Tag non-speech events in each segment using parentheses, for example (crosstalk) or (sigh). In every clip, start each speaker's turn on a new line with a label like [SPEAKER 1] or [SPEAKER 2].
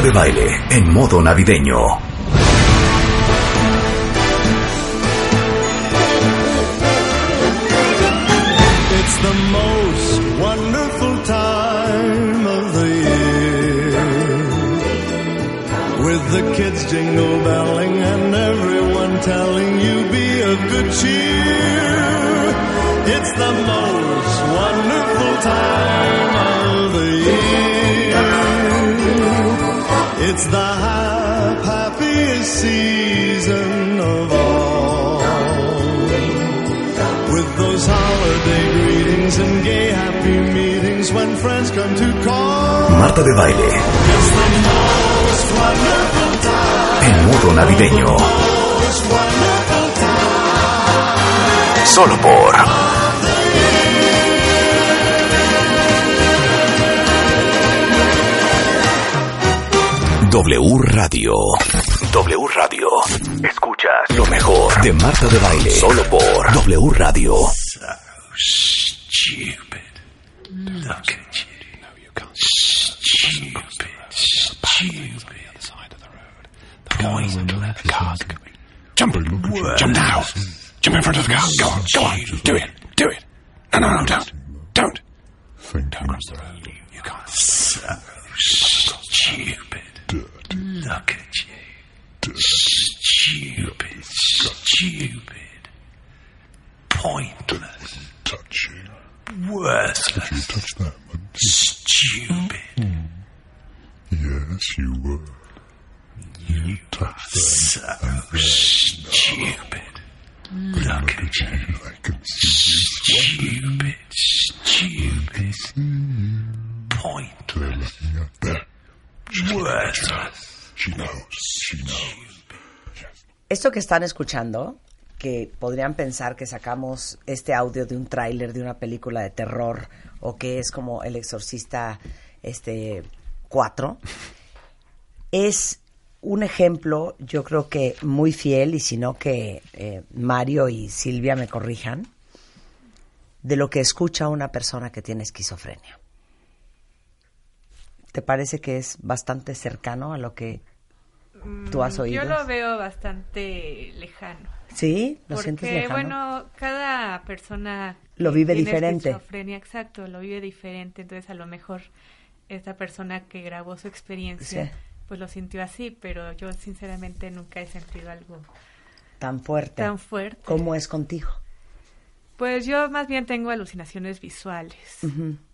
[SPEAKER 1] De Baile en modo navideño.
[SPEAKER 2] It's the most wonderful time of the year. With the kids jingle belling and everyone telling you be of good cheer. It's the most wonderful time It's the hap- happiest season of all. With those holiday greetings and gay happy meetings when friends come to call.
[SPEAKER 1] Marta de Baile en modo navideño. Solo por W Radio. W Radio. Escuchas lo mejor de Marta de Baile. Solo por W Radio.
[SPEAKER 3] Están escuchando, que podrían pensar que sacamos este audio de un tráiler de una película de terror o que es como El Exorcista este 4, es un ejemplo, yo creo que muy fiel, y si no que eh, Mario y Silvia me corrijan, de lo que escucha una persona que tiene esquizofrenia. ¿Te parece que es bastante cercano a lo que tú has oído?
[SPEAKER 4] Mm, Yo lo veo bastante lejano.
[SPEAKER 3] ¿Sí? ¿Lo
[SPEAKER 4] porque,
[SPEAKER 3] sientes lejano?
[SPEAKER 4] bueno, cada persona
[SPEAKER 3] Lo vive
[SPEAKER 4] tiene
[SPEAKER 3] diferente.
[SPEAKER 4] esquizofrenia, exacto, lo vive diferente. Entonces, a lo mejor esta persona que grabó su experiencia,
[SPEAKER 3] Sí.
[SPEAKER 4] pues lo sintió así, pero yo sinceramente nunca he sentido algo
[SPEAKER 3] tan fuerte.
[SPEAKER 4] tan fuerte.
[SPEAKER 3] ¿Cómo es contigo?
[SPEAKER 4] Pues yo más bien tengo alucinaciones visuales.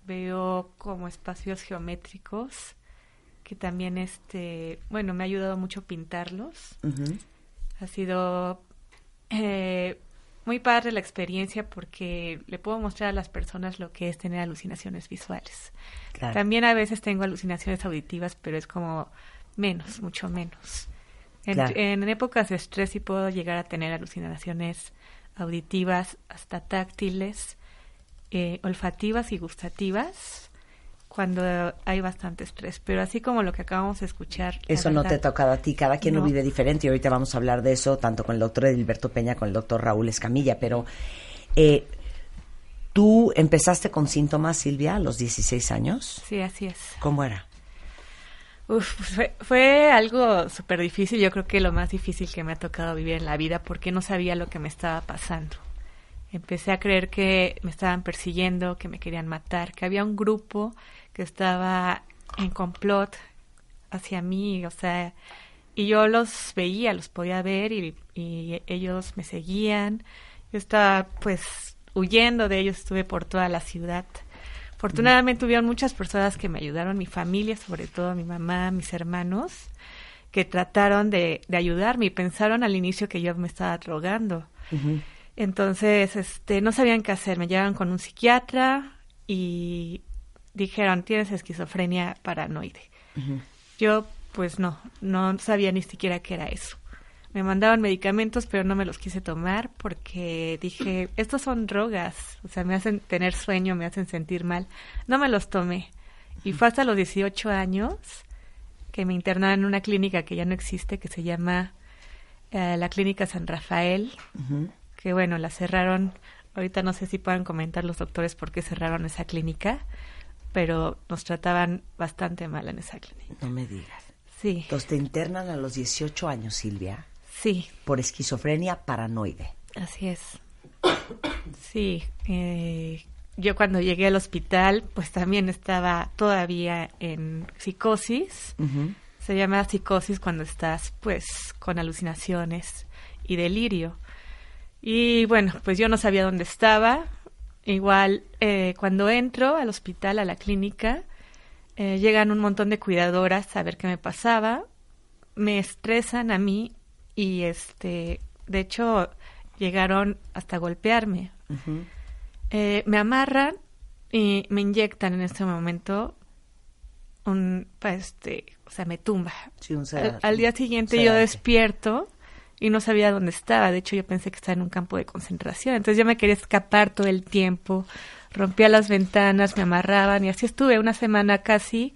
[SPEAKER 4] Veo como espacios geométricos que también, este, bueno, me ha ayudado mucho pintarlos. Ha sido eh, muy padre la experiencia porque le puedo mostrar a las personas lo que es tener alucinaciones visuales.
[SPEAKER 3] Claro.
[SPEAKER 4] También a veces tengo alucinaciones auditivas, pero es como menos, mucho menos. En,
[SPEAKER 3] Claro.
[SPEAKER 4] en épocas de estrés sí puedo llegar a tener alucinaciones auditivas, hasta táctiles, eh, olfativas y gustativas cuando hay bastante estrés. Pero así como lo que acabamos de escuchar.
[SPEAKER 3] Eso no te
[SPEAKER 4] verdad,
[SPEAKER 3] ha tocado a ti, cada quien lo vive diferente y ahorita vamos a hablar de eso tanto con el doctor Edilberto Peña como el doctor Raúl Escamilla, pero eh, tú empezaste con síntomas, Silvia, a los 16 años.
[SPEAKER 4] Sí, así es.
[SPEAKER 3] ¿Cómo era?
[SPEAKER 4] Uf, pues fue, fue algo súper difícil, yo creo que lo más difícil que me ha tocado vivir en la vida porque no sabía lo que me estaba pasando. Empecé a creer que me estaban persiguiendo, que me querían matar, que había un grupo que estaba en complot hacia mí, o sea, y yo los veía, los podía ver y, y ellos me seguían. Yo estaba pues huyendo de ellos, estuve por toda la ciudad. Afortunadamente hubieron muchas personas que me ayudaron, mi familia, sobre todo mi mamá, mis hermanos, que trataron de, de ayudarme y pensaron al inicio que yo me estaba drogando. Entonces, este, no sabían qué hacer. Me llevaron con un psiquiatra y dijeron, tienes esquizofrenia paranoide. Yo, pues no, no sabía ni siquiera qué era eso. Me mandaban medicamentos, pero no me los quise tomar porque dije, estos son drogas, o sea, me hacen tener sueño, me hacen sentir mal. No me los tomé. Y fue hasta los 18 años que me internaron en una clínica que ya no existe, que se llama eh, la Clínica San Rafael, que bueno, la cerraron. Ahorita no sé si puedan comentar los doctores por qué cerraron esa clínica, pero nos trataban bastante mal en esa clínica.
[SPEAKER 3] No me digas.
[SPEAKER 4] Sí,
[SPEAKER 3] Entonces te internan a los 18 años, Silvia,
[SPEAKER 4] sí,
[SPEAKER 3] por esquizofrenia paranoide.
[SPEAKER 4] así es. (coughs) Sí, eh, yo cuando llegué al hospital, pues también estaba todavía en psicosis. Se llama psicosis cuando estás, pues, con alucinaciones y delirio. Y bueno, pues yo no sabía dónde estaba. Igual, eh, cuando entro al hospital, a la clínica, eh, llegan un montón de cuidadoras a ver qué me pasaba. Me estresan a mí y, este, de hecho, llegaron hasta golpearme. Eh, me amarran y me inyectan en este momento un, pa- este, o sea, me tumba.
[SPEAKER 3] Sí, un
[SPEAKER 4] Al, día siguiente yo despierto y no sabía dónde estaba. De hecho, yo pensé que estaba en un campo de concentración. Entonces yo me quería escapar todo el tiempo. Rompía las ventanas, me amarraban y así estuve una semana casi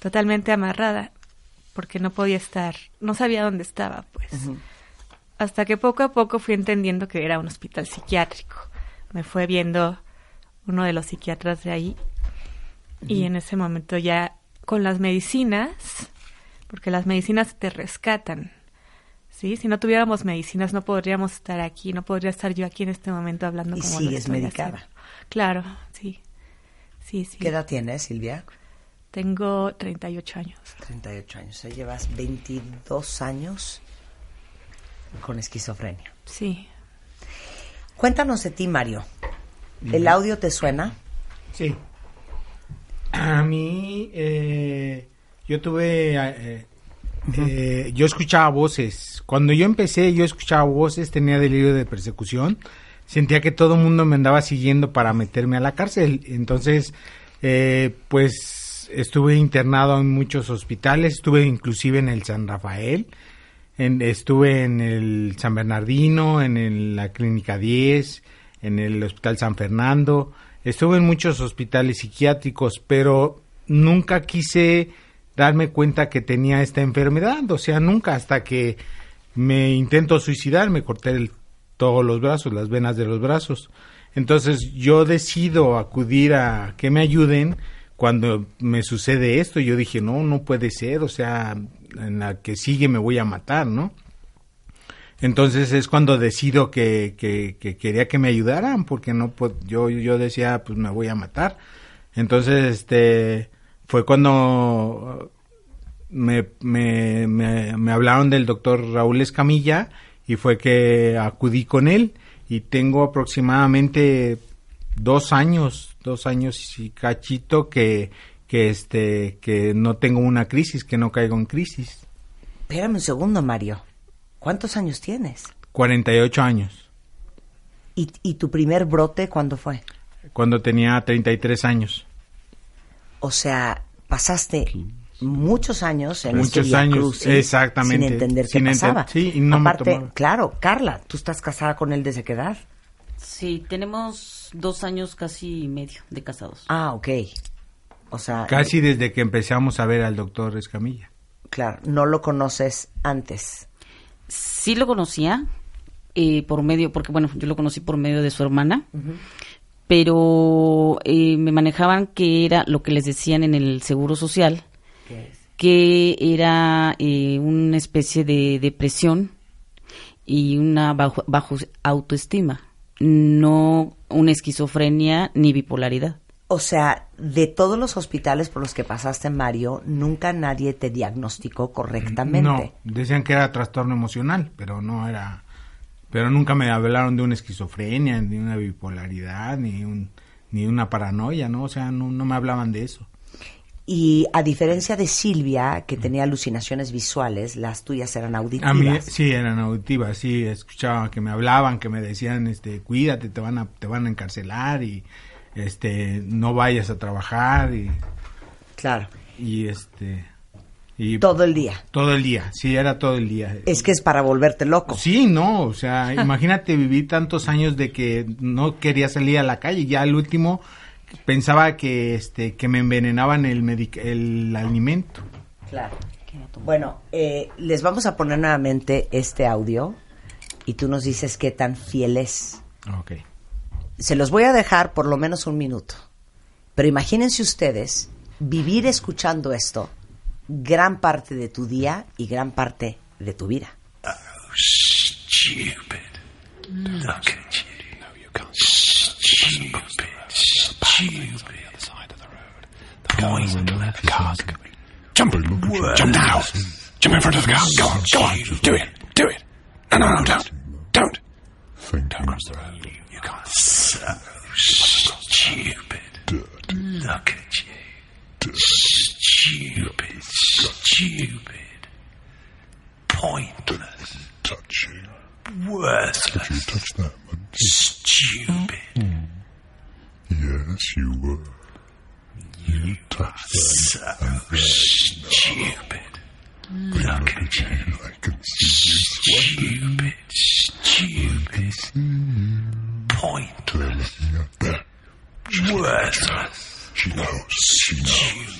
[SPEAKER 4] totalmente amarrada porque no podía estar, no sabía dónde estaba, pues. Hasta que poco a poco fui entendiendo que era un hospital psiquiátrico. Me fue viendo uno de los psiquiatras de ahí y en ese momento ya con las medicinas, porque las medicinas te rescatan. ¿Sí? Si no tuviéramos medicinas no podríamos estar aquí, no podría estar yo aquí en este momento hablando
[SPEAKER 3] ¿Y
[SPEAKER 4] como lo
[SPEAKER 3] sigues
[SPEAKER 4] estoy
[SPEAKER 3] medicada?
[SPEAKER 4] haciendo. Claro, sí. Sí, sí.
[SPEAKER 3] ¿Qué edad tienes, Silvia?
[SPEAKER 4] Tengo 38 años.
[SPEAKER 3] 38 años. O sea, llevas 22 años con esquizofrenia.
[SPEAKER 4] Sí.
[SPEAKER 3] Cuéntanos de ti, Mario. ¿El audio te suena?
[SPEAKER 5] Sí. A mí, eh, yo tuve, eh, eh, yo escuchaba voces. Cuando yo empecé, yo escuchaba voces, tenía delirio de persecución. Sentía que todo el mundo me andaba siguiendo para meterme a la cárcel. Entonces, eh, pues estuve internado en muchos hospitales, estuve inclusive en el San Rafael, en- estuve en el San Bernardino, en el- la Clínica 10, en el Hospital San Fernando, estuve en muchos hospitales psiquiátricos, pero nunca quise darme cuenta que tenía esta enfermedad, o sea, nunca hasta que me intento suicidar, me corté todos los brazos, las venas de los brazos. Entonces yo decido acudir a que me ayuden cuando me sucede esto. Yo dije, no, no puede ser, o sea, en la que sigue me voy a matar, ¿no? Entonces es cuando decido que, que, que quería que me ayudaran, porque no, pues yo, yo decía, pues me voy a matar. Entonces, este, fue cuando me, me, me, me hablaron del doctor Raúl Escamilla y fue que acudí con él y tengo aproximadamente dos años, dos años y cachito que, que este, que no tengo una crisis, que no caigo en crisis.
[SPEAKER 3] Espérame un segundo, Mario. ¿Cuántos años tienes?
[SPEAKER 5] 48 años,
[SPEAKER 3] ¿Y, y tu primer brote cuándo fue?
[SPEAKER 5] cuando tenía 33 años.
[SPEAKER 3] O sea, pasaste muchos años en
[SPEAKER 5] Muchos
[SPEAKER 3] este
[SPEAKER 5] años, exactamente,
[SPEAKER 3] sin entender qué
[SPEAKER 5] sin
[SPEAKER 3] pasaba.
[SPEAKER 5] sí, y no
[SPEAKER 3] Aparte, claro, Carla, tú estás casada con él desde qué edad?
[SPEAKER 6] Sí, tenemos dos años casi y medio de casados.
[SPEAKER 3] Ah, ok. O sea,
[SPEAKER 5] Casi desde que empezamos a ver al doctor Escamilla.
[SPEAKER 3] claro, no lo conoces antes.
[SPEAKER 6] Sí lo conocía eh, por medio, porque bueno, yo lo conocí por medio de su hermana, pero eh, me manejaban que era lo que les decían en el seguro social, que era eh, una especie de depresión y una bajo, bajo autoestima, no una esquizofrenia ni bipolaridad.
[SPEAKER 3] O sea, de todos los hospitales por los que pasaste, Mario, nunca nadie te diagnosticó correctamente.
[SPEAKER 5] No, decían que era trastorno emocional, pero no era, pero nunca me hablaron de una esquizofrenia, ni una bipolaridad, ni un, ni una paranoia, ¿no? O sea, no, no me hablaban de eso.
[SPEAKER 3] Y a diferencia de Silvia, que tenía alucinaciones visuales, las tuyas eran auditivas.
[SPEAKER 5] A mí sí eran auditivas, sí, escuchaba que me hablaban, que me decían, este, cuídate, te van a, te van a encarcelar y, este, no vayas a trabajar y,
[SPEAKER 3] Claro,
[SPEAKER 5] y este, y
[SPEAKER 3] todo el día.
[SPEAKER 5] todo el día, sí, era todo el día.
[SPEAKER 3] Es que es para volverte loco.
[SPEAKER 5] Sí, no, o sea, (laughs) imagínate vivir tantos años de que no quería salir a la calle, ya al último pensaba que este que me envenenaban el medic- el alimento.
[SPEAKER 3] Claro. Bueno, eh, les vamos a poner nuevamente este audio y tú nos dices qué tan fiel es.
[SPEAKER 5] Ok.
[SPEAKER 3] Se los voy a dejar por lo menos un minuto. Pero imagínense ustedes vivir escuchando esto gran parte de tu día y gran parte de tu vida.
[SPEAKER 1] Stupid. Look at you. No, you can't. Stupid. Stupid.
[SPEAKER 7] Cars coming. Jump, jump now. Jump in front of the car. Go on, go on. Do it, do it. No, no, no, don't. Don't.
[SPEAKER 1] Don't cross the road.
[SPEAKER 7] You can't.
[SPEAKER 1] So stupid. Look at you. Stupid. Stupid. Pointless.
[SPEAKER 7] Touch you.
[SPEAKER 1] Worthless.
[SPEAKER 7] Touch that one.
[SPEAKER 1] Stupid.
[SPEAKER 7] Yes, you were. You touched that.
[SPEAKER 1] So stupid. Look at you.
[SPEAKER 7] I can see you
[SPEAKER 1] Stupid. Stupid. Pointless. Worthless.
[SPEAKER 7] She knows. She knows.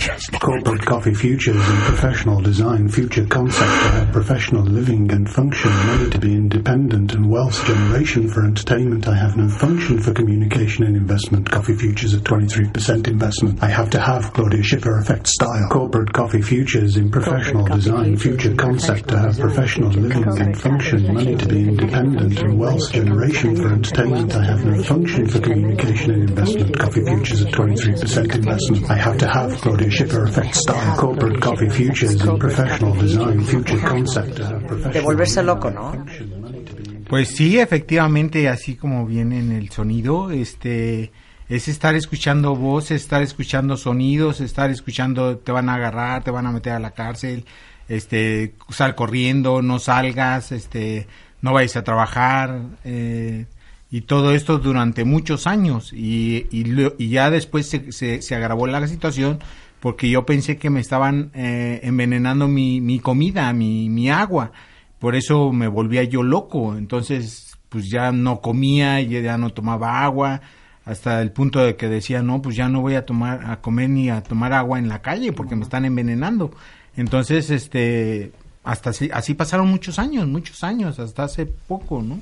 [SPEAKER 7] Yes,
[SPEAKER 8] Corporate Coffee Futures and professional design future concept to have professional living and function, money to be independent and wealth generation for entertainment. I have no function for communication and investment. Coffee Futures at 23% investment. I have to have Claudia Schiffer effect style. Corporate Coffee Futures in professional
[SPEAKER 3] Corporate
[SPEAKER 8] design future concept to have professional living and function, money to be independent and wealth generation for entertainment. I have no function for communication and investment. Coffee Futures at 23% investment. I have to have Claudia Schiffer effect style. Corporate Coffee Futures in professional design future concept to have
[SPEAKER 3] De
[SPEAKER 8] professional
[SPEAKER 3] volverse
[SPEAKER 8] living
[SPEAKER 3] loco,
[SPEAKER 8] and
[SPEAKER 3] ¿no?
[SPEAKER 5] Pues sí, efectivamente, así como viene en el sonido, este es estar escuchando voces, estar escuchando sonidos, estar escuchando te van a agarrar, te van a meter a la cárcel, este sal corriendo, no salgas, este no vayas a trabajar eh, y todo esto durante muchos años. Y, y, y ya después se, se, se agravó la situación porque yo pensé que me estaban eh, envenenando mi, mi comida, mi, mi agua. Por eso me volvía yo loco, entonces pues ya no comía, ya ya no tomaba agua, hasta el punto de que decía, no, pues ya no voy a tomar, a comer ni a tomar agua en la calle porque me están envenenando. Entonces, este, hasta así, así pasaron muchos años, muchos años, hasta hace poco, ¿no?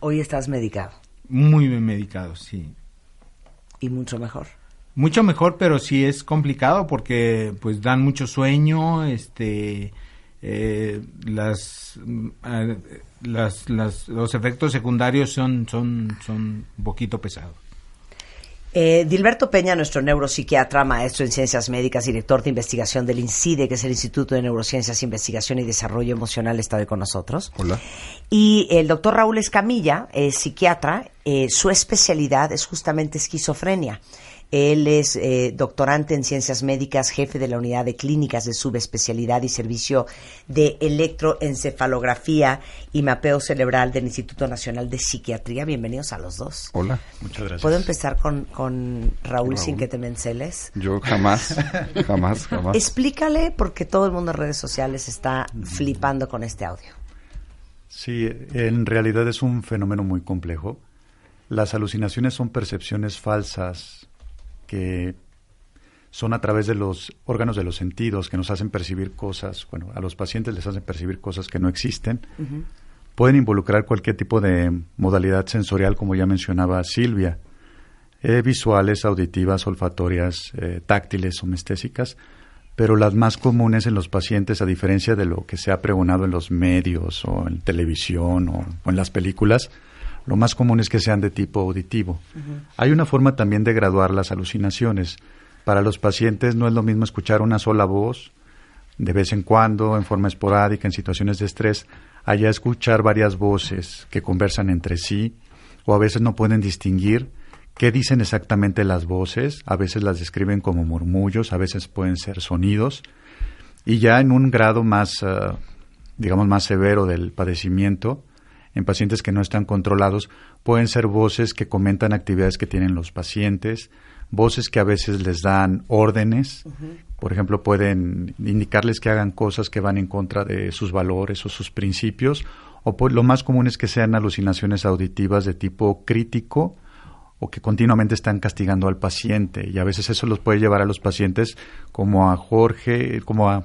[SPEAKER 3] Hoy estás medicado
[SPEAKER 5] Muy bien medicado, sí.
[SPEAKER 3] y mucho mejor.
[SPEAKER 5] Mucho mejor, pero sí es complicado porque pues dan mucho sueño, este, eh, las, ah, las, las, los efectos secundarios son, son, son un poquito pesados.
[SPEAKER 3] Eh, Dilberto Peña, nuestro neuropsiquiatra, maestro en ciencias médicas, director de investigación del INCIDE, que es el Instituto de Neurociencias, Investigación y Desarrollo Emocional, está hoy con nosotros.
[SPEAKER 7] Hola.
[SPEAKER 3] Y el doctor Raúl Escamilla, es psiquiatra, eh, su especialidad es justamente esquizofrenia. Él es eh, doctorante en ciencias médicas, jefe de la unidad de clínicas de subespecialidad y servicio de electroencefalografía y mapeo cerebral del Instituto Nacional de Psiquiatría. Bienvenidos a los dos.
[SPEAKER 7] Hola.
[SPEAKER 1] Muchas gracias.
[SPEAKER 3] ¿Puedo empezar con, con Raúl, sin que te me enceles?
[SPEAKER 7] Yo jamás, (laughs) jamás, jamás.
[SPEAKER 3] Explícale porque todo el mundo en redes sociales está flipando con este audio.
[SPEAKER 9] Sí, en realidad es un fenómeno muy complejo. Las alucinaciones son percepciones falsas que son a través de los órganos de los sentidos que nos hacen percibir cosas, bueno, a los pacientes les hacen percibir cosas que no existen. Pueden involucrar cualquier tipo de modalidad sensorial, como ya mencionaba Silvia, eh, visuales, auditivas, olfatorias, eh, táctiles, somestésicas, pero las más comunes en los pacientes, a diferencia de lo que se ha pregonado en los medios o en televisión o, o en las películas, lo más común es que sean de tipo auditivo. Hay una forma también de graduar las alucinaciones. Para los pacientes no es lo mismo escuchar una sola voz de vez en cuando, en forma esporádica, en situaciones de estrés, allá escuchar varias voces que conversan entre sí o a veces no pueden distinguir qué dicen exactamente las voces, a veces las describen como murmullos, a veces pueden ser sonidos y ya en un grado más, ah, digamos, más severo del padecimiento, en pacientes que no están controlados, pueden ser voces que comentan actividades que tienen los pacientes, voces que a veces les dan órdenes, por ejemplo, pueden indicarles que hagan cosas que van en contra de sus valores o sus principios, o pues, lo más común es que sean alucinaciones auditivas de tipo crítico o que continuamente están castigando al paciente y a veces eso los puede llevar a los pacientes como a Jorge, como a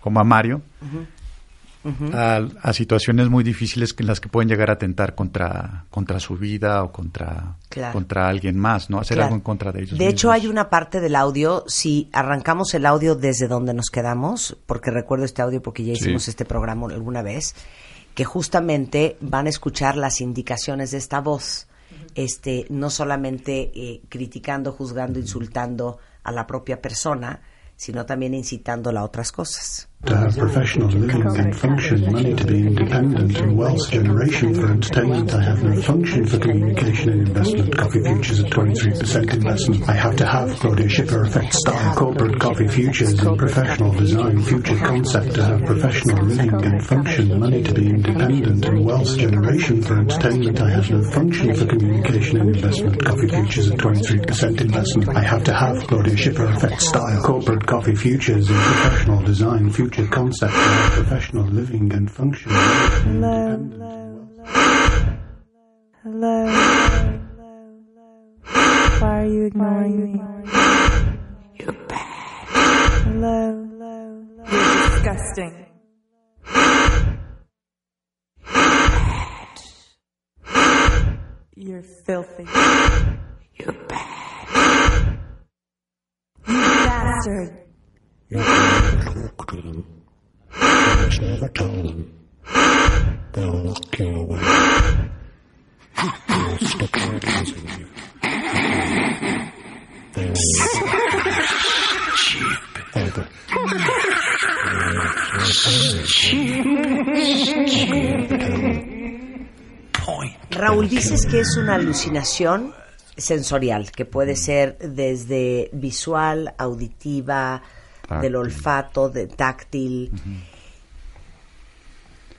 [SPEAKER 9] como a Mario, a, situaciones muy difíciles en las que pueden llegar a atentar contra, contra su vida o contra, contra alguien más, ¿no? Hacer algo en contra de ellos.
[SPEAKER 3] De hecho, hay una parte del audio, si arrancamos el audio desde donde nos quedamos, porque recuerdo este audio porque ya hicimos este programa alguna vez, que justamente van a escuchar las indicaciones de esta voz, este, no solamente eh, criticando, juzgando, insultando a la propia persona, sino también incitándola a otras cosas.
[SPEAKER 8] To have professional living and function, money to be independent, and wealth generation for entertainment. I have no function for communication and investment. Coffee futures at 23% investment. I have to have Claudia Schiffer effect style corporate coffee futures and professional design future concept to have professional living and function, money to be independent, and wealth generation for entertainment. I have no function for communication and investment. Coffee futures at 23% investment. I have to have Claudia Schiffer effect style corporate coffee futures and professional design future future concept of professional living and function. Hello. Hello. Why are you ignoring me? You're bad. Hello. You're disgusting. Bad. You're filthy. You're bad. You bastard.
[SPEAKER 3] Raúl, dices que es una alucinación sensorial, que puede ser desde visual, auditiva, del olfato, de táctil.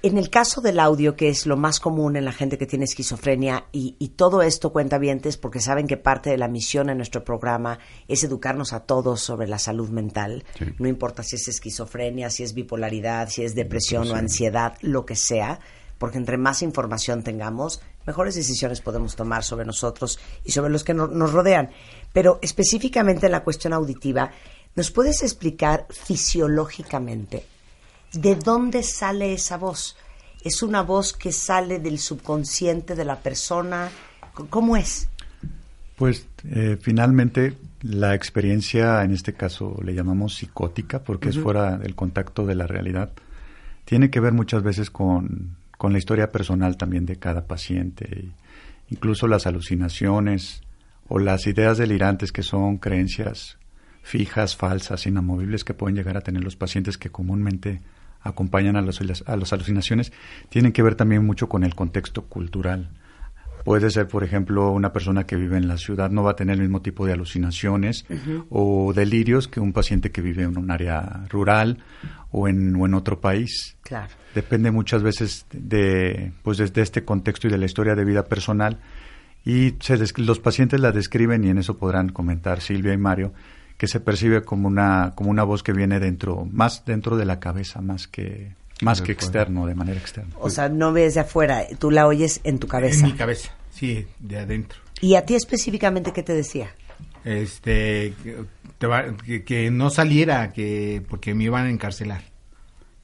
[SPEAKER 3] En el caso del audio, que es lo más común en la gente que tiene esquizofrenia, y, todo esto cuenta vientes porque saben que parte de la misión en nuestro programa es educarnos a todos sobre la salud mental. No importa si es esquizofrenia, si es bipolaridad, si es depresión o ansiedad, lo que sea, porque entre más información tengamos, mejores decisiones podemos tomar sobre nosotros y sobre los que nos rodean. Pero específicamente en la cuestión auditiva, ¿Nos puedes explicar fisiológicamente de dónde sale esa voz? ¿Es una voz que sale del subconsciente de la persona? ¿Cómo es?
[SPEAKER 9] Pues eh, finalmente la experiencia, en este caso le llamamos psicótica porque es fuera del contacto de la realidad, tiene que ver muchas veces con, con la historia personal también de cada paciente, incluso las alucinaciones o las ideas delirantes que son creencias fijas, falsas, inamovibles que pueden llegar a tener los pacientes que comúnmente acompañan a, los, a las alucinaciones, tienen que ver también mucho con el contexto cultural. Puede ser, por ejemplo, una persona que vive en la ciudad no va a tener el mismo tipo de alucinaciones o delirios que un paciente que vive en un área rural o en, o en otro país.
[SPEAKER 3] Claro.
[SPEAKER 9] Depende muchas veces de, pues, de, este contexto y de la historia de vida personal. Y se los pacientes la describen y en eso podrán comentar Silvia y Mario que se percibe como una, como una voz que viene dentro, más dentro de la cabeza, más que, más que externo, de manera externa.
[SPEAKER 3] O sea, no ves de afuera, tú la oyes en tu cabeza.
[SPEAKER 5] En mi cabeza, sí, de adentro.
[SPEAKER 3] ¿Y a ti específicamente qué te decía?
[SPEAKER 5] Este, que, no saliera, que porque me iban a encarcelar.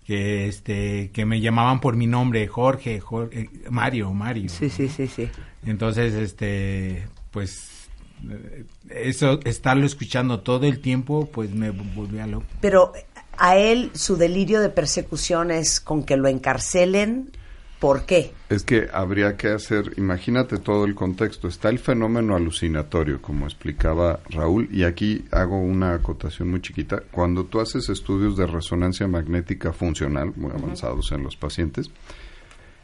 [SPEAKER 5] Que este, que me llamaban por mi nombre, Jorge, Jorge Mario, Mario.
[SPEAKER 3] Sí, sí, sí, sí.
[SPEAKER 5] Entonces, este, pues eso, estarlo escuchando todo el tiempo, pues me volvía loco.
[SPEAKER 3] Pero a él su delirio de persecución es con que lo encarcelen. ¿Por qué?
[SPEAKER 10] Es que habría que hacer, imagínate todo el contexto. Está el fenómeno alucinatorio, como explicaba Raúl, y aquí hago una acotación muy chiquita. Cuando tú haces estudios de resonancia magnética funcional, muy avanzados en los pacientes,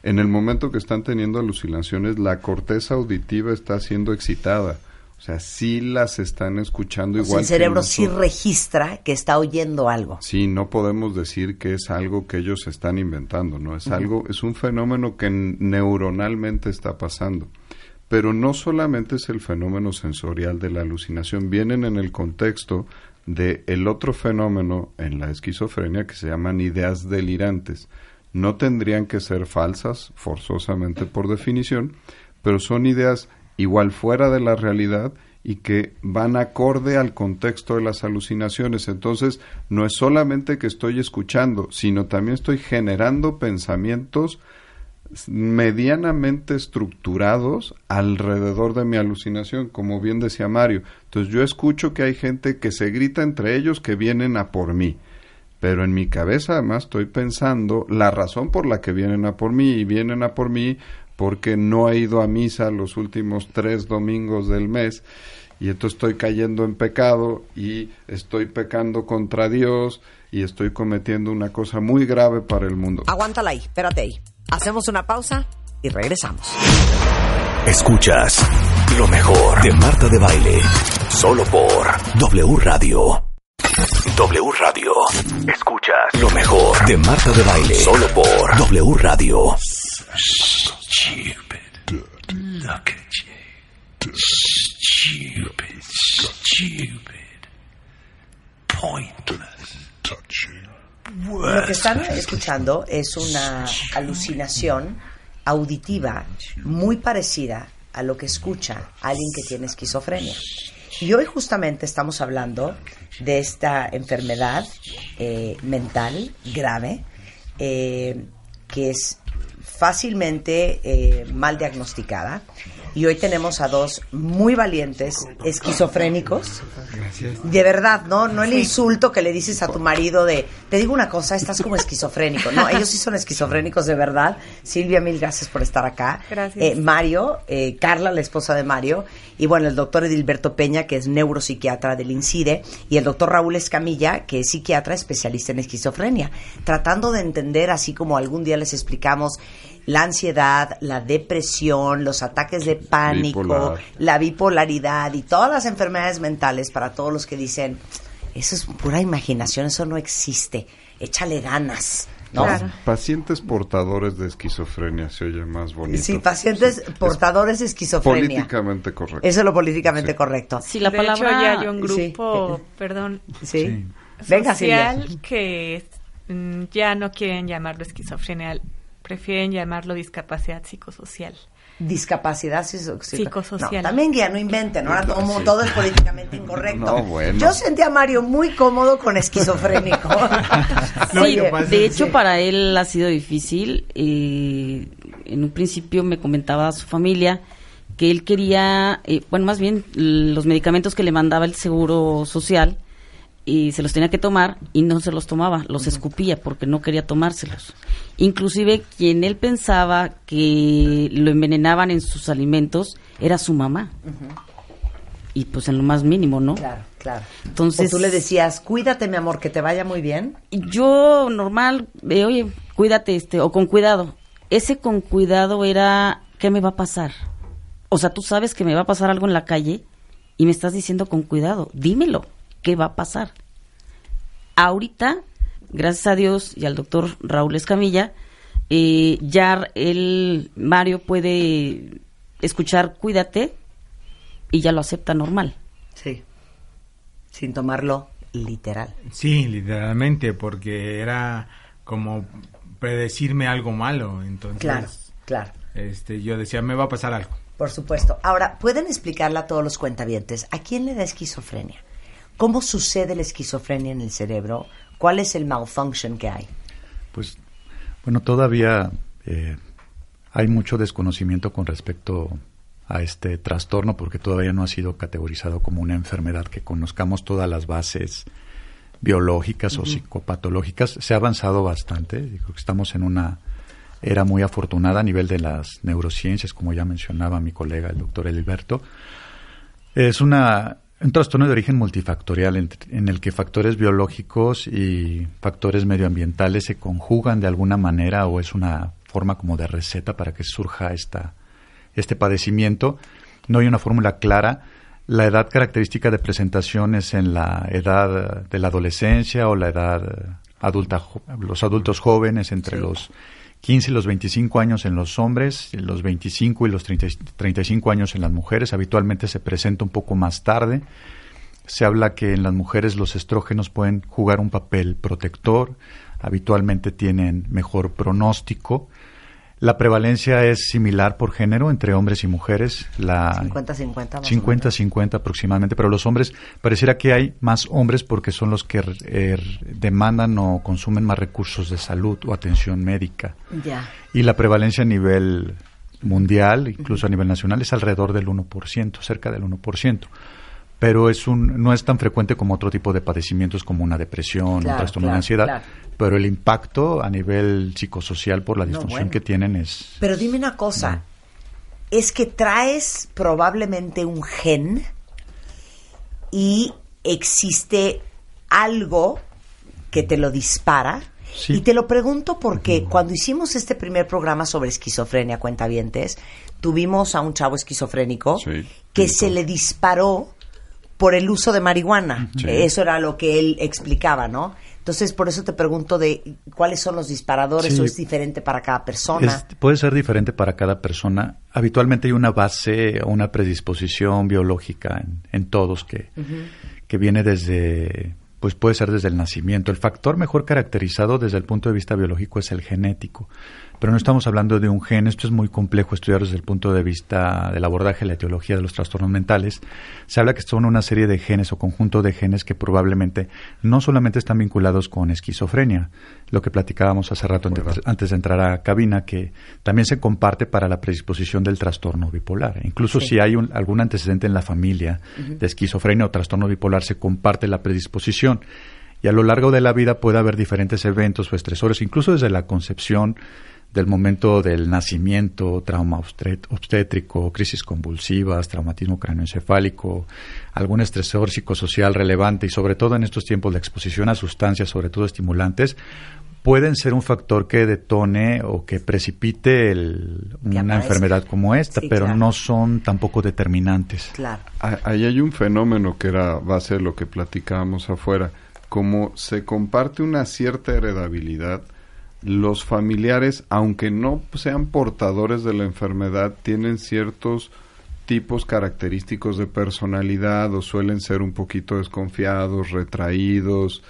[SPEAKER 10] en el momento que están teniendo alucinaciones, la corteza auditiva está siendo excitada o sea, sí las están escuchando igual.
[SPEAKER 3] el cerebro sí registra que está oyendo algo.
[SPEAKER 10] Sí, no podemos decir que es algo que ellos están inventando, ¿no? Es algo, es un fenómeno que neuronalmente está pasando. Pero no solamente es el fenómeno sensorial de la alucinación, vienen en el contexto de el otro fenómeno en la esquizofrenia que se llaman ideas delirantes. No tendrían que ser falsas, forzosamente por definición, pero son ideas igual fuera de la realidad y que van acorde al contexto de las alucinaciones. Entonces, no es solamente que estoy escuchando, sino también estoy generando pensamientos medianamente estructurados alrededor de mi alucinación, como bien decía Mario. Entonces yo escucho que hay gente que se grita entre ellos que vienen a por mí. Pero en mi cabeza además estoy pensando la razón por la que vienen a por mí y vienen a por mí porque no he ido a misa los últimos tres domingos del mes y entonces estoy cayendo en pecado y estoy pecando contra Dios y estoy cometiendo una cosa muy grave para el mundo.
[SPEAKER 3] Aguántala ahí, espérate ahí. Hacemos una pausa y regresamos.
[SPEAKER 11] Escuchas lo mejor de Marta de Baile, solo por W Radio. W Radio. Escuchas lo mejor de Marta de Baile, solo por W Radio.
[SPEAKER 1] Stupid. Look at you. Stupid, stupid. Pointless.
[SPEAKER 3] Lo que están escuchando es una alucinación auditiva muy parecida a lo que escucha alguien que tiene esquizofrenia. Y hoy justamente estamos hablando de esta enfermedad eh, mental grave eh, que es fácilmente eh, mal diagnosticada. Y hoy tenemos a dos muy valientes esquizofrénicos. De verdad, ¿no? No el insulto que le dices a tu marido de, te digo una cosa, estás como esquizofrénico. No, ellos sí son esquizofrénicos de verdad. Silvia, mil gracias por estar acá.
[SPEAKER 4] Gracias.
[SPEAKER 3] Eh, Mario, eh, Carla, la esposa de Mario, y bueno, el doctor Edilberto Peña, que es neuropsiquiatra del INCIDE, y el doctor Raúl Escamilla, que es psiquiatra especialista en esquizofrenia, tratando de entender, así como algún día les explicamos, la ansiedad, la depresión, los ataques de pánico,
[SPEAKER 10] Bipolar.
[SPEAKER 3] la bipolaridad y todas las enfermedades mentales para todos los que dicen, eso es pura imaginación, eso no existe, échale ganas. ¿no?
[SPEAKER 10] Pacientes portadores de esquizofrenia se oye más bonito.
[SPEAKER 3] Sí, pacientes portadores de esquizofrenia.
[SPEAKER 10] Políticamente correcto.
[SPEAKER 3] Eso es lo políticamente correcto.
[SPEAKER 6] Sí, la
[SPEAKER 4] de
[SPEAKER 6] palabra...
[SPEAKER 4] hecho, ya hay un
[SPEAKER 3] Sí.
[SPEAKER 4] grupo, (laughs) perdón,
[SPEAKER 3] ¿Sí? Venga,
[SPEAKER 4] social que mm, ya no quieren llamarlo esquizofrenia, prefieren llamarlo discapacidad psicosocial.
[SPEAKER 3] Discapacidad psico-
[SPEAKER 4] Psicosocial.
[SPEAKER 3] No, también ya no inventen, ahora todo,
[SPEAKER 10] Sí.
[SPEAKER 3] todo es políticamente (laughs) incorrecto.
[SPEAKER 10] No, bueno.
[SPEAKER 3] Yo sentí a Mario muy cómodo con esquizofrénico. (laughs) (laughs)
[SPEAKER 6] Sí, de hecho para él ha sido difícil. eh, en un principio me comentaba su familia que él quería, eh, bueno, más bien los medicamentos que le mandaba el seguro social y se los tenía que tomar y no se los tomaba, los escupía porque no quería tomárselos. Inclusive quien él pensaba que lo envenenaban en sus alimentos era su mamá. Y pues en lo más mínimo, ¿no?
[SPEAKER 3] Claro, claro.
[SPEAKER 6] Entonces-
[SPEAKER 3] o tú le decías, cuídate, mi amor, que te vaya muy bien.
[SPEAKER 6] yo normal, eh, oye, cuídate, este, o con cuidado. Ese con cuidado era, ¿qué me va a pasar? O sea, tú sabes que me va a pasar algo en la calle y me estás diciendo con cuidado, dímelo, ¿qué va a pasar? Ahorita, gracias a Dios y al doctor Raúl Escamilla, eh, ya el Mario puede escuchar cuídate y ya lo acepta normal.
[SPEAKER 3] Sí. Sin tomarlo literal.
[SPEAKER 5] Sí, literalmente, porque era como predecirme algo malo. Entonces,
[SPEAKER 3] Claro, claro.
[SPEAKER 5] este, yo decía, me va a pasar algo.
[SPEAKER 3] Por supuesto. Ahora, ¿pueden explicarle a todos los cuentavientes a quién le da esquizofrenia? ¿Cómo sucede la esquizofrenia en el cerebro? ¿Cuál es el malfunction que hay?
[SPEAKER 9] Pues, bueno, todavía eh, hay mucho desconocimiento con respecto a este trastorno porque todavía no ha sido categorizado como una enfermedad que conozcamos todas las bases biológicas o psicopatológicas. Se ha avanzado bastante. Creo que estamos en una era muy afortunada a nivel de las neurociencias, como ya mencionaba mi colega, el doctor Elberto. Es una, un trastorno de origen multifactorial en, en, el que factores biológicos y factores medioambientales se conjugan de alguna manera o es una forma como de receta para que surja esta, este padecimiento. No hay una fórmula clara. La edad característica de presentación es en la edad de la adolescencia o la edad adulta, los adultos jóvenes entre sí. los 15 y los 25 años en los hombres, los 25 y los 30, 35 años en las mujeres. Habitualmente se presenta un poco más tarde. Se habla que en las mujeres los estrógenos pueden jugar un papel protector, habitualmente tienen mejor pronóstico. La prevalencia es similar por género entre hombres y mujeres. La
[SPEAKER 3] 50-50.
[SPEAKER 9] 50-50 aproximadamente, pero los hombres, pareciera que hay más hombres porque son los que eh, demandan o consumen más recursos de salud o atención médica.
[SPEAKER 3] Ya.
[SPEAKER 9] Y la prevalencia a nivel mundial, incluso a nivel nacional, es alrededor del 1%, cerca del 1% pero es un, no es tan frecuente como otro tipo de padecimientos como una depresión, un trastorno de ansiedad, pero el impacto a nivel psicosocial por la disfunción que tienen es...
[SPEAKER 3] Pero dime una cosa, es que traes probablemente un gen y existe algo que te lo dispara. Y te lo pregunto porque cuando hicimos este primer programa sobre esquizofrenia, cuentavientes, tuvimos a un chavo esquizofrénico que se le disparó por el uso de marihuana. Eso era lo que él explicaba, ¿no? Entonces, por eso te pregunto de cuáles son los disparadores o es diferente para cada persona.
[SPEAKER 9] puede ser diferente para cada persona. Habitualmente hay una base o una predisposición biológica en, todos que, que viene desde, pues puede ser desde el nacimiento. El factor mejor caracterizado desde el punto de vista biológico es el genético pero no estamos hablando de un gen, esto es muy complejo estudiar desde el punto de vista del abordaje de la etiología de los trastornos mentales. Se habla que son una serie de genes o conjunto de genes que probablemente no solamente están vinculados con esquizofrenia, lo que platicábamos hace rato antes, de entrar a cabina, que también se comparte para la predisposición del trastorno bipolar. Incluso si hay algún antecedente en la familia de esquizofrenia o trastorno bipolar, se comparte la predisposición y a lo largo de la vida puede haber diferentes eventos o estresores, incluso desde la concepción, del momento del nacimiento, trauma obstétrico, crisis convulsivas, traumatismo cráneoencefálico, algún estresor psicosocial relevante y sobre todo en estos tiempos de exposición a sustancias, sobre todo estimulantes, pueden ser un factor que detone o que precipite una enfermedad como esta, pero no son tampoco determinantes.
[SPEAKER 3] Claro.
[SPEAKER 10] Ahí hay un fenómeno que era base de lo que platicábamos afuera, como se comparte una cierta heredabilidad, los familiares, aunque no sean portadores de la enfermedad, tienen ciertos tipos característicos de personalidad o suelen ser un poquito desconfiados, retraídos.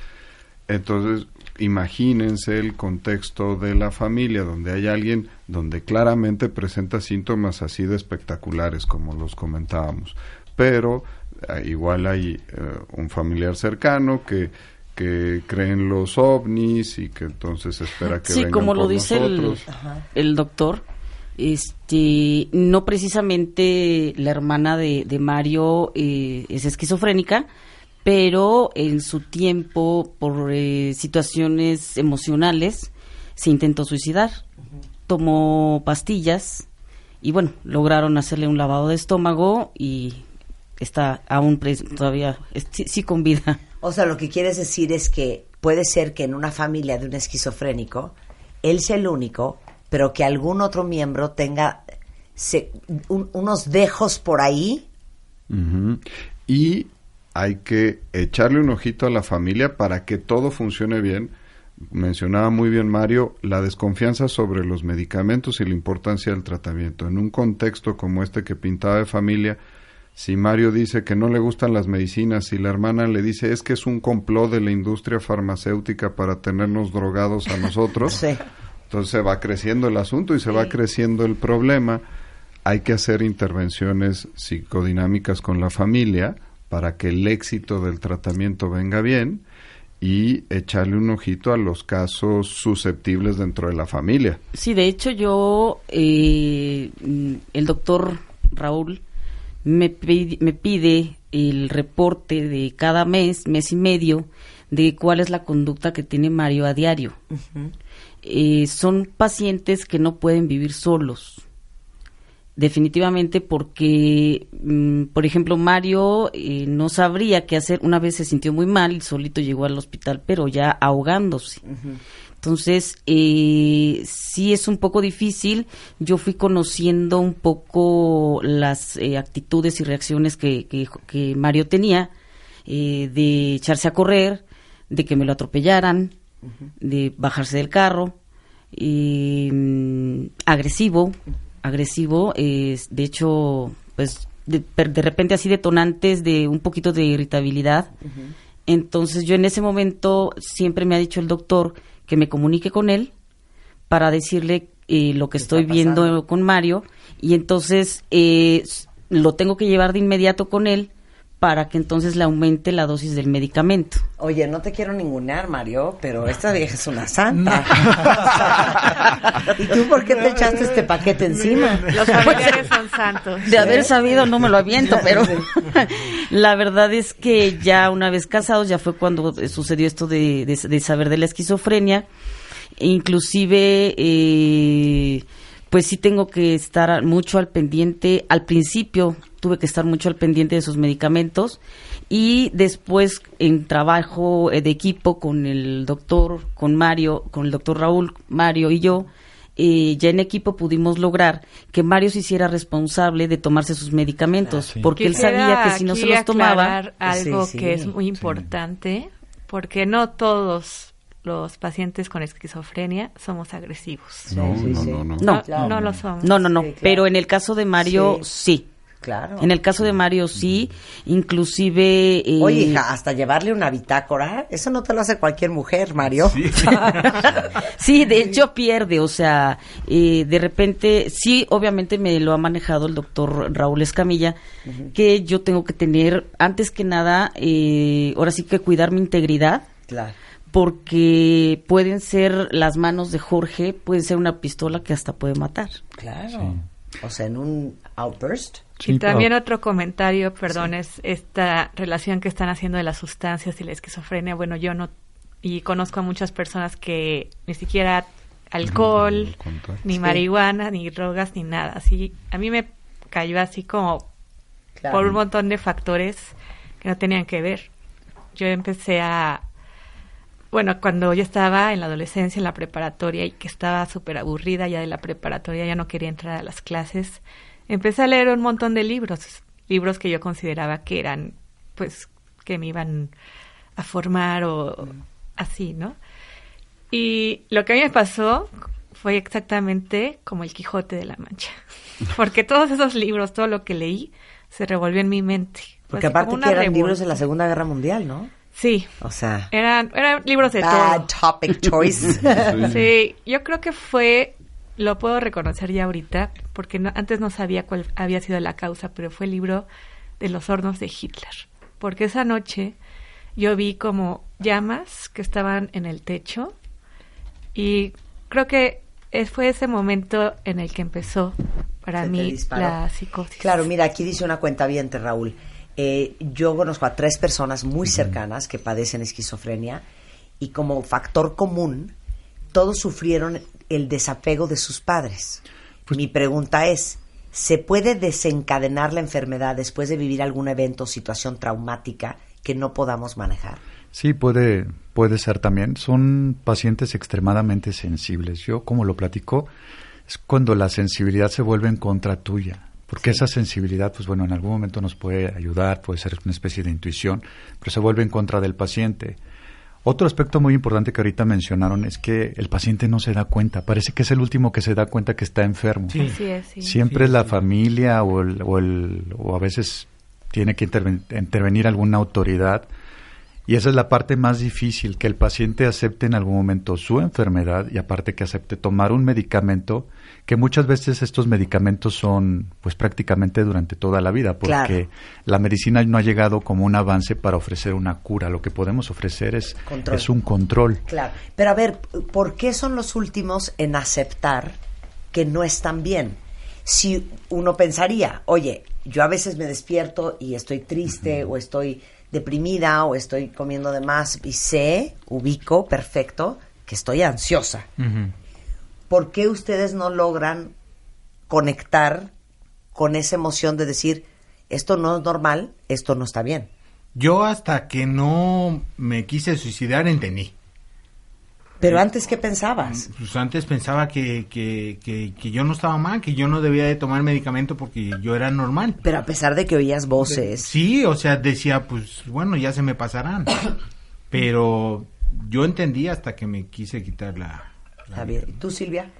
[SPEAKER 10] Entonces, imagínense el contexto de la familia, donde hay alguien donde claramente presenta síntomas así de espectaculares, como los comentábamos. Pero eh, igual hay eh, un familiar cercano que que creen los ovnis y que entonces espera que
[SPEAKER 6] sí, como lo dice el, doctor, este, no precisamente la hermana de, Mario eh, es esquizofrénica, pero en su tiempo, por eh, situaciones emocionales, se intentó suicidar. Tomó pastillas y bueno, lograron hacerle un lavado de estómago y está aún todavía sí con vida.
[SPEAKER 3] O sea, lo que quieres decir es que puede ser que en una familia de un esquizofrénico, él sea el único, pero que algún otro miembro tenga unos dejos por ahí.
[SPEAKER 10] Y hay que echarle un ojito a la familia para que todo funcione bien. Mencionaba muy bien Mario la desconfianza sobre los medicamentos y la importancia del tratamiento. En un contexto como este que pintaba de familia, si Mario dice que no le gustan las medicinas y la hermana le dice es que es un complot de la industria farmacéutica para tenernos drogados a nosotros, (laughs) entonces se va creciendo el asunto y se va creciendo el problema. Hay que hacer intervenciones psicodinámicas con la familia para que el éxito del tratamiento venga bien y echarle un ojito a los casos susceptibles dentro de la familia.
[SPEAKER 6] Sí, de hecho yo, eh, el doctor Raúl, me, me pide el reporte de cada mes, mes y medio, de cuál es la conducta que tiene Mario a diario. Eh, son pacientes que no pueden vivir solos. Definitivamente porque, mm, por ejemplo, Mario eh, no sabría qué hacer. Una vez se sintió muy mal y solito llegó al hospital, pero ya ahogándose. Entonces, eh, sí es un poco difícil. Yo fui conociendo un poco las eh, actitudes y reacciones que, que, Mario tenía, eh, de echarse a correr, de que me lo atropellaran, de bajarse del carro, mm, agresivo, agresivo, de hecho, pues de, de, repente así detonantes de un poquito de irritabilidad. Entonces yo en ese momento siempre me ha dicho el doctor, que me comunique con él para decirle eh, lo que
[SPEAKER 3] ¿Qué está
[SPEAKER 6] estoy viendo con Mario. Y entonces eh, lo tengo que llevar de inmediato con él para que entonces le aumente la dosis del medicamento.
[SPEAKER 3] Oye, no te quiero ningunear, Mario, pero esta vieja es una santa. (laughs) ¿Y tú por qué te echaste este paquete encima?
[SPEAKER 4] Los familiares son santos.
[SPEAKER 6] De haber sabido no me lo aviento, pero (laughs) la verdad es que ya una vez casados ya fue cuando eh, sucedió esto de, de- de saber de la esquizofrenia. Inclusive, eh, pues sí tengo que estar mucho al pendiente. Al principio tuve que estar mucho al pendiente de sus medicamentos y después en trabajo eh, de equipo con el doctor, con Mario, con el doctor Raúl, Mario y yo, eh, ya en equipo pudimos lograr que Mario se hiciera responsable de tomarse sus medicamentos, porque él sabía que si no se los tomaba,
[SPEAKER 4] aclarar algo
[SPEAKER 3] Sí, sí.
[SPEAKER 4] que es muy importante, porque no todos los pacientes con esquizofrenia somos agresivos.
[SPEAKER 10] No,
[SPEAKER 3] sí,
[SPEAKER 10] no,
[SPEAKER 3] sí.
[SPEAKER 10] no, no.
[SPEAKER 6] no,
[SPEAKER 4] No, no lo somos.
[SPEAKER 6] no, no, no,
[SPEAKER 3] Sí, claro.
[SPEAKER 6] pero en el caso de Mario sí.
[SPEAKER 3] Claro.
[SPEAKER 6] En el caso de Mario sí, inclusive... eh,
[SPEAKER 3] Oye, hija, hasta llevarle una bitácora, eso no te lo hace cualquier mujer, Mario.
[SPEAKER 6] sí, (laughs) de hecho pierde, o sea, eh, de repente, sí, obviamente me lo ha manejado el doctor Raúl Escamilla, que yo tengo que tener, antes que nada, eh, ahora sí que cuidar mi integridad,
[SPEAKER 3] Claro.
[SPEAKER 6] Porque pueden ser las manos de Jorge, puede ser una pistola que hasta puede matar.
[SPEAKER 3] Claro. O sea, en un outburst.
[SPEAKER 9] Sí,
[SPEAKER 4] y también otro comentario, perdón, es esta relación que están haciendo de las sustancias y la esquizofrenia. Bueno, yo no, y conozco a muchas personas que ni siquiera alcohol, ni
[SPEAKER 3] Sí.
[SPEAKER 4] marihuana, ni drogas, ni nada. Así, a mí me cayó así como
[SPEAKER 3] Claro.
[SPEAKER 4] por un montón de factores que no tenían que ver. Yo empecé a, bueno, cuando yo estaba en la adolescencia, en la preparatoria y que estaba súper aburrida ya de la preparatoria, ya no quería entrar a las clases, empecé a leer un montón de libros, libros que yo consideraba que eran, pues, que me iban a formar o así, ¿no? Y lo que a mí me pasó fue exactamente como el Quijote de la Mancha, (laughs) porque todos esos libros, todo lo que leí, se revolvió en mi mente.
[SPEAKER 3] Porque
[SPEAKER 4] así
[SPEAKER 3] aparte que eran libros de la Segunda Guerra Mundial, ¿no?
[SPEAKER 4] Sí,
[SPEAKER 3] O sea,
[SPEAKER 4] eran, eran libros de
[SPEAKER 3] bad
[SPEAKER 4] todo.
[SPEAKER 3] topic choice. (laughs)
[SPEAKER 4] Sí, yo creo que fue, lo puedo reconocer ya ahorita, porque no- antes no sabía cuál había sido la causa, pero fue el libro de los hornos de Hitler. Porque esa noche yo vi como llamas que estaban en el techo y creo que fue ese momento en el que empezó para
[SPEAKER 3] Se
[SPEAKER 4] mí la psicosis.
[SPEAKER 3] Claro, mira, aquí dice una cuenta bien, Raúl. Eh, yo conozco a tres personas muy cercanas que padecen esquizofrenia y como factor común, todos sufrieron el desapego de sus padres. Mi pregunta es, ¿se puede desencadenar la enfermedad después de vivir algún evento o situación traumática que no podamos manejar?
[SPEAKER 9] Sí, puede, puede ser también. Son pacientes extremadamente sensibles. Yo, como lo platico, es cuando la sensibilidad se vuelve en contra tuya. Porque esa sensibilidad, pues bueno, en algún momento nos puede ayudar, puede ser una especie de intuición, pero se vuelve en contra del paciente. Otro aspecto muy importante que ahorita mencionaron es que el paciente no se da cuenta. Parece que es el último que se da cuenta que está enfermo.
[SPEAKER 5] Sí.
[SPEAKER 4] Así es, sí.
[SPEAKER 9] Siempre
[SPEAKER 5] Sí,
[SPEAKER 9] la
[SPEAKER 5] sí.
[SPEAKER 9] familia o, el, o, el- o a veces tiene que interven- intervenir alguna autoridad. Y esa es la parte más difícil, que el paciente acepte en algún momento su enfermedad y aparte que acepte tomar un medicamento, que muchas veces estos medicamentos son pues prácticamente durante toda la vida, porque
[SPEAKER 3] Claro.
[SPEAKER 9] la medicina no ha llegado como un avance para ofrecer una cura. Lo que podemos ofrecer es,
[SPEAKER 3] Control.
[SPEAKER 9] es un control.
[SPEAKER 3] Claro, pero a ver, ¿por qué son los últimos en aceptar que no están bien? Si uno pensaría, oye, yo a veces me despierto y estoy triste o estoy deprimida o estoy comiendo de más y sé, ubico perfecto que estoy ansiosa. ¿Por qué ustedes no logran conectar con esa emoción de decir, esto no es normal, esto no está bien?
[SPEAKER 5] Yo hasta que no me quise suicidar entendí.
[SPEAKER 3] Pero antes, ¿qué pensabas?
[SPEAKER 5] Pues antes pensaba que, que, que, que yo no estaba mal, que yo no debía de tomar medicamento porque yo era normal.
[SPEAKER 3] Pero a pesar de que oías voces,
[SPEAKER 5] Sí, o sea, decía, pues bueno, ya se me pasarán. (coughs) Pero yo entendí hasta que me quise quitar la...
[SPEAKER 3] está bien. ¿Tú, Silvia?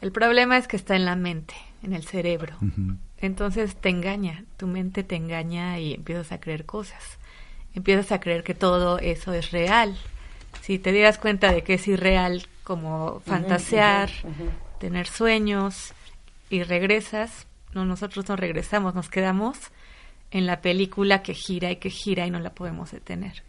[SPEAKER 4] El problema es que está en la mente, en el cerebro. Entonces te engaña, tu mente te engaña y empiezas a creer cosas. Empiezas a creer que todo eso es real. Si te dieras cuenta de que es irreal, como fantasear, tener sueños y regresas, no nosotros no regresamos, nos quedamos en la película que gira y que gira y no la podemos detener.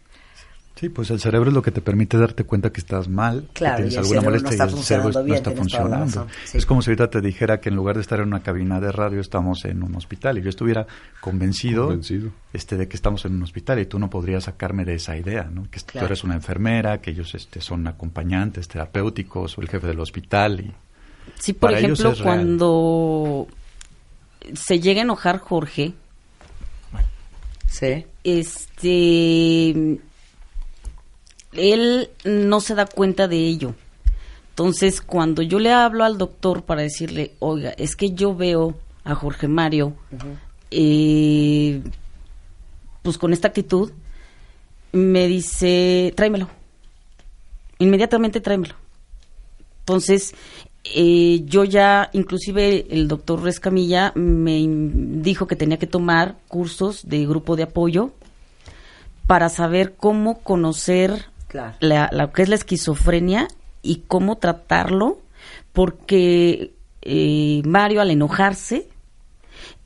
[SPEAKER 9] Sí, pues el cerebro es lo que te permite darte cuenta que estás mal,
[SPEAKER 3] Claro,
[SPEAKER 9] que tienes alguna molestia y el cerebro no está funcionando.
[SPEAKER 3] sí.
[SPEAKER 9] Es como si ahorita te dijera que en lugar de estar en una cabina de radio estamos en un hospital y yo estuviera convencido,
[SPEAKER 10] Convencido.
[SPEAKER 9] Este, de que estamos en un hospital y tú no podrías sacarme de esa idea, ¿no? Que
[SPEAKER 3] Claro.
[SPEAKER 9] tú eres una enfermera, que ellos este, son acompañantes terapéuticos o el jefe del hospital y
[SPEAKER 6] Sí, por
[SPEAKER 9] Para ellos
[SPEAKER 6] ejemplo,
[SPEAKER 9] real.
[SPEAKER 6] cuando se llega a enojar Jorge,
[SPEAKER 3] Sí.
[SPEAKER 6] este él no se da cuenta de ello. Entonces, cuando yo le hablo al doctor para decirle, oiga, es que yo veo a Jorge Mario, eh, pues con esta actitud, me dice, tráemelo. Inmediatamente tráemelo. Entonces, eh, yo ya, inclusive el doctor Rescamilla me dijo que tenía que tomar cursos de grupo de apoyo para saber cómo conocer
[SPEAKER 3] Claro.
[SPEAKER 6] la, lo que es la esquizofrenia y cómo tratarlo, porque eh, Mario al enojarse,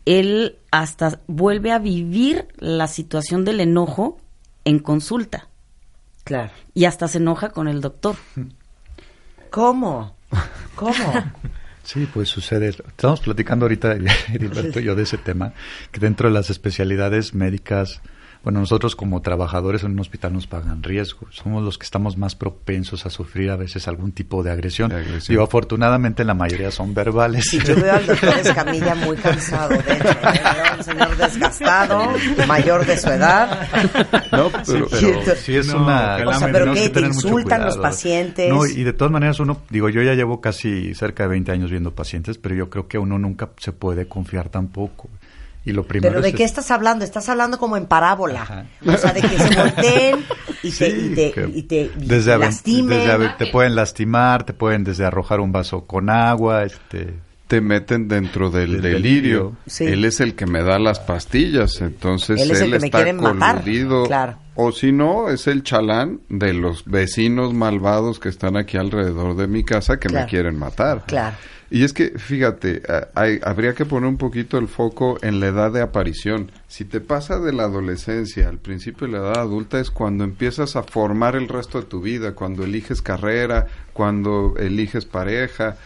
[SPEAKER 6] él hasta vuelve a vivir la situación del enojo en consulta
[SPEAKER 3] Claro.
[SPEAKER 6] y hasta se enoja con el doctor.
[SPEAKER 3] ¿Cómo? ¿Cómo? (laughs)
[SPEAKER 9] Sí, pues sucede. Estamos platicando ahorita, (laughs) Heriberto y yo, de ese tema, que dentro de las especialidades médicas, bueno, nosotros como trabajadores en un hospital nos pagan riesgo. Somos los que estamos más propensos a sufrir a veces algún tipo de agresión.
[SPEAKER 10] De agresión.
[SPEAKER 9] Digo, afortunadamente la mayoría son verbales.
[SPEAKER 3] Sí, yo veo al doctor Escamilla muy cansado, de hecho. ¿eh? Veo a un señor desgastado, mayor de su edad.
[SPEAKER 10] No, pero,
[SPEAKER 9] pero sí es
[SPEAKER 5] No,
[SPEAKER 9] una...
[SPEAKER 3] O sea, ¿pero
[SPEAKER 9] que
[SPEAKER 3] ¿Te
[SPEAKER 9] tener mucho
[SPEAKER 3] insultan los
[SPEAKER 9] cuidado.
[SPEAKER 3] pacientes?
[SPEAKER 9] No, y de todas maneras uno, digo, yo ya llevo casi cerca de 20 años viendo pacientes, pero yo creo que uno nunca se puede confiar tampoco. Y lo primero
[SPEAKER 3] ¿Pero de
[SPEAKER 9] es
[SPEAKER 3] qué estás hablando? Estás hablando como en parábola.
[SPEAKER 9] Ajá.
[SPEAKER 3] O sea, de que se volteen y te,
[SPEAKER 9] Sí,
[SPEAKER 3] y te, y te
[SPEAKER 9] desde aven-
[SPEAKER 3] lastimen.
[SPEAKER 9] desde ave- te pueden lastimar, te pueden desde arrojar un vaso con agua, este
[SPEAKER 10] te meten dentro del
[SPEAKER 9] Del
[SPEAKER 10] delirio.
[SPEAKER 9] delirio.
[SPEAKER 3] Sí.
[SPEAKER 10] Él es el que me da las pastillas, entonces
[SPEAKER 3] Él
[SPEAKER 10] él,
[SPEAKER 3] es el que me
[SPEAKER 10] está
[SPEAKER 3] quiere matar,
[SPEAKER 10] coludido.
[SPEAKER 3] claro.
[SPEAKER 10] O si no, es el chalán de los vecinos malvados que están aquí alrededor de mi casa que
[SPEAKER 3] Claro.
[SPEAKER 10] me quieren matar.
[SPEAKER 3] Claro.
[SPEAKER 10] Y es que, fíjate, a- hay- habría que poner un poquito el foco en la edad de aparición. Si te pasa de la adolescencia al principio de la edad adulta es cuando empiezas a formar el resto de tu vida, cuando eliges carrera, cuando eliges pareja.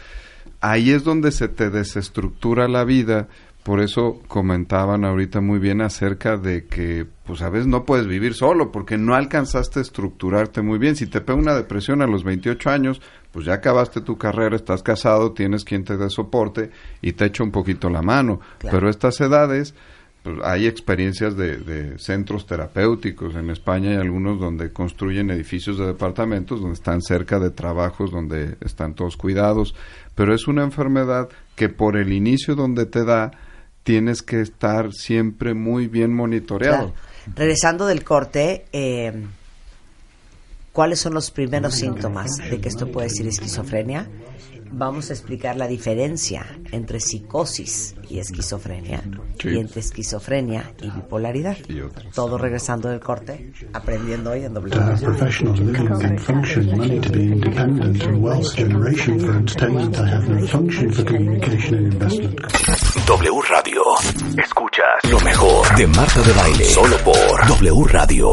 [SPEAKER 10] Ahí es donde se te desestructura la vida. Por eso comentaban ahorita muy bien acerca de que, pues a veces no puedes vivir solo porque no alcanzaste a estructurarte muy bien. Si te pega una depresión a los 28 años, pues ya acabaste tu carrera, estás casado, tienes quien te dé soporte y te echa un poquito la mano.
[SPEAKER 3] Claro.
[SPEAKER 10] Pero estas edades, pues, hay experiencias de, de centros terapéuticos. En España hay algunos donde construyen edificios de departamentos, donde están cerca de trabajos, donde están todos cuidados. Pero es una enfermedad que por el inicio donde te da, tienes que estar siempre muy bien monitoreado.
[SPEAKER 3] Claro. Regresando del corte, eh, ¿cuáles son los primeros síntomas de que esto puede ser esquizofrenia? Vamos a explicar la diferencia entre psicosis y esquizofrenia
[SPEAKER 10] Sí.
[SPEAKER 3] y entre esquizofrenia y bipolaridad.
[SPEAKER 10] Y.
[SPEAKER 3] Todo regresando del corte, aprendiendo hoy en doble
[SPEAKER 8] To have professional living and function, money to be independent, and wealth generation for entertainment, I have no function for communication and investment.
[SPEAKER 11] W Radio. Escuchas lo mejor de Marta de Baile. Solo por W Radio.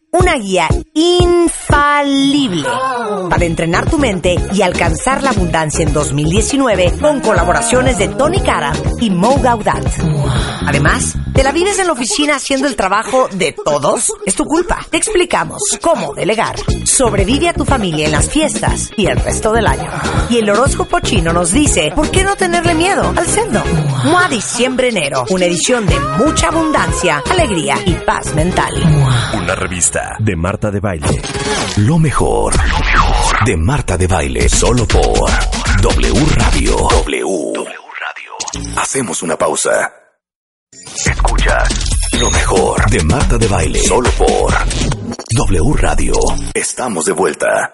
[SPEAKER 3] una guía infalible para entrenar tu mente y alcanzar la abundancia en 2019 con colaboraciones de Tony Cara y Mo Gaudat. Además, ¿te la vives en la oficina haciendo el trabajo de todos? Es tu culpa. Te explicamos cómo delegar. Sobrevive a tu familia en las fiestas y el resto del año. Y el horóscopo chino nos dice, ¿por qué no tenerle miedo al cerdo? MOA Diciembre Enero, una edición de mucha abundancia, alegría y paz mental.
[SPEAKER 11] Una revista de Marta de Baile. Lo mejor, lo mejor de Marta de Baile. Solo por W Radio. W. W Radio. Hacemos una pausa. Escuchas lo mejor de Marta de Baile. Solo por W Radio. Estamos de vuelta.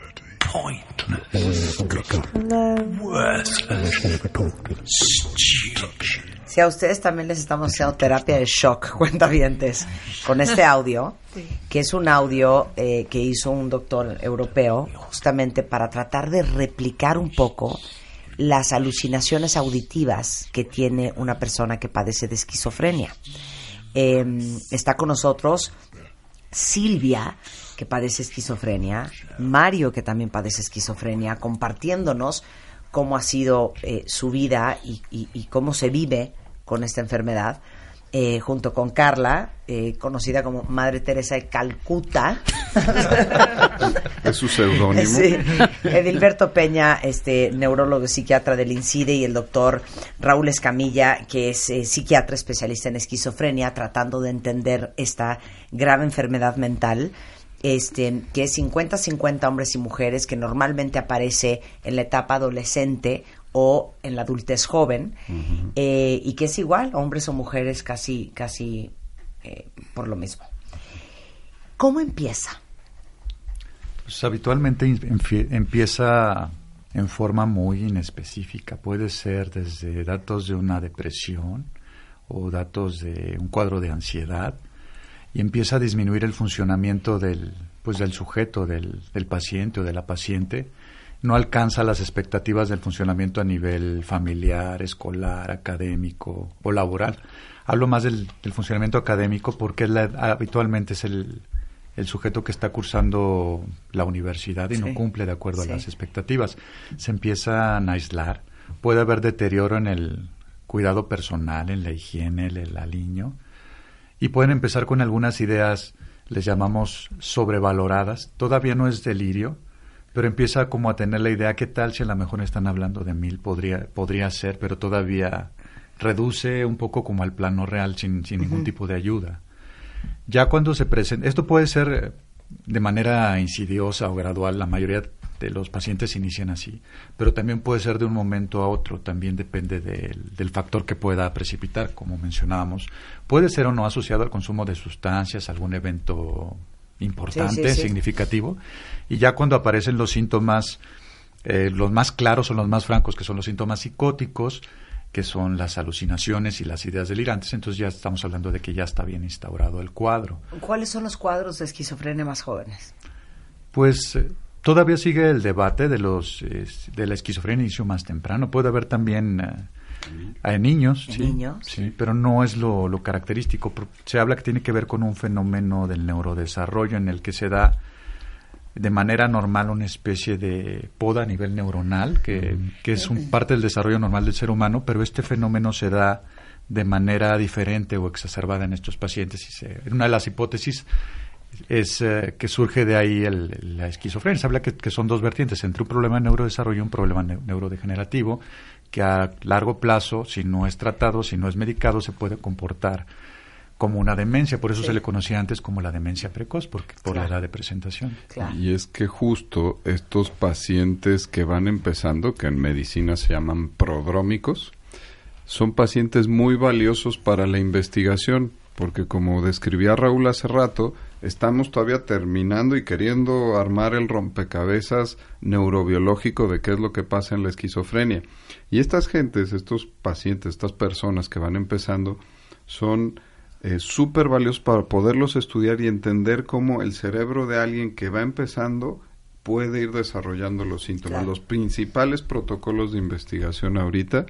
[SPEAKER 1] Pointless. Worthless. Stupid.
[SPEAKER 3] Si a ustedes también les estamos haciendo terapia de shock, (laughs) cuentavientes, con este audio, que es un audio eh, que hizo un doctor europeo justamente para tratar de replicar un poco las alucinaciones auditivas que tiene una persona que padece de esquizofrenia. Eh, está con nosotros Silvia, que padece esquizofrenia, Mario, que también padece esquizofrenia, compartiéndonos cómo ha sido eh, su vida y, y- y cómo se vive con esta enfermedad, eh, junto con Carla, eh, conocida como Madre Teresa de Calcuta. (laughs)
[SPEAKER 10] Es su seudónimo.
[SPEAKER 3] Sí. Edilberto Peña, este neurólogo y psiquiatra del INCIDE, y el doctor Raúl Escamilla, que es psiquiatra especialista en esquizofrenia, tratando de entender esta grave enfermedad mental. Este, que es 50-50 hombres y mujeres, que normalmente aparece en la etapa adolescente o en la adultez joven, eh, y que es igual, hombres o mujeres casi, casi eh, por lo mismo. ¿Cómo empieza?
[SPEAKER 9] Pues habitualmente empieza en forma muy inespecífica. Puede ser desde datos de una depresión o datos de un cuadro de ansiedad y empieza a disminuir el funcionamiento del, pues del sujeto, del, del paciente o de la paciente. No alcanza las expectativas del funcionamiento a nivel familiar, escolar, académico o laboral. Hablo más del, del funcionamiento académico porque es la- habitualmente es el, el sujeto que está cursando la universidad y
[SPEAKER 3] Sí.
[SPEAKER 9] no cumple de acuerdo
[SPEAKER 3] Sí.
[SPEAKER 9] a las expectativas. Se empiezan a aislar. Puede haber deterioro en el cuidado personal, en la higiene, el, el aliño. Y pueden empezar con algunas ideas, les llamamos sobrevaloradas. Todavía no es delirio, pero empieza como a tener la idea, ¿qué tal si a lo mejor están hablando de mil? Podría, podría ser, pero todavía reduce un poco como al plano real sin, sin ningún tipo de ayuda. Ya cuando se presenta, esto puede ser de manera insidiosa o gradual, la mayoría de los pacientes inician así, pero también puede ser de un momento a otro, también depende del, del factor que pueda precipitar, como mencionábamos. Puede ser o no asociado al consumo de sustancias, algún evento importante,
[SPEAKER 12] Sí, sí, sí.
[SPEAKER 9] significativo, y ya cuando aparecen los síntomas, eh, los más claros o los más francos, que son los síntomas psicóticos, que son las alucinaciones y las ideas delirantes, entonces ya estamos hablando de que ya está bien instaurado el cuadro.
[SPEAKER 3] ¿Cuáles son los cuadros de esquizofrenia más jóvenes?
[SPEAKER 9] Pues eh, todavía sigue el debate de los de la esquizofrenia inicio más temprano. Puede haber también eh, en niños,
[SPEAKER 3] En
[SPEAKER 9] sí,
[SPEAKER 3] niños.
[SPEAKER 9] sí, pero no es lo, lo característico. Se habla que tiene que ver con un fenómeno del neurodesarrollo en el que se da de manera normal una especie de poda a nivel neuronal, que, que es un, parte del desarrollo normal del ser humano, pero este fenómeno se da de manera diferente o exacerbada en estos pacientes. Y se- una de las hipótesis es eh, que surge de ahí el- la esquizofrenia. Se habla que, que son dos vertientes, entre un problema de neurodesarrollo y un problema neu- neurodegenerativo, que a largo plazo, si no es tratado, si no es medicado, se puede comportar como una demencia. Por eso
[SPEAKER 10] Sí.
[SPEAKER 9] se le conocía antes como la demencia precoz, porque por
[SPEAKER 10] Claro.
[SPEAKER 9] la edad de presentación.
[SPEAKER 10] Y es que justo estos pacientes que van empezando, que en medicina se llaman prodrómicos, son pacientes muy valiosos para la investigación, porque como describía Raúl hace rato, estamos todavía terminando y queriendo armar el rompecabezas neurobiológico de qué es lo que pasa en la esquizofrenia. Y estas gentes, estos pacientes, estas personas que van empezando, son eh, súper valiosos para poderlos estudiar y entender cómo el cerebro de alguien que va empezando puede ir desarrollando los síntomas.
[SPEAKER 3] Claro.
[SPEAKER 10] Los principales protocolos de investigación ahorita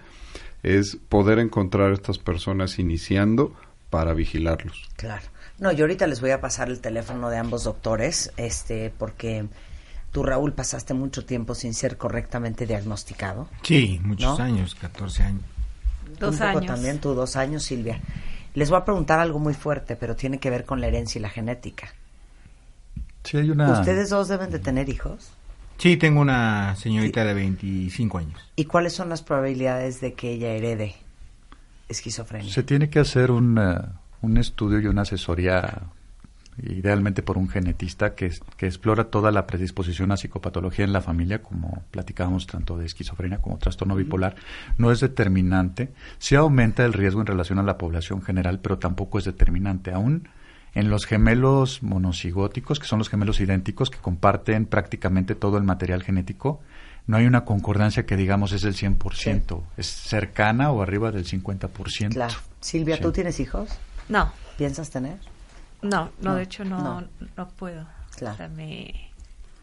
[SPEAKER 10] es poder encontrar a estas personas iniciando para vigilarlos.
[SPEAKER 3] Claro. No, yo ahorita les voy a pasar el teléfono de ambos doctores, este, porque tú, Raúl, pasaste mucho tiempo sin ser correctamente diagnosticado.
[SPEAKER 5] Sí, muchos
[SPEAKER 3] ¿No?
[SPEAKER 5] años, 14 años.
[SPEAKER 4] Dos
[SPEAKER 3] Un poco
[SPEAKER 4] años.
[SPEAKER 3] también, tú, dos años, Silvia. Les voy a preguntar algo muy fuerte, pero tiene que ver con la herencia y la genética.
[SPEAKER 9] Sí, hay una...
[SPEAKER 3] ¿Ustedes dos deben de tener hijos?
[SPEAKER 5] Sí, tengo una señorita de 25 años.
[SPEAKER 3] ¿Y cuáles son las probabilidades de que ella herede esquizofrenia?
[SPEAKER 9] Se tiene que hacer un, eh, un estudio y una asesoría idealmente por un genetista que, que explora toda la predisposición a psicopatología en la familia, como platicábamos tanto de esquizofrenia como trastorno bipolar, no es determinante. Sí aumenta el riesgo en relación a la población general, pero tampoco es determinante. Aún en los gemelos monocigóticos, que son los gemelos idénticos, que comparten prácticamente todo el material genético, no hay una concordancia que digamos es del 100%, es cercana o arriba del 50%.
[SPEAKER 3] Claro. Silvia,
[SPEAKER 9] Sí.
[SPEAKER 3] ¿tú tienes hijos?
[SPEAKER 4] No,
[SPEAKER 3] ¿Piensas tener?
[SPEAKER 4] no, no,
[SPEAKER 3] No,
[SPEAKER 4] de hecho no,
[SPEAKER 3] no.
[SPEAKER 4] no, puedo.
[SPEAKER 3] Claro.
[SPEAKER 4] O sea, me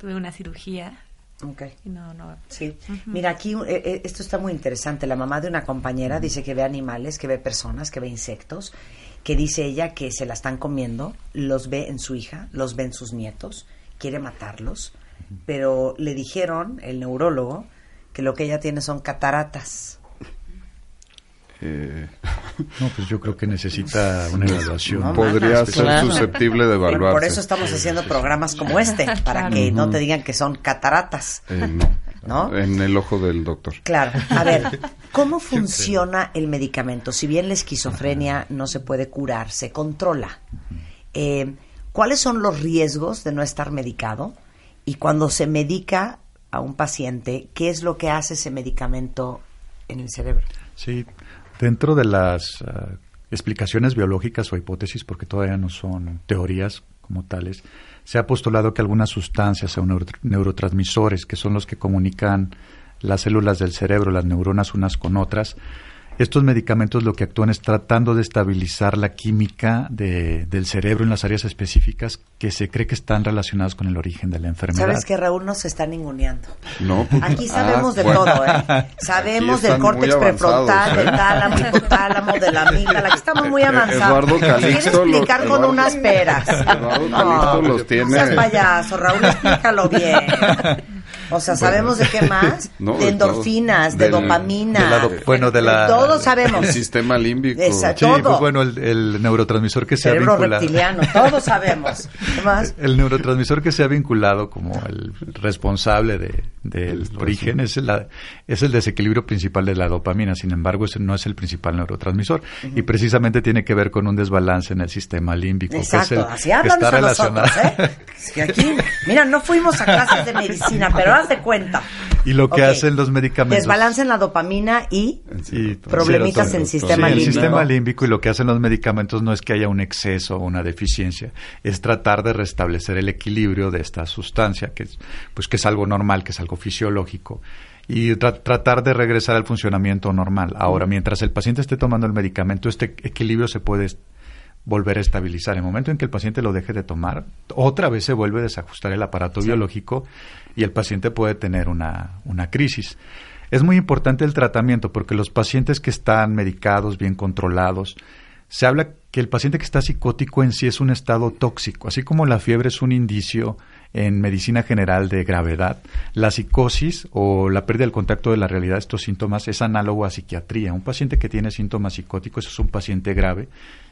[SPEAKER 4] tuve una cirugía
[SPEAKER 3] Ok.
[SPEAKER 4] y no, no.
[SPEAKER 3] Sí. Mira, aquí eh, eh, esto está muy interesante. La mamá de una compañera dice que ve animales, que ve personas, que ve insectos, que dice ella que se la están comiendo, los ve en su hija, los ve en sus nietos, quiere matarlos, pero le dijeron, el neurólogo, que lo que ella tiene son cataratas.
[SPEAKER 10] Eh,
[SPEAKER 9] No, pues yo creo que necesita una evaluación.
[SPEAKER 3] No,
[SPEAKER 10] podría ser
[SPEAKER 6] claro.
[SPEAKER 10] susceptible de
[SPEAKER 3] Pero
[SPEAKER 10] evaluarse.
[SPEAKER 3] por eso estamos haciendo programas como este, (laughs) para que no te digan que son cataratas.
[SPEAKER 10] Eh, (laughs) no.
[SPEAKER 3] ¿No?
[SPEAKER 10] En el ojo del doctor.
[SPEAKER 3] Claro. A ver, (laughs) ¿cómo funciona el medicamento? Si bien la esquizofrenia no se puede curar, se controla. Eh, ¿Cuáles son los riesgos de no estar medicado? Y cuando se medica a un paciente, ¿qué es lo que hace ese medicamento en el cerebro?
[SPEAKER 9] Sí, dentro de las ah, explicaciones biológicas o hipótesis, porque todavía no son teorías como tales, se ha postulado que algunas sustancias o neuro- neurotransmisores, que son los que comunican las células del cerebro, las neuronas unas con otras, estos medicamentos lo que actúan es tratando de estabilizar la química de- del cerebro en las áreas específicas que se cree que están relacionadas con el origen de la enfermedad.
[SPEAKER 3] Sabes que Raúl nos está ninguneando.
[SPEAKER 10] No,
[SPEAKER 3] Aquí
[SPEAKER 10] Ah,
[SPEAKER 3] sabemos de
[SPEAKER 10] bueno.
[SPEAKER 3] todo, ¿eh? Sabemos del córtex prefrontal,
[SPEAKER 10] avanzados,
[SPEAKER 3] del
[SPEAKER 10] ¿eh?
[SPEAKER 3] tálamo, hipotálamo, de la amígdala. Aquí estamos muy
[SPEAKER 10] Eh,
[SPEAKER 3] avanzados.
[SPEAKER 10] Eduardo
[SPEAKER 3] ¿Quieres
[SPEAKER 10] Calixto
[SPEAKER 3] explicar con
[SPEAKER 10] Eduardo-
[SPEAKER 3] unas peras?
[SPEAKER 10] Eduardo Calixto los tiene.
[SPEAKER 3] No seas payaso, Raúl, explícalo bien. (laughs) O sea, ¿sabemos de qué más? (laughs)
[SPEAKER 10] No,
[SPEAKER 3] de
[SPEAKER 10] de
[SPEAKER 3] endorfinas,
[SPEAKER 10] todo.
[SPEAKER 3] de
[SPEAKER 10] Del-
[SPEAKER 3] dopamina.
[SPEAKER 9] de la do- bueno, de la-
[SPEAKER 3] Todo sabemos.
[SPEAKER 10] El sistema límbico.
[SPEAKER 3] Esa-
[SPEAKER 9] Sí,
[SPEAKER 3] todo.
[SPEAKER 9] pues bueno, el, el neurotransmisor que se ha
[SPEAKER 3] Cerebro
[SPEAKER 9] vinculado.
[SPEAKER 3] reptiliano, todos sabemos. ¿Qué más? (laughs)
[SPEAKER 9] El neurotransmisor que se ha vinculado como el responsable de- del origen es, la- es el desequilibrio principal de la dopamina. Sin embargo, ese no es el principal neurotransmisor. Y precisamente tiene que ver con un desbalance en el sistema límbico. que es
[SPEAKER 3] Exacto,
[SPEAKER 9] el-
[SPEAKER 3] así
[SPEAKER 9] que
[SPEAKER 3] háblanos
[SPEAKER 9] está
[SPEAKER 3] a nosotros,
[SPEAKER 9] relacionado-
[SPEAKER 3] ¿eh? Es que aquí, mira, no fuimos a clases de medicina, (laughs) pero de cuenta.
[SPEAKER 9] Y lo que hacen los medicamentos.
[SPEAKER 3] Desbalance en la dopamina y
[SPEAKER 9] y
[SPEAKER 3] Problemitas en sistema
[SPEAKER 9] Sí, el
[SPEAKER 3] límbico.
[SPEAKER 9] sistema límbico y lo que hacen los medicamentos no es que haya un exceso o una deficiencia, es tratar de restablecer el equilibrio de esta sustancia, que es, pues que es algo normal, que es algo fisiológico y tra- tratar de regresar al funcionamiento normal. Ahora, mientras el paciente esté tomando el medicamento, este equilibrio se puede volver a estabilizar. En el momento en que el paciente lo deje de tomar, otra vez se vuelve a desajustar el aparato biológico y el paciente puede tener una, una crisis. Es muy importante el tratamiento porque los pacientes que están medicados, bien controlados, se habla que el paciente que está psicótico en sí es un estado tóxico, así como la fiebre es un indicio en medicina general de gravedad, la psicosis o la pérdida del contacto de la realidad de estos síntomas es análogo a psiquiatría. Un paciente que tiene síntomas psicóticos es un paciente grave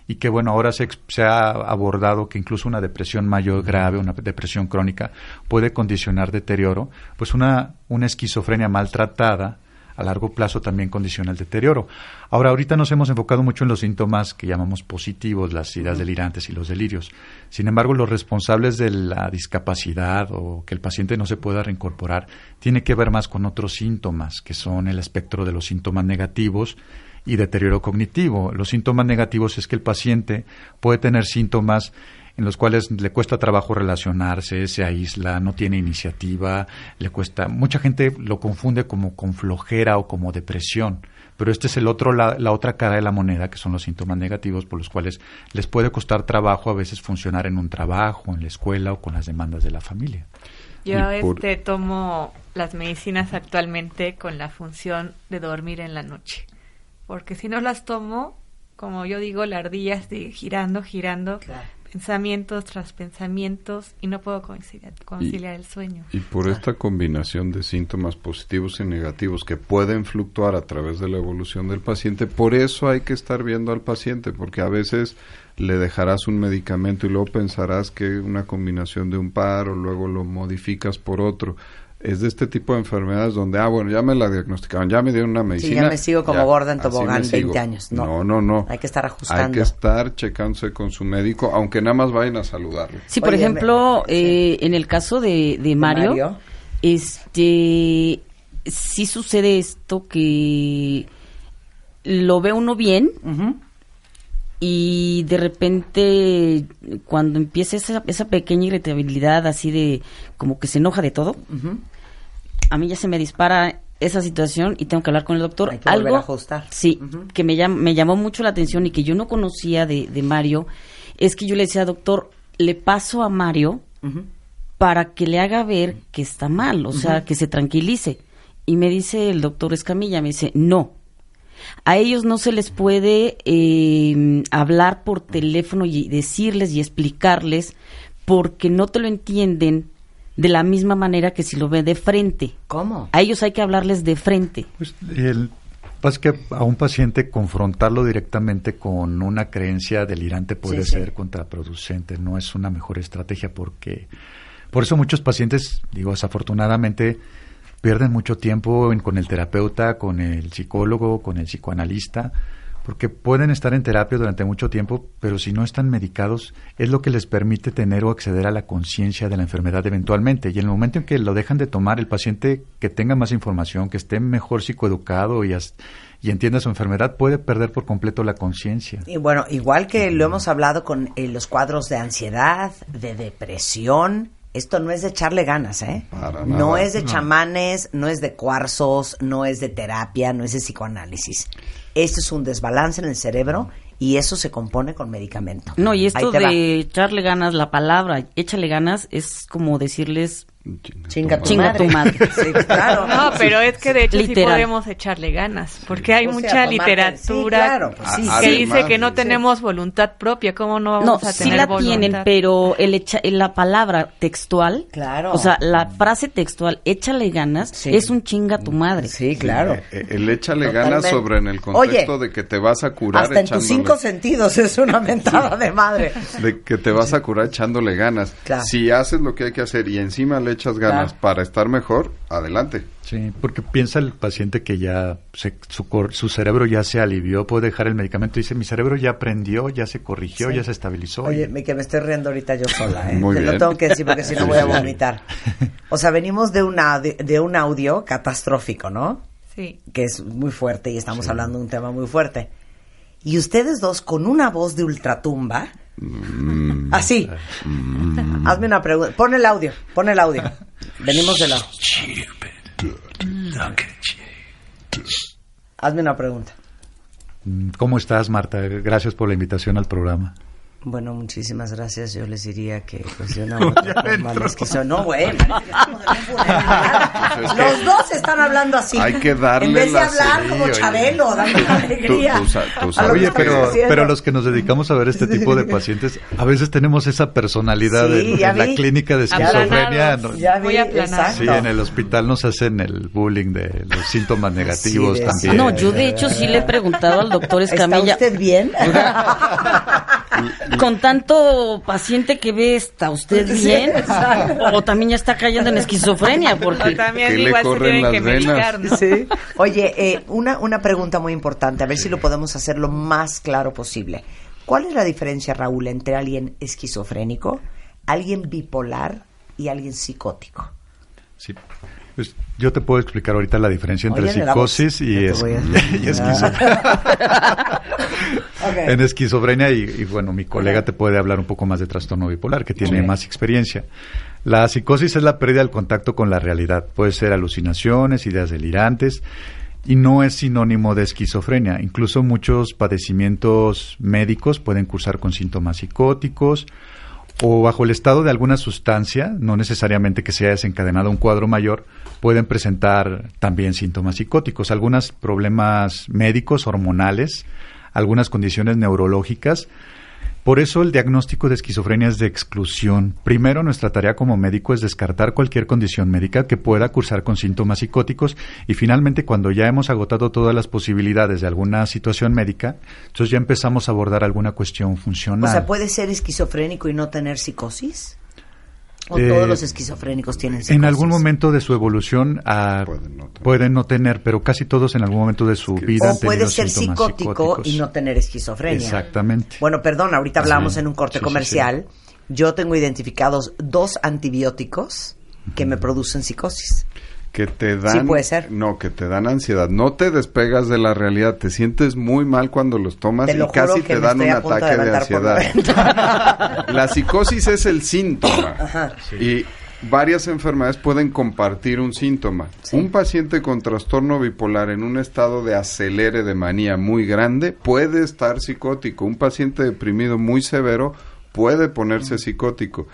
[SPEAKER 9] y que bueno, ahora se, se ha abordado que incluso una depresión mayor grave, una depresión crónica, puede condicionar deterioro, pues una, una esquizofrenia maltratada a largo plazo también condiciona el deterioro. Ahora, ahorita nos hemos enfocado mucho en los síntomas que llamamos positivos, las ideas delirantes y los delirios. Sin embargo, los responsables de la discapacidad o que el paciente no se pueda reincorporar tiene que ver más con otros síntomas, que son el espectro de los síntomas negativos y deterioro cognitivo. Los síntomas negativos es que el paciente puede tener síntomas en los cuales le cuesta trabajo relacionarse, se aísla, no tiene iniciativa, le cuesta. Mucha gente lo confunde como con flojera o como depresión, pero este es el otro la, la otra cara de la moneda, que son los síntomas negativos por los cuales les puede costar trabajo a veces funcionar en un trabajo, en la escuela o con las demandas de la familia.
[SPEAKER 4] Yo
[SPEAKER 10] Y por-
[SPEAKER 4] este tomo las medicinas actualmente con la función de dormir en la noche. Porque si no las tomo, como yo digo, la ardilla esté girando, girando, pensamientos tras pensamientos y no puedo conciliar, conciliar el sueño.
[SPEAKER 10] Y por esta combinación de síntomas positivos y negativos que pueden fluctuar a través de la evolución del paciente, por eso hay que estar viendo al paciente, porque a veces le dejarás un medicamento y luego pensarás que una combinación de un par o luego lo modificas por otro. Es de este tipo de enfermedades donde, ah, bueno, ya me la diagnosticaron, ya me dieron una medicina.
[SPEAKER 3] Sí, ya me sigo como
[SPEAKER 10] ya,
[SPEAKER 3] gorda en tobogán,
[SPEAKER 10] me sigo.
[SPEAKER 3] 20 años. No.
[SPEAKER 10] no, no, no.
[SPEAKER 3] Hay que estar
[SPEAKER 10] Hay
[SPEAKER 3] ajustando.
[SPEAKER 10] que estar checándose con su médico, aunque nada más vayan a saludarlo.
[SPEAKER 6] Sí, por
[SPEAKER 3] Oye,
[SPEAKER 6] ejemplo,
[SPEAKER 3] me-
[SPEAKER 6] eh, en el caso de, de Mario,
[SPEAKER 3] Mario.
[SPEAKER 6] este, sí sucede esto que lo ve uno bien y de repente cuando empieza esa, esa pequeña irritabilidad así de como que se enoja de todo, a mí ya se me dispara esa situación y tengo que hablar con el doctor.
[SPEAKER 3] Hay que volver
[SPEAKER 6] Algo,
[SPEAKER 3] a ajustar.
[SPEAKER 6] sí, que me, llam- me llamó mucho la atención y que yo no conocía de, de Mario, es que yo le decía, doctor, le paso a Mario para que le haga ver que está mal, o sea, que se tranquilice. Y me dice el doctor Escamilla, me dice, no. A ellos no se les puede eh, hablar por teléfono y decirles y explicarles porque no te lo entienden de la misma manera que si lo ve de frente.
[SPEAKER 3] ¿Cómo?
[SPEAKER 6] A ellos hay que hablarles de frente.
[SPEAKER 9] Pues el pasa que a un paciente confrontarlo directamente con una creencia delirante puede
[SPEAKER 3] Sí, sí.
[SPEAKER 9] ser contraproducente, no es una mejor estrategia porque por eso muchos pacientes, digo, desafortunadamente pierden mucho tiempo en- con el terapeuta, con el psicólogo, con el psicoanalista, porque pueden estar en terapia durante mucho tiempo, pero si no están medicados, es lo que les permite tener o acceder a la conciencia de la enfermedad eventualmente. Y en el momento en que lo dejan de tomar, el paciente que tenga más información, que esté mejor psicoeducado y, as- y entienda su enfermedad, puede perder por completo la conciencia.
[SPEAKER 3] Y bueno, igual que lo hemos hablado con eh, los cuadros de ansiedad, de depresión, esto no es de echarle ganas, ¿eh?
[SPEAKER 10] Para
[SPEAKER 3] no es de chamanes, no es de cuarzos, no es de terapia, no es de psicoanálisis. Esto es un desbalance en el cerebro y eso se compone con medicamento.
[SPEAKER 6] No, y esto
[SPEAKER 3] va.
[SPEAKER 6] de echarle ganas, la palabra, échale ganas, es como decirles,
[SPEAKER 3] Chinga tu
[SPEAKER 6] Chinga
[SPEAKER 3] madre.
[SPEAKER 6] tu madre.
[SPEAKER 3] Sí, claro.
[SPEAKER 4] No, pero es que de hecho sí
[SPEAKER 6] Literal.
[SPEAKER 4] podemos echarle ganas, porque hay
[SPEAKER 3] O sea,
[SPEAKER 4] mucha literatura
[SPEAKER 3] sí, claro, pues sí.
[SPEAKER 4] que dice que no
[SPEAKER 10] sí.
[SPEAKER 4] tenemos voluntad propia, ¿cómo no
[SPEAKER 6] No,
[SPEAKER 4] vamos a
[SPEAKER 6] sí
[SPEAKER 4] tener
[SPEAKER 6] la
[SPEAKER 4] voluntad?
[SPEAKER 6] tienen, pero el echa- la palabra textual,
[SPEAKER 3] Claro.
[SPEAKER 6] o sea, la frase textual, échale ganas,
[SPEAKER 3] Sí.
[SPEAKER 6] es un chinga tu madre.
[SPEAKER 3] Sí, claro.
[SPEAKER 10] Eh, eh, El échale ganas sobre en el contexto
[SPEAKER 3] Oye,
[SPEAKER 10] de que te vas a curar
[SPEAKER 3] Hasta en tus
[SPEAKER 10] echándole-
[SPEAKER 3] cinco sentidos es una mentada de madre.
[SPEAKER 10] de que te vas a curar echándole ganas.
[SPEAKER 3] Claro.
[SPEAKER 10] Si haces lo que hay que hacer y encima le echas ganas
[SPEAKER 3] Claro.
[SPEAKER 10] para estar mejor, adelante.
[SPEAKER 9] Sí, porque piensa el paciente que ya se- su, cor- su cerebro ya se alivió, puede dejar el medicamento y dice, mi cerebro ya aprendió, ya se corrigió,
[SPEAKER 3] Sí.
[SPEAKER 9] ya se estabilizó.
[SPEAKER 3] Oye,
[SPEAKER 9] y-
[SPEAKER 3] que me estoy riendo ahorita yo sola, ¿eh?
[SPEAKER 10] Muy
[SPEAKER 3] Te lo tengo que decir porque si no
[SPEAKER 10] Sí,
[SPEAKER 3] voy a
[SPEAKER 10] sí.
[SPEAKER 3] vomitar. O sea, venimos de, una, de, de un audio catastrófico, ¿no?
[SPEAKER 4] Sí.
[SPEAKER 3] Que es muy fuerte y estamos hablando de un tema muy fuerte. Y ustedes dos con una voz de ultratumba, así. Hazme una pregunta. Pon el audio, pon el audio. Venimos de la... Hazme una pregunta.
[SPEAKER 9] Mm, ¿Cómo estás, Marta? Gracias por la invitación al programa.
[SPEAKER 3] Bueno, muchísimas gracias. Yo les diría que pues de una (laughs) u otra forma les quiso- No, güey. (laughs)
[SPEAKER 10] Pues
[SPEAKER 3] Los dos están hablando así.
[SPEAKER 10] hay que darle
[SPEAKER 3] En vez de
[SPEAKER 10] la
[SPEAKER 3] hablar
[SPEAKER 10] sí,
[SPEAKER 3] como
[SPEAKER 10] oye.
[SPEAKER 3] Chabelo, dando una alegría.
[SPEAKER 10] Tú- tú
[SPEAKER 9] Oye, pero, pero los que nos dedicamos a ver este tipo de pacientes, a veces tenemos esa personalidad
[SPEAKER 3] Sí,
[SPEAKER 9] en, en la clínica de esquizofrenia. No-
[SPEAKER 3] Ya vi.
[SPEAKER 9] Sí, en el hospital nos hacen el bullying de los síntomas negativos
[SPEAKER 3] de
[SPEAKER 9] también.
[SPEAKER 3] sí.
[SPEAKER 6] No, yo de hecho sí le he preguntado al doctor
[SPEAKER 3] ¿Está
[SPEAKER 6] Escamilla,
[SPEAKER 3] usted bien? (laughs)
[SPEAKER 6] con tanto paciente que ve, ¿está usted bien? (laughs) O también ya está cayendo en esquizofrenia,
[SPEAKER 4] O
[SPEAKER 6] porque...
[SPEAKER 4] también
[SPEAKER 10] que le
[SPEAKER 4] igual se
[SPEAKER 10] corren
[SPEAKER 4] tienen
[SPEAKER 10] las
[SPEAKER 4] que
[SPEAKER 10] venas.
[SPEAKER 4] medicar, ¿no?
[SPEAKER 3] Sí. Oye, eh, una, una pregunta muy importante, a ver si lo podemos hacer lo más claro posible. ¿Cuál es la diferencia, Raúl, entre alguien esquizofrénico, alguien bipolar y alguien psicótico?
[SPEAKER 9] Sí. Pues yo te puedo explicar ahorita la diferencia entre psicosis y, es- (laughs) y esquizofrenia. (laughs) En esquizofrenia, y, y bueno, mi colega te puede hablar un poco más de trastorno bipolar, que tiene más experiencia. La psicosis es la pérdida del contacto con la realidad. Puede ser alucinaciones, ideas delirantes, y no es sinónimo de esquizofrenia. Incluso muchos padecimientos médicos pueden cursar con síntomas psicóticos o bajo el estado de alguna sustancia, no necesariamente que se haya desencadenado un cuadro mayor, pueden presentar también síntomas psicóticos, algunos problemas médicos, hormonales, algunas condiciones neurológicas. Por eso el diagnóstico de esquizofrenia es de exclusión. Primero, nuestra tarea como médico es descartar cualquier condición médica que pueda cursar con síntomas psicóticos y finalmente cuando ya hemos agotado todas las posibilidades de alguna situación médica, entonces ya empezamos a abordar alguna cuestión
[SPEAKER 3] O
[SPEAKER 9] funcional.
[SPEAKER 3] sea, ¿puede ser esquizofrénico y no tener psicosis? O
[SPEAKER 9] Eh,
[SPEAKER 3] todos los esquizofrénicos tienen psicosis.
[SPEAKER 9] En algún momento de su evolución ah, pueden, no tener, pero casi todos en algún momento de su vida han
[SPEAKER 3] O puede ser psicótico
[SPEAKER 9] psicóticos.
[SPEAKER 3] y no tener esquizofrenia.
[SPEAKER 9] Exactamente.
[SPEAKER 3] Bueno, perdón, ahorita hablamos
[SPEAKER 9] Sí.
[SPEAKER 3] en un corte
[SPEAKER 9] Sí, sí,
[SPEAKER 3] comercial. Yo tengo identificados dos antibióticos que me producen psicosis.
[SPEAKER 10] Que te dan
[SPEAKER 3] puede ser.
[SPEAKER 10] no que te dan ansiedad. No te despegas de la realidad te sientes muy mal cuando los tomas
[SPEAKER 3] Te lo
[SPEAKER 10] y casi te dan un
[SPEAKER 3] de
[SPEAKER 10] ataque de, ansiedad. la psicosis es el síntoma.
[SPEAKER 3] Ajá.
[SPEAKER 10] y varias enfermedades pueden compartir un síntoma. Un paciente con trastorno bipolar en un estado de acelere de manía muy grande puede estar psicótico. Un paciente deprimido muy severo puede ponerse psicótico.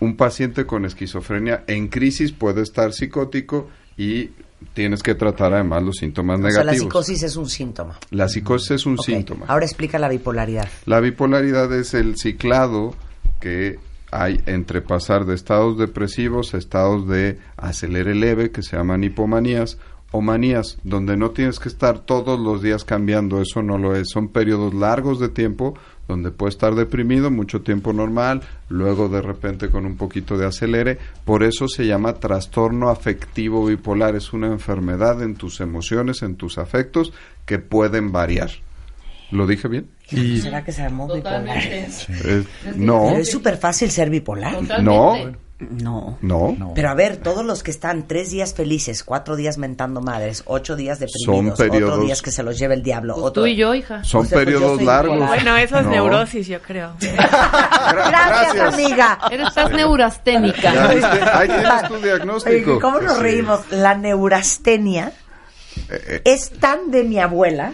[SPEAKER 10] Un paciente con esquizofrenia en crisis puede estar psicótico y tienes que tratar además los síntomas
[SPEAKER 3] O sea,
[SPEAKER 10] negativos.
[SPEAKER 3] la psicosis es un síntoma.
[SPEAKER 10] La psicosis es un síntoma.
[SPEAKER 3] Ahora explica la bipolaridad.
[SPEAKER 10] La bipolaridad es el ciclado que hay entre pasar de estados depresivos a estados de acelere leve, que se llaman hipomanías, o manías, donde no tienes que estar todos los días cambiando, eso no lo es. Son periodos largos de tiempo donde puedes estar deprimido mucho tiempo normal, luego de repente con un poquito de acelere. Por eso se llama trastorno afectivo bipolar. Es una enfermedad en tus emociones, en tus afectos, que pueden variar. ¿Lo dije bien?
[SPEAKER 3] ¿Será que seremos bipolares?
[SPEAKER 10] Eh, no.
[SPEAKER 3] Pero es súper fácil ser bipolar.
[SPEAKER 10] No.
[SPEAKER 3] No.
[SPEAKER 10] No.
[SPEAKER 3] Pero a ver, todos los que están tres días felices, cuatro días mentando madres, ocho días deprimidos,
[SPEAKER 10] Son periodos-
[SPEAKER 3] otro días que se los lleve el diablo.
[SPEAKER 4] Pues
[SPEAKER 3] otro...
[SPEAKER 4] tú y yo, hija.
[SPEAKER 10] Son
[SPEAKER 3] O sea, pues
[SPEAKER 10] periodos largos.
[SPEAKER 3] bipolar.
[SPEAKER 4] Bueno, eso es
[SPEAKER 10] No.
[SPEAKER 4] neurosis, yo creo. (laughs)
[SPEAKER 3] Gracias, amiga.
[SPEAKER 12] Estás neurasténica.
[SPEAKER 10] Ya ahí tienes tu diagnóstico.
[SPEAKER 3] Oye, ¿Cómo nos
[SPEAKER 10] Sí.
[SPEAKER 3] reímos? La neurastenia
[SPEAKER 10] Eh,
[SPEAKER 3] es tan de mi abuela.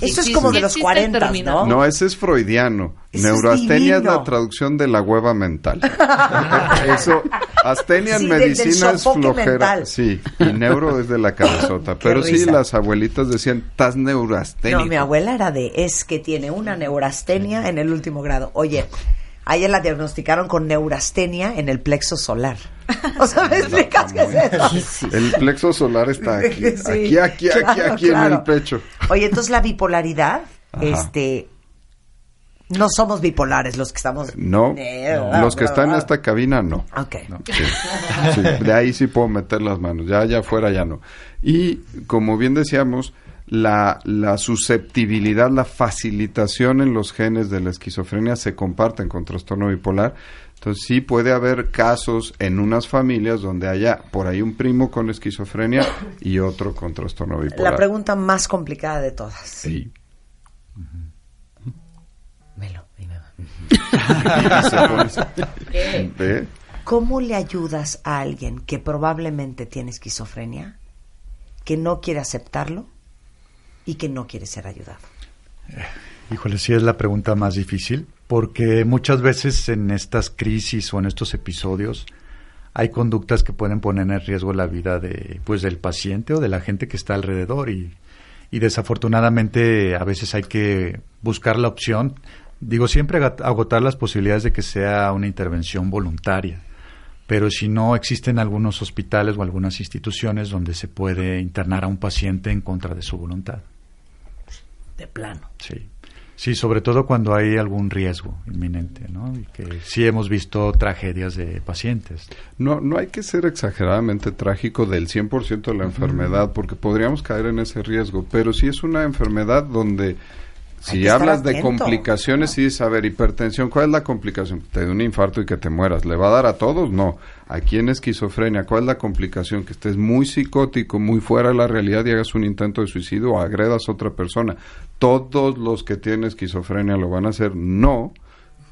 [SPEAKER 3] Eso es como de los
[SPEAKER 12] existe el
[SPEAKER 3] 40,
[SPEAKER 12] término.
[SPEAKER 3] ¿no?
[SPEAKER 10] No, ese es freudiano.
[SPEAKER 3] Eso es
[SPEAKER 10] Neurastenia es, la traducción de la hueva mental. (laughs) Eso, astenia en
[SPEAKER 3] Sí,
[SPEAKER 10] medicina es flojera.
[SPEAKER 3] mental.
[SPEAKER 10] Sí, y neuro es de la cabezota. (laughs) Pero sí, las abuelitas decían, estás neurasténico.
[SPEAKER 3] No, mi abuela era de, es que tiene una neurastenia en el último grado. Oye, a ella la diagnosticaron con neurastenia en el plexo solar. O sea, ¿me (laughs) explicas qué es eso?
[SPEAKER 10] El plexo solar está aquí.
[SPEAKER 3] Sí,
[SPEAKER 10] aquí, aquí, aquí,
[SPEAKER 3] claro,
[SPEAKER 10] aquí en
[SPEAKER 3] claro.
[SPEAKER 10] el pecho.
[SPEAKER 3] Oye, entonces la bipolaridad,
[SPEAKER 10] Ajá.
[SPEAKER 3] este, no somos bipolares los que estamos.
[SPEAKER 10] No,
[SPEAKER 3] Eh,
[SPEAKER 10] los que están en esta cabina no.
[SPEAKER 3] Ok.
[SPEAKER 10] Sí. Sí, de ahí sí puedo meter las manos, ya allá afuera ya no. Y como bien decíamos, la, la susceptibilidad, la facilitación en los genes de la esquizofrenia se comparten con trastorno bipolar. Entonces sí puede haber casos en unas familias donde haya por ahí un primo con esquizofrenia y otro con trastorno bipolar.
[SPEAKER 3] La pregunta más complicada de todas.
[SPEAKER 10] Sí. ¿Ve? (laughs)
[SPEAKER 3] ¿Cómo le ayudas a alguien que probablemente tiene esquizofrenia, que no quiere aceptarlo y que no quiere ser ayudado?
[SPEAKER 9] Híjole, sí es la pregunta más difícil, porque muchas veces en estas crisis o en estos episodios hay conductas que pueden poner en riesgo la vida de, pues, del paciente o de la gente que está alrededor y, y desafortunadamente a veces hay que buscar la opción, digo siempre agot- agotar las posibilidades de que sea una intervención voluntaria, pero si no existen algunos hospitales o algunas instituciones donde se puede internar a un paciente en contra de su voluntad.
[SPEAKER 3] De plano.
[SPEAKER 9] Sí. Sí, sobre todo cuando hay algún riesgo inminente, ¿no? Y que sí hemos visto tragedias de pacientes.
[SPEAKER 10] No, no hay que ser exageradamente trágico del 100% de la enfermedad, porque podríamos caer en ese riesgo, pero si es una enfermedad donde si hablas de complicaciones, sí dices, a ver, hipertensión, ¿cuál es la complicación? Te da un infarto y que te mueras. ¿Le va a dar a todos? No. Aquí en esquizofrenia, ¿cuál es la complicación? Que estés muy psicótico, muy fuera de la realidad y hagas un intento de suicidio o agredas a otra persona. Todos los que tienen esquizofrenia lo van a hacer. No,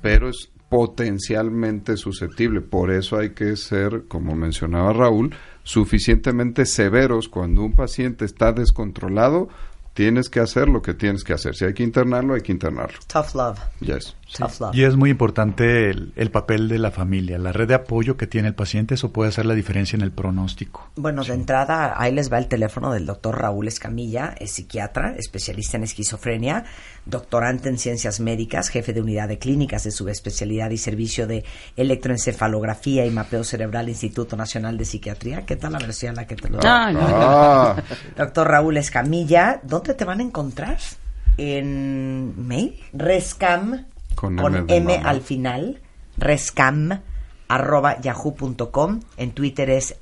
[SPEAKER 10] pero es potencialmente susceptible. Por eso hay que ser, como mencionaba Raúl, suficientemente severos cuando un paciente está descontrolado. Tienes que hacer lo que tienes que hacer. Si hay que internarlo, hay que internarlo.
[SPEAKER 3] Tough love.
[SPEAKER 10] Yes.
[SPEAKER 3] Tough love.
[SPEAKER 9] Y es muy importante el, el papel de la familia, la red de apoyo que tiene el paciente, eso puede hacer la diferencia en el pronóstico.
[SPEAKER 3] Bueno, de entrada, ahí les va el teléfono del doctor Raúl Escamilla, es psiquiatra, especialista en esquizofrenia, doctorante en ciencias médicas, jefe de unidad de clínicas de subespecialidad y servicio de electroencefalografía y mapeo cerebral, Instituto Nacional de Psiquiatría. ¿Qué tal la versión en la que te lo
[SPEAKER 12] Ah, no.
[SPEAKER 10] Ah. (laughs)
[SPEAKER 3] Doctor Raúl Escamilla, ¿dónde te van a encontrar? ¿En mail? Rescam,
[SPEAKER 10] Con
[SPEAKER 3] con
[SPEAKER 10] M
[SPEAKER 3] al final, rescam arroba yahoo.com. En Twitter es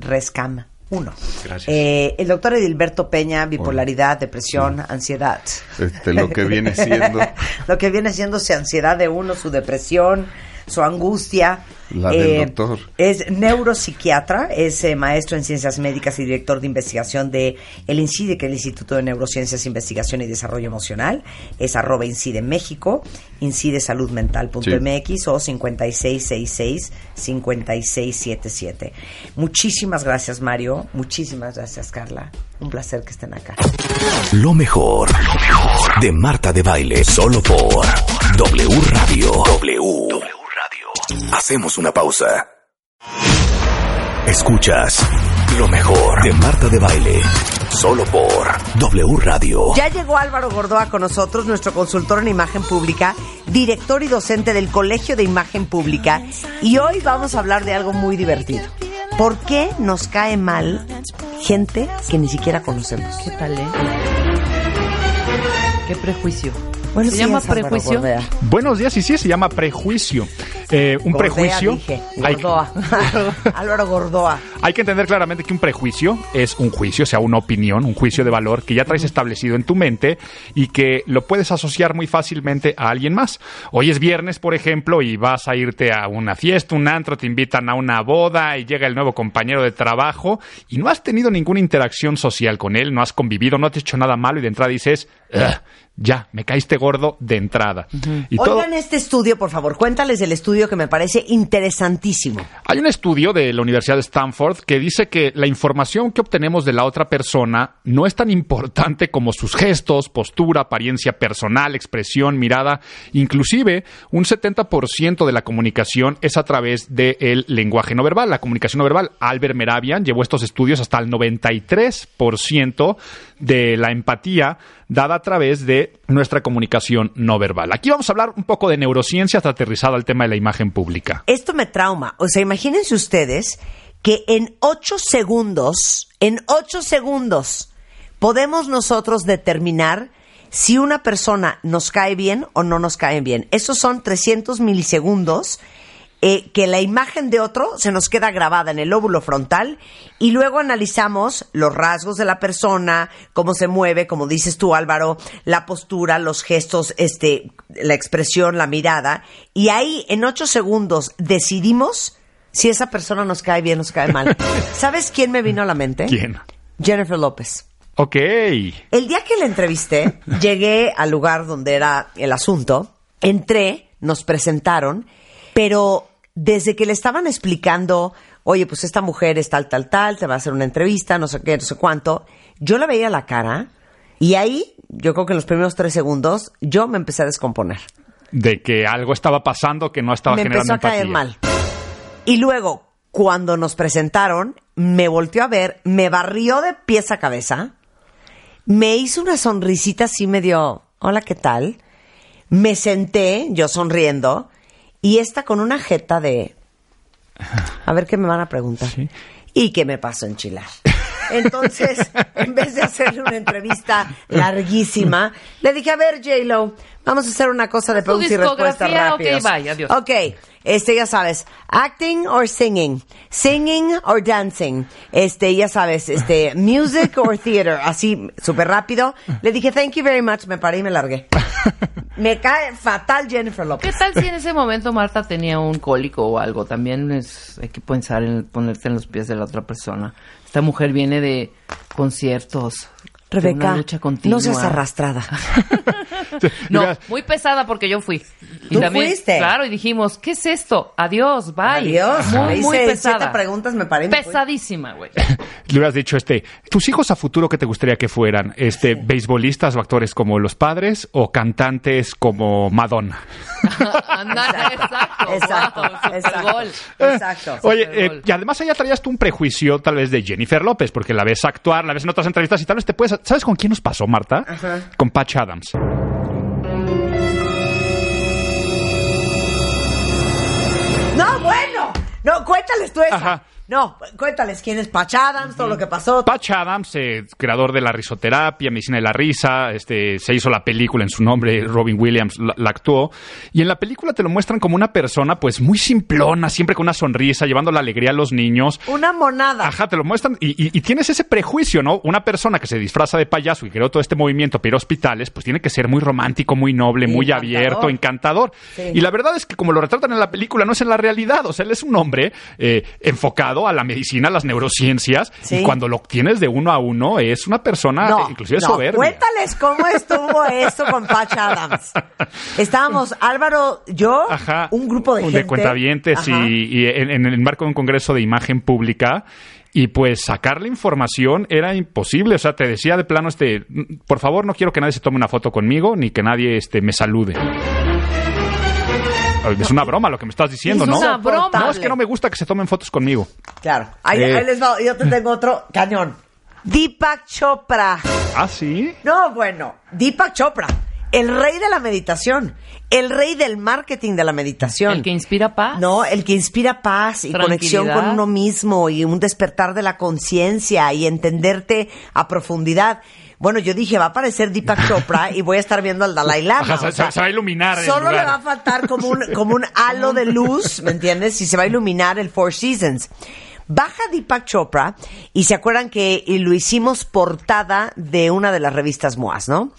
[SPEAKER 3] rescam1.
[SPEAKER 10] Gracias.
[SPEAKER 3] Eh, el doctor Edilberto Peña, bipolaridad, depresión, ansiedad.
[SPEAKER 10] Este, lo que viene (laughs) siendo
[SPEAKER 3] lo que viene siendo su ansiedad de uno, su depresión, su angustia.
[SPEAKER 10] La del doctor.
[SPEAKER 3] Es neuropsiquiatra, es eh, maestro en ciencias médicas y director de investigación de el INCIDE, que es el Instituto de Neurociencias, Investigación y Desarrollo Emocional. Es arroba INCIDE México, incidesaludmental.mx o 5666-5677. Muchísimas gracias, Mario. Muchísimas gracias, Carla. Un placer que estén acá.
[SPEAKER 11] Lo mejor, lo mejor de Marta de Baile, solo por W Radio. W. Hacemos una pausa. Escuchas lo mejor de Marta de Baile, solo por W Radio.
[SPEAKER 3] Ya llegó Álvaro Gordoa con nosotros, nuestro consultor en imagen pública, director y docente del Colegio de Imagen Pública, y hoy vamos a hablar de algo muy divertido. ¿Por qué nos cae mal gente que ni siquiera conocemos?
[SPEAKER 12] ¿Qué tal, eh? Qué prejuicio.
[SPEAKER 3] Buenos
[SPEAKER 12] ¿Se llama
[SPEAKER 3] días, Álvaro
[SPEAKER 12] prejuicio?
[SPEAKER 13] Buenos días, y sí, se llama prejuicio. Eh, un
[SPEAKER 3] Gordea,
[SPEAKER 13] prejuicio.
[SPEAKER 3] dije.
[SPEAKER 13] Hay,
[SPEAKER 3] Gordoa. (laughs) Álvaro Gordoa.
[SPEAKER 13] hay que entender claramente que un prejuicio es un juicio, o sea, una opinión, un juicio de valor que ya traes establecido en tu mente y que lo puedes asociar muy fácilmente a alguien más. Hoy es viernes, por ejemplo, y vas a irte a una fiesta, un antro, te invitan a una boda y llega el nuevo compañero de trabajo y no has tenido ninguna interacción social con él, no has convivido, no te has hecho nada malo y de entrada dices, "Ugh, ya, me caíste gordo de entrada. Y todo-
[SPEAKER 3] Oigan este estudio, por favor. Cuéntales el estudio que me parece interesantísimo.
[SPEAKER 13] Hay un estudio de la Universidad de Stanford que dice que la información que obtenemos de la otra persona no es tan importante como sus gestos, postura, apariencia personal, expresión, mirada. Inclusive, un 70% de la comunicación es a través del lenguaje no verbal, la comunicación no verbal. Albert Meravian llevó estos estudios hasta el 93% de la empatía dada a través de nuestra comunicación no verbal. Aquí vamos a hablar un poco de neurociencia hasta aterrizado al tema de la imagen pública.
[SPEAKER 3] Esto me trauma. O sea, imagínense ustedes que en ocho segundos, en ocho segundos, podemos nosotros determinar si una persona nos cae bien o no nos cae bien. Esos son 300 milisegundos eh, que la imagen de otro se nos queda grabada en el lóbulo frontal y luego analizamos los rasgos de la persona, cómo se mueve, como dices tú Álvaro, la postura, los gestos, este, la expresión, la mirada y ahí en ocho segundos decidimos si esa persona nos cae bien o nos cae mal. (laughs) ¿Sabes quién me vino a la mente?
[SPEAKER 13] ¿Quién?
[SPEAKER 3] Jennifer López.
[SPEAKER 13] Ok.
[SPEAKER 3] El día que la entrevisté, llegué al lugar donde era el asunto, entré, nos presentaron, pero desde que le estaban explicando, oye, pues esta mujer es tal, tal, tal, te va a hacer una entrevista, no sé qué, no sé cuánto, yo la veía la cara y ahí, yo creo que en los primeros tres segundos, yo me empecé a descomponer.
[SPEAKER 13] De que algo estaba pasando que no estaba
[SPEAKER 3] me
[SPEAKER 13] generando
[SPEAKER 3] empezó a caer
[SPEAKER 13] empatía.
[SPEAKER 3] mal. Y luego, cuando nos presentaron, me volteó a ver, me barrió de pies a cabeza, me hizo una sonrisita así medio, hola, ¿qué tal? Me senté, yo sonriendo, y esta con una jeta de, a ver qué me van a preguntar. ¿Y qué me pasó en Chilar? (laughs) Entonces, en vez de hacerle una entrevista larguísima, le dije, a ver, J-Lo, vamos a hacer una cosa de
[SPEAKER 12] ¿Tu
[SPEAKER 3] preguntas y respuestas
[SPEAKER 12] discografía? Ok,
[SPEAKER 3] rápidas.
[SPEAKER 12] bye, adiós.
[SPEAKER 3] Ok, este, ya sabes, acting or singing, singing or dancing, este, ya sabes, este, music or theater, así, súper rápido. Le dije, thank you very much, me paré y me largué. Me cae fatal Jennifer López.
[SPEAKER 12] ¿Qué tal si en ese momento Marta tenía un cólico o algo? También es, hay que pensar en ponerte en los pies de la otra persona. Esta mujer viene de conciertos.
[SPEAKER 3] Rebeca,
[SPEAKER 12] una lucha continua.
[SPEAKER 3] no seas arrastrada. (laughs)
[SPEAKER 12] No, muy pesada porque yo fui.
[SPEAKER 3] ¿Tú fuiste?
[SPEAKER 12] Claro, y dijimos, ¿qué es esto? Adiós, bye.
[SPEAKER 3] Adiós.
[SPEAKER 12] Muy, muy
[SPEAKER 3] hice
[SPEAKER 12] pesada.
[SPEAKER 3] siete preguntas, me paré y.
[SPEAKER 12] Pesadísima, güey. (laughs)
[SPEAKER 13] Le hubieras dicho, este, ¿tus hijos a futuro qué te gustaría que fueran? Este, beisbolistas o actores como los padres o cantantes como Madonna. (laughs)
[SPEAKER 12] Anda, exacto.
[SPEAKER 3] Exacto,
[SPEAKER 12] wow,
[SPEAKER 3] exacto.
[SPEAKER 12] gol.
[SPEAKER 3] Exacto.
[SPEAKER 13] Oye, eh, y además allá traías tú un prejuicio tal vez de Jennifer López, porque la ves actuar, la ves en otras entrevistas y tal vez te puedes... ¿Sabes con quién nos pasó, Marta?
[SPEAKER 3] Ajá.
[SPEAKER 13] Con Patch Adams.
[SPEAKER 3] No, bueno. No, cuéntales tú eso.
[SPEAKER 13] Ajá.
[SPEAKER 3] No, cuéntales quién es Patch Adams, todo lo que pasó.
[SPEAKER 13] Patch Adams, eh, creador de la risoterapia, medicina de la risa, este, se hizo la película en su nombre, Robin Williams la, la actuó, y en la película te lo muestran como una persona pues muy simplona, siempre con una sonrisa, llevando la alegría a los niños.
[SPEAKER 3] Una monada.
[SPEAKER 13] Ajá, te lo muestran y, y- y tienes ese prejuicio, ¿no? Una persona que se disfraza de payaso y creó todo este movimiento a hospitales, pues tiene que ser muy romántico, muy noble, muy
[SPEAKER 3] encantador.
[SPEAKER 13] abierto, encantador.
[SPEAKER 3] Sí.
[SPEAKER 13] Y la verdad es que como lo retratan en la película, no es en la realidad. O sea, él es un hombre eh, enfocado a la medicina, a las neurociencias,
[SPEAKER 3] Sí.
[SPEAKER 13] y cuando lo tienes de uno a uno, es una persona inclusive
[SPEAKER 3] no,
[SPEAKER 13] soberbia.
[SPEAKER 3] Cuéntales cómo estuvo esto con Patch Adams. Estábamos Álvaro, yo,
[SPEAKER 13] Ajá.
[SPEAKER 3] un grupo de gente.
[SPEAKER 13] cuentavientes y, en, en el marco de un congreso de imagen pública. Y pues sacar la información era imposible. O sea, te decía de plano, este, por favor, no quiero que nadie se tome una foto conmigo, ni que nadie este, me salude. Es una broma lo que me estás diciendo,
[SPEAKER 3] Es
[SPEAKER 13] ¿no?
[SPEAKER 3] una broma.
[SPEAKER 13] No, es que no me gusta que se tomen fotos conmigo.
[SPEAKER 3] Claro. Ahí,
[SPEAKER 13] Eh.
[SPEAKER 3] ahí les va. Yo te tengo otro cañón. Deepak Chopra.
[SPEAKER 13] ¿Ah, sí?
[SPEAKER 3] No, bueno, Deepak Chopra, el rey de la meditación, el rey del marketing de la meditación.
[SPEAKER 12] El que inspira paz.
[SPEAKER 3] No, el que inspira paz y conexión con uno mismo y un despertar de la conciencia y entenderte a profundidad. Bueno, yo dije, va a aparecer Deepak (laughs) Chopra y voy a estar viendo al Dalai Lama.
[SPEAKER 13] Ajá, se-
[SPEAKER 3] sea,
[SPEAKER 13] se- va a iluminar el
[SPEAKER 3] Solo le va a faltar como un, como un halo de luz, ¿me entiendes? Y se va a iluminar el Four Seasons. Baja Deepak Chopra y se acuerdan que lo hicimos portada de una de las revistas MOAS, ¿no?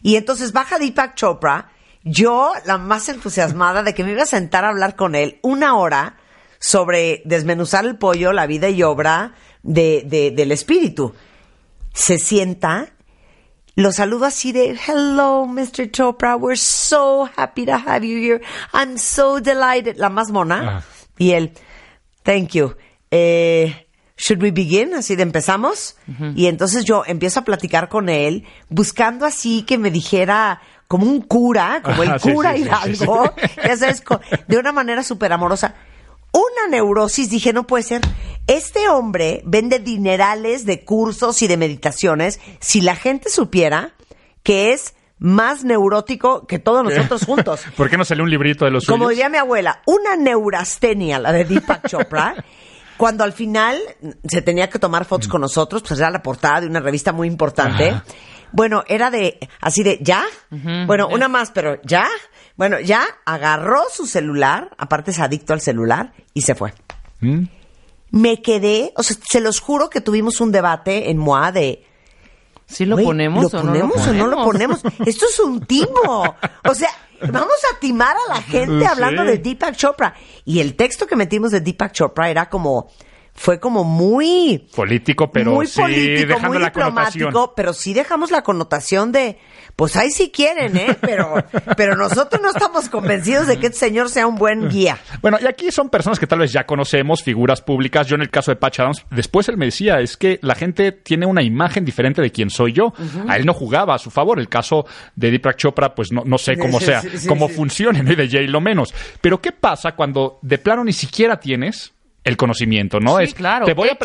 [SPEAKER 3] Y entonces baja Deepak Chopra, yo la más entusiasmada de que me iba a sentar a hablar con él una hora sobre desmenuzar el pollo, la vida y obra de, de- del espíritu. Se sienta, lo saludo así de, hello, Mr. Chopra, we're so happy to have you here. I'm so delighted. La más mona. Y él, thank you. Eh, should we begin? Así de empezamos. Y entonces yo empiezo a platicar con él, buscando así que me dijera como un cura, como el cura
[SPEAKER 13] sí, sí, sí,
[SPEAKER 3] Hidalgo,
[SPEAKER 13] sí.
[SPEAKER 3] ya sabes, de una manera súper amorosa. Una neurosis, dije, no puede ser. Este hombre vende dinerales de cursos y de meditaciones. Si la gente supiera que es más neurótico que todos nosotros juntos. (laughs)
[SPEAKER 13] ¿Por qué no salió un librito de los
[SPEAKER 3] Como
[SPEAKER 13] suyos?
[SPEAKER 3] diría mi abuela, una neurastenia, la de Deepak (laughs) Chopra. Cuando al final se tenía que tomar fotos con nosotros, pues era la portada de una revista muy importante.
[SPEAKER 13] Ajá.
[SPEAKER 3] Bueno, era de, así de, ¿ya? Bueno, una más, pero ¿ya? Bueno, ya agarró su celular, aparte es adicto al celular, y se fue.
[SPEAKER 13] ¿Mm?
[SPEAKER 3] Me quedé, o sea, se los juro que tuvimos un debate en MOA de,
[SPEAKER 12] ¿Sí lo ponemos
[SPEAKER 3] ¿lo
[SPEAKER 12] o no lo
[SPEAKER 3] ponemos o no lo
[SPEAKER 12] ponemos?
[SPEAKER 3] ponemos? Esto es un timo. O sea, vamos a timar a la gente
[SPEAKER 13] Sí.
[SPEAKER 3] hablando de Deepak Chopra. Y el texto que metimos de Deepak Chopra era como, fue como muy,
[SPEAKER 13] Político, pero
[SPEAKER 3] muy
[SPEAKER 13] sí
[SPEAKER 3] político,
[SPEAKER 13] dejando
[SPEAKER 3] muy
[SPEAKER 13] la connotación.
[SPEAKER 3] diplomático, pero sí dejamos la connotación de, pues ahí sí quieren, ¿eh? Pero, (laughs) pero nosotros no estamos convencidos de que este señor sea un buen guía.
[SPEAKER 13] Bueno, y aquí son personas que tal vez ya conocemos, figuras públicas. Yo en el caso de Patch Adams, después él me decía, es que la gente tiene una imagen diferente de quién soy yo. A él no jugaba a su favor. El caso de Deepak Chopra, pues no, no sé cómo
[SPEAKER 3] Sí,
[SPEAKER 13] sea,
[SPEAKER 3] sí, sí,
[SPEAKER 13] cómo funcione, ¿no? y de Jay lo menos. Pero ¿qué pasa cuando de plano ni siquiera tienes el conocimiento, ¿no?
[SPEAKER 12] Sí, claro,
[SPEAKER 13] Te voy a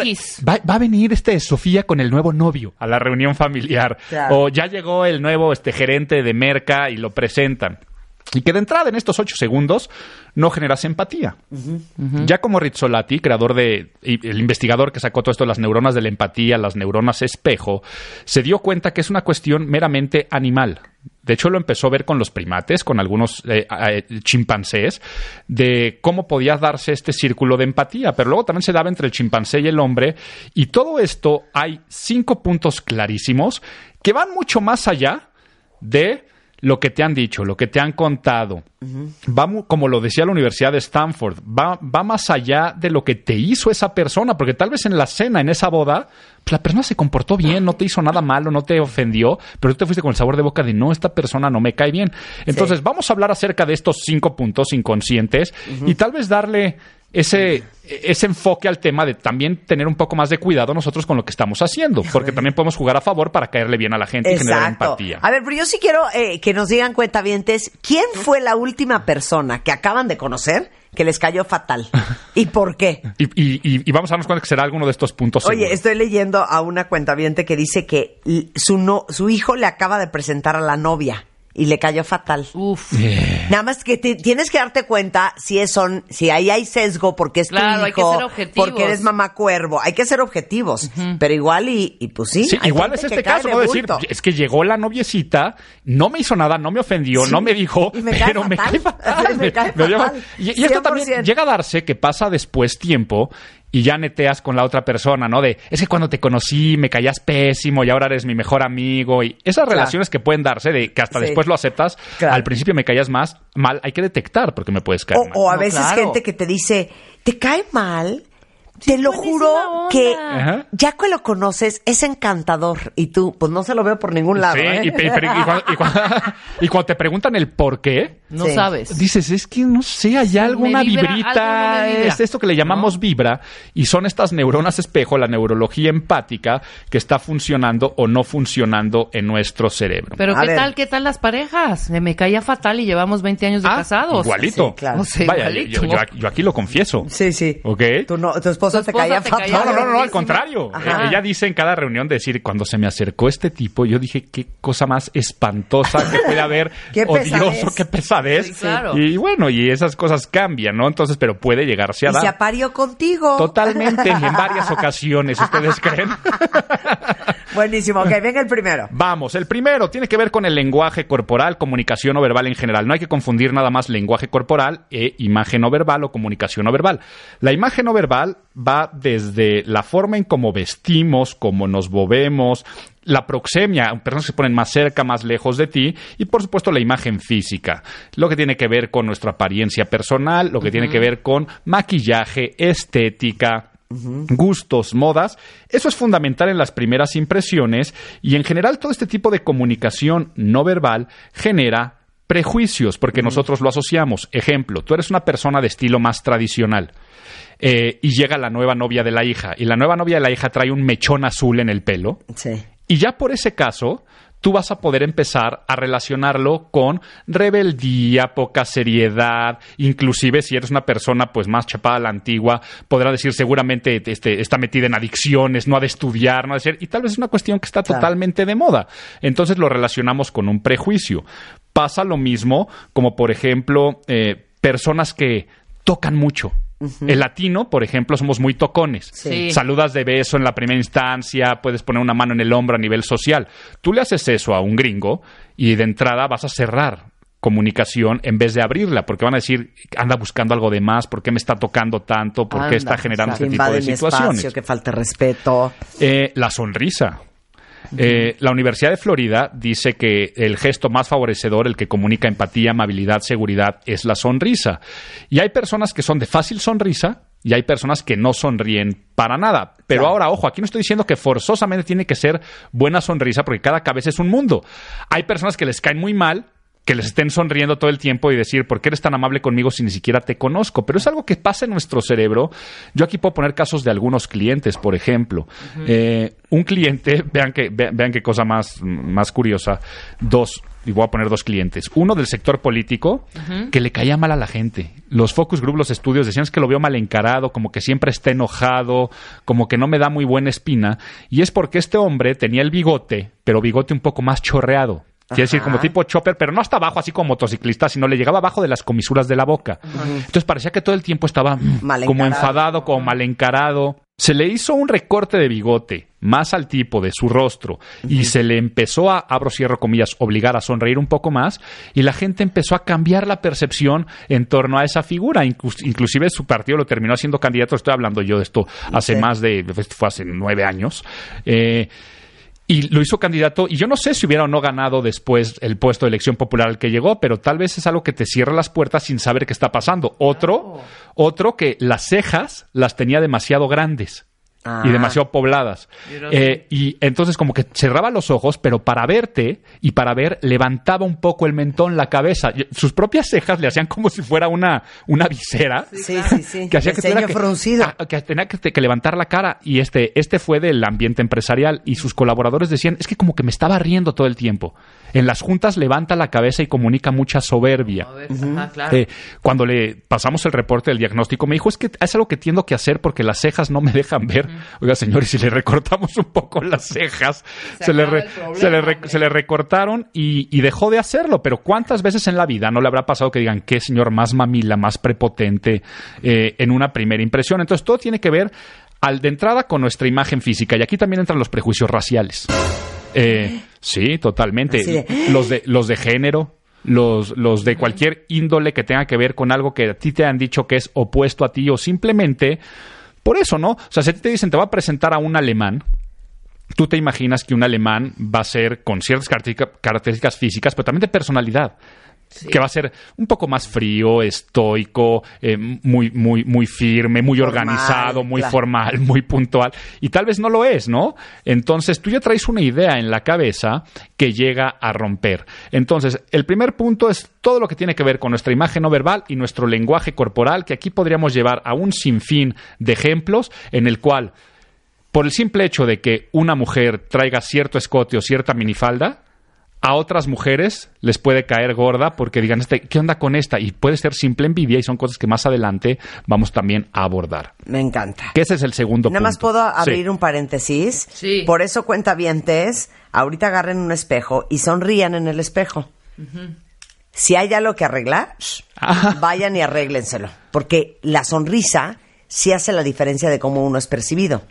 [SPEAKER 13] va, va a venir este Sofía con el nuevo novio a la reunión familiar.
[SPEAKER 3] Claro.
[SPEAKER 13] O ya llegó el nuevo este gerente de Merca y lo presentan. Y que de entrada en estos ocho segundos no generas empatía. Ya como Rizzolatti, creador de, el investigador que sacó todo esto de las neuronas de la empatía, las neuronas espejo, se dio cuenta que es una cuestión meramente animal. De hecho, lo empezó a ver con los primates, con algunos eh, eh, chimpancés, de cómo podía darse este círculo de empatía. Pero luego también se daba entre el chimpancé y el hombre. Y todo esto hay cinco puntos clarísimos que van mucho más allá de lo que te han dicho, lo que te han contado. Va mu- como lo decía la Universidad de Stanford, va, va más allá de lo que te hizo esa persona, porque tal vez en la cena, en esa boda, pues la persona se comportó bien, no te hizo nada malo, no te ofendió, pero tú te fuiste con el sabor de boca de no, esta persona no me cae bien. Entonces, vamos a hablar acerca de estos cinco puntos inconscientes y tal vez darle ese, ese enfoque al tema de también tener un poco más de cuidado nosotros con lo que estamos haciendo, porque también podemos jugar a favor para caerle bien a la gente y generar empatía.
[SPEAKER 3] A ver, pero yo sí quiero eh, que nos digan cuentavientes, ¿quién fue la última persona que acaban de conocer que les cayó fatal? (laughs) ¿Y por qué?
[SPEAKER 13] Y, y- y- y vamos a darnos cuenta que será alguno de estos puntos.
[SPEAKER 3] Oye,
[SPEAKER 13] seguro.
[SPEAKER 3] estoy leyendo a una cuentaviente que dice que su, no, su hijo le acaba de presentar a la novia y le cayó fatal.
[SPEAKER 12] Uf.
[SPEAKER 3] Nada más que te- tienes que darte cuenta si es son, si ahí hay sesgo porque es
[SPEAKER 12] Claro,
[SPEAKER 3] tu
[SPEAKER 12] hay que
[SPEAKER 3] hijo,
[SPEAKER 12] ser objetivos.
[SPEAKER 3] porque eres mamá cuervo. Hay que ser objetivos, pero igual y, y pues sí.
[SPEAKER 13] Sí,
[SPEAKER 3] hay
[SPEAKER 13] igual es este caso, ¿no? Decir, es que llegó la noviecita, no me hizo nada, no me ofendió,
[SPEAKER 3] Sí.
[SPEAKER 13] no me dijo,
[SPEAKER 3] Y me cae
[SPEAKER 13] pero me
[SPEAKER 3] fatal.
[SPEAKER 13] cae (laughs) fatal.
[SPEAKER 3] Me cae
[SPEAKER 13] dio-
[SPEAKER 3] fatal.
[SPEAKER 13] Y, y esto también
[SPEAKER 3] 100%.
[SPEAKER 13] llega a darse que pasa después tiempo y ya neteas con la otra persona, ¿no? De, es que cuando te conocí me caías pésimo y ahora eres mi mejor amigo. Y esas
[SPEAKER 3] Claro.
[SPEAKER 13] relaciones que pueden darse, de que hasta
[SPEAKER 3] Sí.
[SPEAKER 13] después lo aceptas,
[SPEAKER 3] Claro.
[SPEAKER 13] al principio me caías más mal, hay que detectar porque me puedes caer
[SPEAKER 3] O,
[SPEAKER 13] mal.
[SPEAKER 3] o a
[SPEAKER 12] No,
[SPEAKER 3] veces
[SPEAKER 12] claro.
[SPEAKER 3] gente que te dice, ¿te cae mal? Te lo juro
[SPEAKER 12] onda.
[SPEAKER 3] que
[SPEAKER 13] Ajá.
[SPEAKER 3] ya que lo conoces es encantador y tú, pues no se lo veo por ningún lado.
[SPEAKER 13] Sí,
[SPEAKER 3] ¿eh?
[SPEAKER 13] y, y- pero- y cuando, y cuando- (laughs) y cuando te preguntan el por qué,
[SPEAKER 12] No
[SPEAKER 3] Sí.
[SPEAKER 12] sabes.
[SPEAKER 13] Dices, es que no sé, hay alguna
[SPEAKER 12] vibra,
[SPEAKER 13] vibrita,
[SPEAKER 12] algo
[SPEAKER 13] es esto que le llamamos vibra, y son estas neuronas espejo, la neurología empática, que está funcionando o no funcionando en nuestro cerebro.
[SPEAKER 12] Pero
[SPEAKER 3] A
[SPEAKER 12] ¿qué
[SPEAKER 3] ver.
[SPEAKER 12] tal, qué tal las parejas? Me, me caía fatal y llevamos 20 años de
[SPEAKER 13] Ah,
[SPEAKER 12] casados.
[SPEAKER 13] Igualito.
[SPEAKER 3] Sí, claro.
[SPEAKER 12] O sea,
[SPEAKER 13] Vaya,
[SPEAKER 12] igualito.
[SPEAKER 13] yo, yo aquí- yo aquí lo confieso.
[SPEAKER 3] Sí, sí.
[SPEAKER 13] ¿Ok?
[SPEAKER 3] Tu, no- tu esposa Caía fatal.
[SPEAKER 13] No, no, no, no, al contrario.
[SPEAKER 3] Ajá.
[SPEAKER 13] Eh, Ella dice en cada reunión decir, cuando se me acercó este tipo, yo dije, qué cosa más espantosa que puede haber, (laughs)
[SPEAKER 3] Qué
[SPEAKER 13] odioso,
[SPEAKER 3] pesadez.
[SPEAKER 13] qué pesadez.
[SPEAKER 12] Sí, claro.
[SPEAKER 13] Y bueno, y esas cosas cambian, ¿no? Entonces, pero puede llegarse a
[SPEAKER 3] Y
[SPEAKER 13] dar.
[SPEAKER 3] se aparió contigo.
[SPEAKER 13] Totalmente, en varias (laughs) ocasiones, ¿ustedes creen? (laughs)
[SPEAKER 3] Buenísimo. Ok, venga el primero.
[SPEAKER 13] Vamos, el primero tiene que ver con el lenguaje corporal, comunicación no verbal en general. No hay que confundir nada más lenguaje corporal e imagen no verbal o comunicación no verbal. La imagen no verbal va desde la forma en cómo vestimos, cómo nos movemos, la proxemia, personas que se ponen más cerca, más lejos de ti, y por supuesto la imagen física, lo que tiene que ver con nuestra apariencia personal, lo que tiene que ver con maquillaje, estética, gustos, modas. Eso es fundamental en las primeras impresiones y en general todo este tipo de comunicación no verbal genera prejuicios porque nosotros lo asociamos. Ejemplo, tú eres una persona de estilo más tradicional. eh, y llega la nueva novia de la hija y la nueva novia de la hija trae un mechón azul en el pelo
[SPEAKER 3] Sí.
[SPEAKER 13] y ya por ese caso, tú vas a poder empezar a relacionarlo con rebeldía, poca seriedad, inclusive si eres una persona pues más chapada a la antigua, podrá decir seguramente este, está metida en adicciones, no ha de estudiar, no ha de ser, y tal vez es una cuestión que está
[SPEAKER 3] Claro.
[SPEAKER 13] totalmente de moda. Entonces lo relacionamos con un prejuicio. Pasa lo mismo como por ejemplo eh, personas que tocan mucho. El latino, por ejemplo, somos muy tocones.
[SPEAKER 12] Sí.
[SPEAKER 13] Saludas de beso en la primera instancia, puedes poner una mano en el hombro a nivel social. Tú le haces eso a un gringo y de entrada vas a cerrar comunicación en vez de abrirla, porque van a decir, anda buscando algo de más, ¿por qué me está tocando tanto? ¿Por qué
[SPEAKER 12] Anda,
[SPEAKER 13] está generando este tipo de situaciones?
[SPEAKER 3] espacio, que falta respeto.
[SPEAKER 13] Eh, la sonrisa. Eh, la Universidad de Florida dice que el gesto más favorecedor, el que comunica empatía, amabilidad, seguridad, es la sonrisa. Y hay personas que son de fácil sonrisa y hay personas que no sonríen para nada. Pero
[SPEAKER 3] Claro.
[SPEAKER 13] ahora, ojo, aquí no estoy diciendo que forzosamente tiene que ser buena sonrisa porque cada cabeza es un mundo. Hay personas que les caen muy mal que les estén sonriendo todo el tiempo y decir, ¿por qué eres tan amable conmigo si ni siquiera te conozco? Pero es algo que pasa en nuestro cerebro. Yo aquí puedo poner casos de algunos clientes, por ejemplo. Eh, un cliente, (laughs) vean, que, vean, qué cosa más, más curiosa, dos, y voy a poner dos clientes. Uno del sector político, que le caía mal a la gente. Los focus group, los estudios, decían "Es que lo veo mal encarado, como que siempre está enojado, como que no me da muy buena espina. Y es porque este hombre tenía el bigote, pero bigote un poco más chorreado. Quiere decir, como tipo chopper, pero no hasta abajo, así como motociclista, sino le llegaba abajo de las comisuras de la boca. Entonces parecía que todo el tiempo estaba mm,
[SPEAKER 3] Mal
[SPEAKER 13] como enfadado, como mal encarado. Se le hizo un recorte de bigote más al tipo de su rostro y se le empezó a, abro cierro comillas, obligar a sonreír un poco más y la gente empezó a cambiar la percepción en torno a esa figura. Inclus- inclusive su partido lo terminó haciendo candidato. Estoy hablando yo de esto hace
[SPEAKER 3] Sí.
[SPEAKER 13] más de, fue hace nueve años. Eh, y lo hizo candidato y yo no sé si hubiera o no ganado después el puesto de elección popular al que llegó, pero tal vez es algo que te cierra las puertas sin saber qué está pasando. Otro, otro que las cejas las tenía demasiado grandes.
[SPEAKER 3] Ah.
[SPEAKER 13] Y demasiado pobladas. Eh, y entonces como que cerraba los ojos, pero para verte y para ver levantaba un poco el mentón, la cabeza. Sus propias cejas le hacían como si fuera una, una visera
[SPEAKER 3] Sí, sí, sí.
[SPEAKER 13] que hacía
[SPEAKER 3] El
[SPEAKER 13] que
[SPEAKER 3] ceño
[SPEAKER 13] que, ah, que tenía que, que levantar la cara y este este fue del ambiente empresarial y sus colaboradores decían es que como que me estaba riendo todo el tiempo en las juntas levanta la cabeza y comunica mucha soberbia
[SPEAKER 12] claro.
[SPEAKER 13] Eh, cuando le pasamos el reporte del diagnóstico me dijo es que es algo que tiendo que hacer porque las cejas no me dejan ver oiga señor, y si le recortamos un poco las cejas,
[SPEAKER 12] Se
[SPEAKER 13] se, le, re-
[SPEAKER 12] problema,
[SPEAKER 13] se, le re- se le recortaron y, y dejó de hacerlo. Pero ¿cuántas veces en la vida no le habrá pasado que digan qué señor más mamila, más prepotente eh, en una primera impresión? Entonces todo tiene que ver al de entrada con nuestra imagen física y aquí también entran los prejuicios raciales. Eh, sí, totalmente. Los de los de género, los, los de cualquier índole que tenga que ver con algo que a ti te han dicho que es opuesto a ti o simplemente por eso, ¿no? O sea, si te dicen te va a presentar a un alemán, tú te imaginas que un alemán va a ser con ciertas característica- características físicas, pero también de personalidad. Que va a ser un poco más frío, estoico, eh, muy, muy, muy firme, muy
[SPEAKER 3] Formal,
[SPEAKER 13] organizado, muy
[SPEAKER 3] claro.
[SPEAKER 13] formal, muy puntual. Y tal vez no lo es, ¿no? Entonces tú ya traes una idea en la cabeza que llega a romper. Entonces, el primer punto es todo lo que tiene que ver con nuestra imagen no verbal y nuestro lenguaje corporal, que aquí podríamos llevar a un sinfín de ejemplos en el cual por el simple hecho de que una mujer traiga cierto escote o cierta minifalda, a otras mujeres les puede caer gorda porque digan, este, ¿qué onda con esta? Y puede ser simple envidia y son cosas que más adelante vamos también a abordar.
[SPEAKER 3] Me encanta.
[SPEAKER 13] Que ese es el segundo
[SPEAKER 3] Nada más puedo abrir
[SPEAKER 13] Sí.
[SPEAKER 3] un paréntesis.
[SPEAKER 12] Sí.
[SPEAKER 3] Por eso cuentavientes, ahorita agarren un espejo y sonrían en el espejo. Si hay algo que arreglar,
[SPEAKER 13] Ah.
[SPEAKER 3] vayan y arréglenselo. Porque la sonrisa sí hace la diferencia de cómo uno es percibido.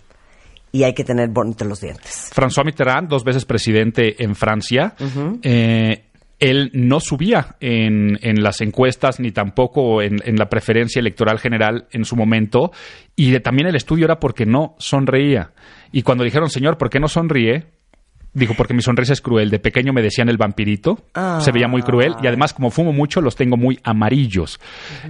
[SPEAKER 3] Y hay que tener bonitos los dientes.
[SPEAKER 13] François Mitterrand, dos veces presidente en Francia, eh, él no subía en, en las encuestas ni tampoco en, en la preferencia electoral general en su momento. Y de- también el estudio era porque no sonreía. Y cuando dijeron, señor, ¿por qué no sonríe? Dijo, porque mi sonrisa es cruel. De pequeño me decían el vampirito.
[SPEAKER 3] Ah.
[SPEAKER 13] Se veía muy cruel. Y además, como fumo mucho, los tengo muy amarillos.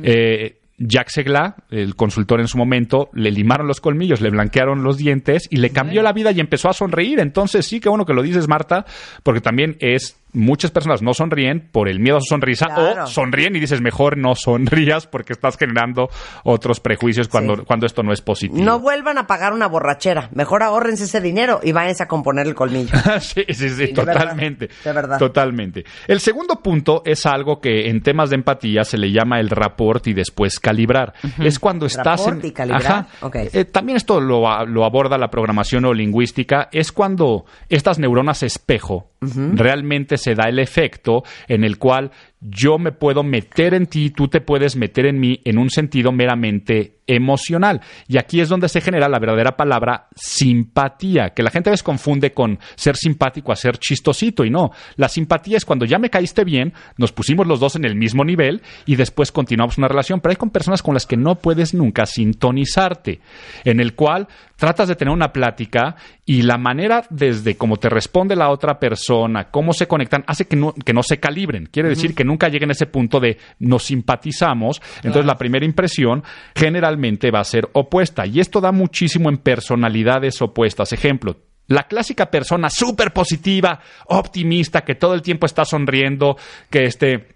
[SPEAKER 13] Eh, Jacques Segla, el consultor en su momento, le limaron los colmillos, le blanquearon los dientes y le cambió la vida y empezó a sonreír. Entonces, sí, qué bueno que lo dices, Marta, porque también es. Muchas personas no sonríen por el miedo a su sonrisa
[SPEAKER 3] Claro.
[SPEAKER 13] o sonríen y dices mejor no sonrías porque estás generando otros prejuicios cuando,
[SPEAKER 3] Sí.
[SPEAKER 13] cuando esto no es positivo.
[SPEAKER 3] No vuelvan a pagar una borrachera. Mejor ahórrense ese dinero y váyanse a componer el colmillo. (laughs)
[SPEAKER 13] sí, sí, sí,
[SPEAKER 3] de verdad,
[SPEAKER 13] totalmente.
[SPEAKER 3] de verdad.
[SPEAKER 13] Totalmente. El segundo punto es algo que en temas de empatía se le llama el rapport y después calibrar. Es cuando estás en.
[SPEAKER 3] y calibrar,
[SPEAKER 13] Ajá.
[SPEAKER 3] ok.
[SPEAKER 13] Eh, también esto lo, lo aborda la programación o lingüística. Es cuando estas neuronas espejo realmente se da el efecto en el cual yo me puedo meter en ti, tú te puedes meter en mí en un sentido meramente emocional. Y aquí es donde se genera la verdadera palabra simpatía, que la gente a veces confunde con ser simpático a ser chistosito y no. La simpatía es cuando ya me caíste bien, nos pusimos los dos en el mismo nivel y después continuamos una relación, pero hay con personas con las que no puedes nunca sintonizarte, en el cual tratas de tener una plática y la manera desde cómo te responde la otra persona, cómo se conectan, hace que no, que no se calibren. Quiere decir que nunca lleguen a ese punto de nos simpatizamos. Entonces la primera impresión generalmente va a ser opuesta. Y esto da muchísimo en personalidades opuestas. Ejemplo, la clásica persona súper positiva, optimista, que todo el tiempo está sonriendo, que este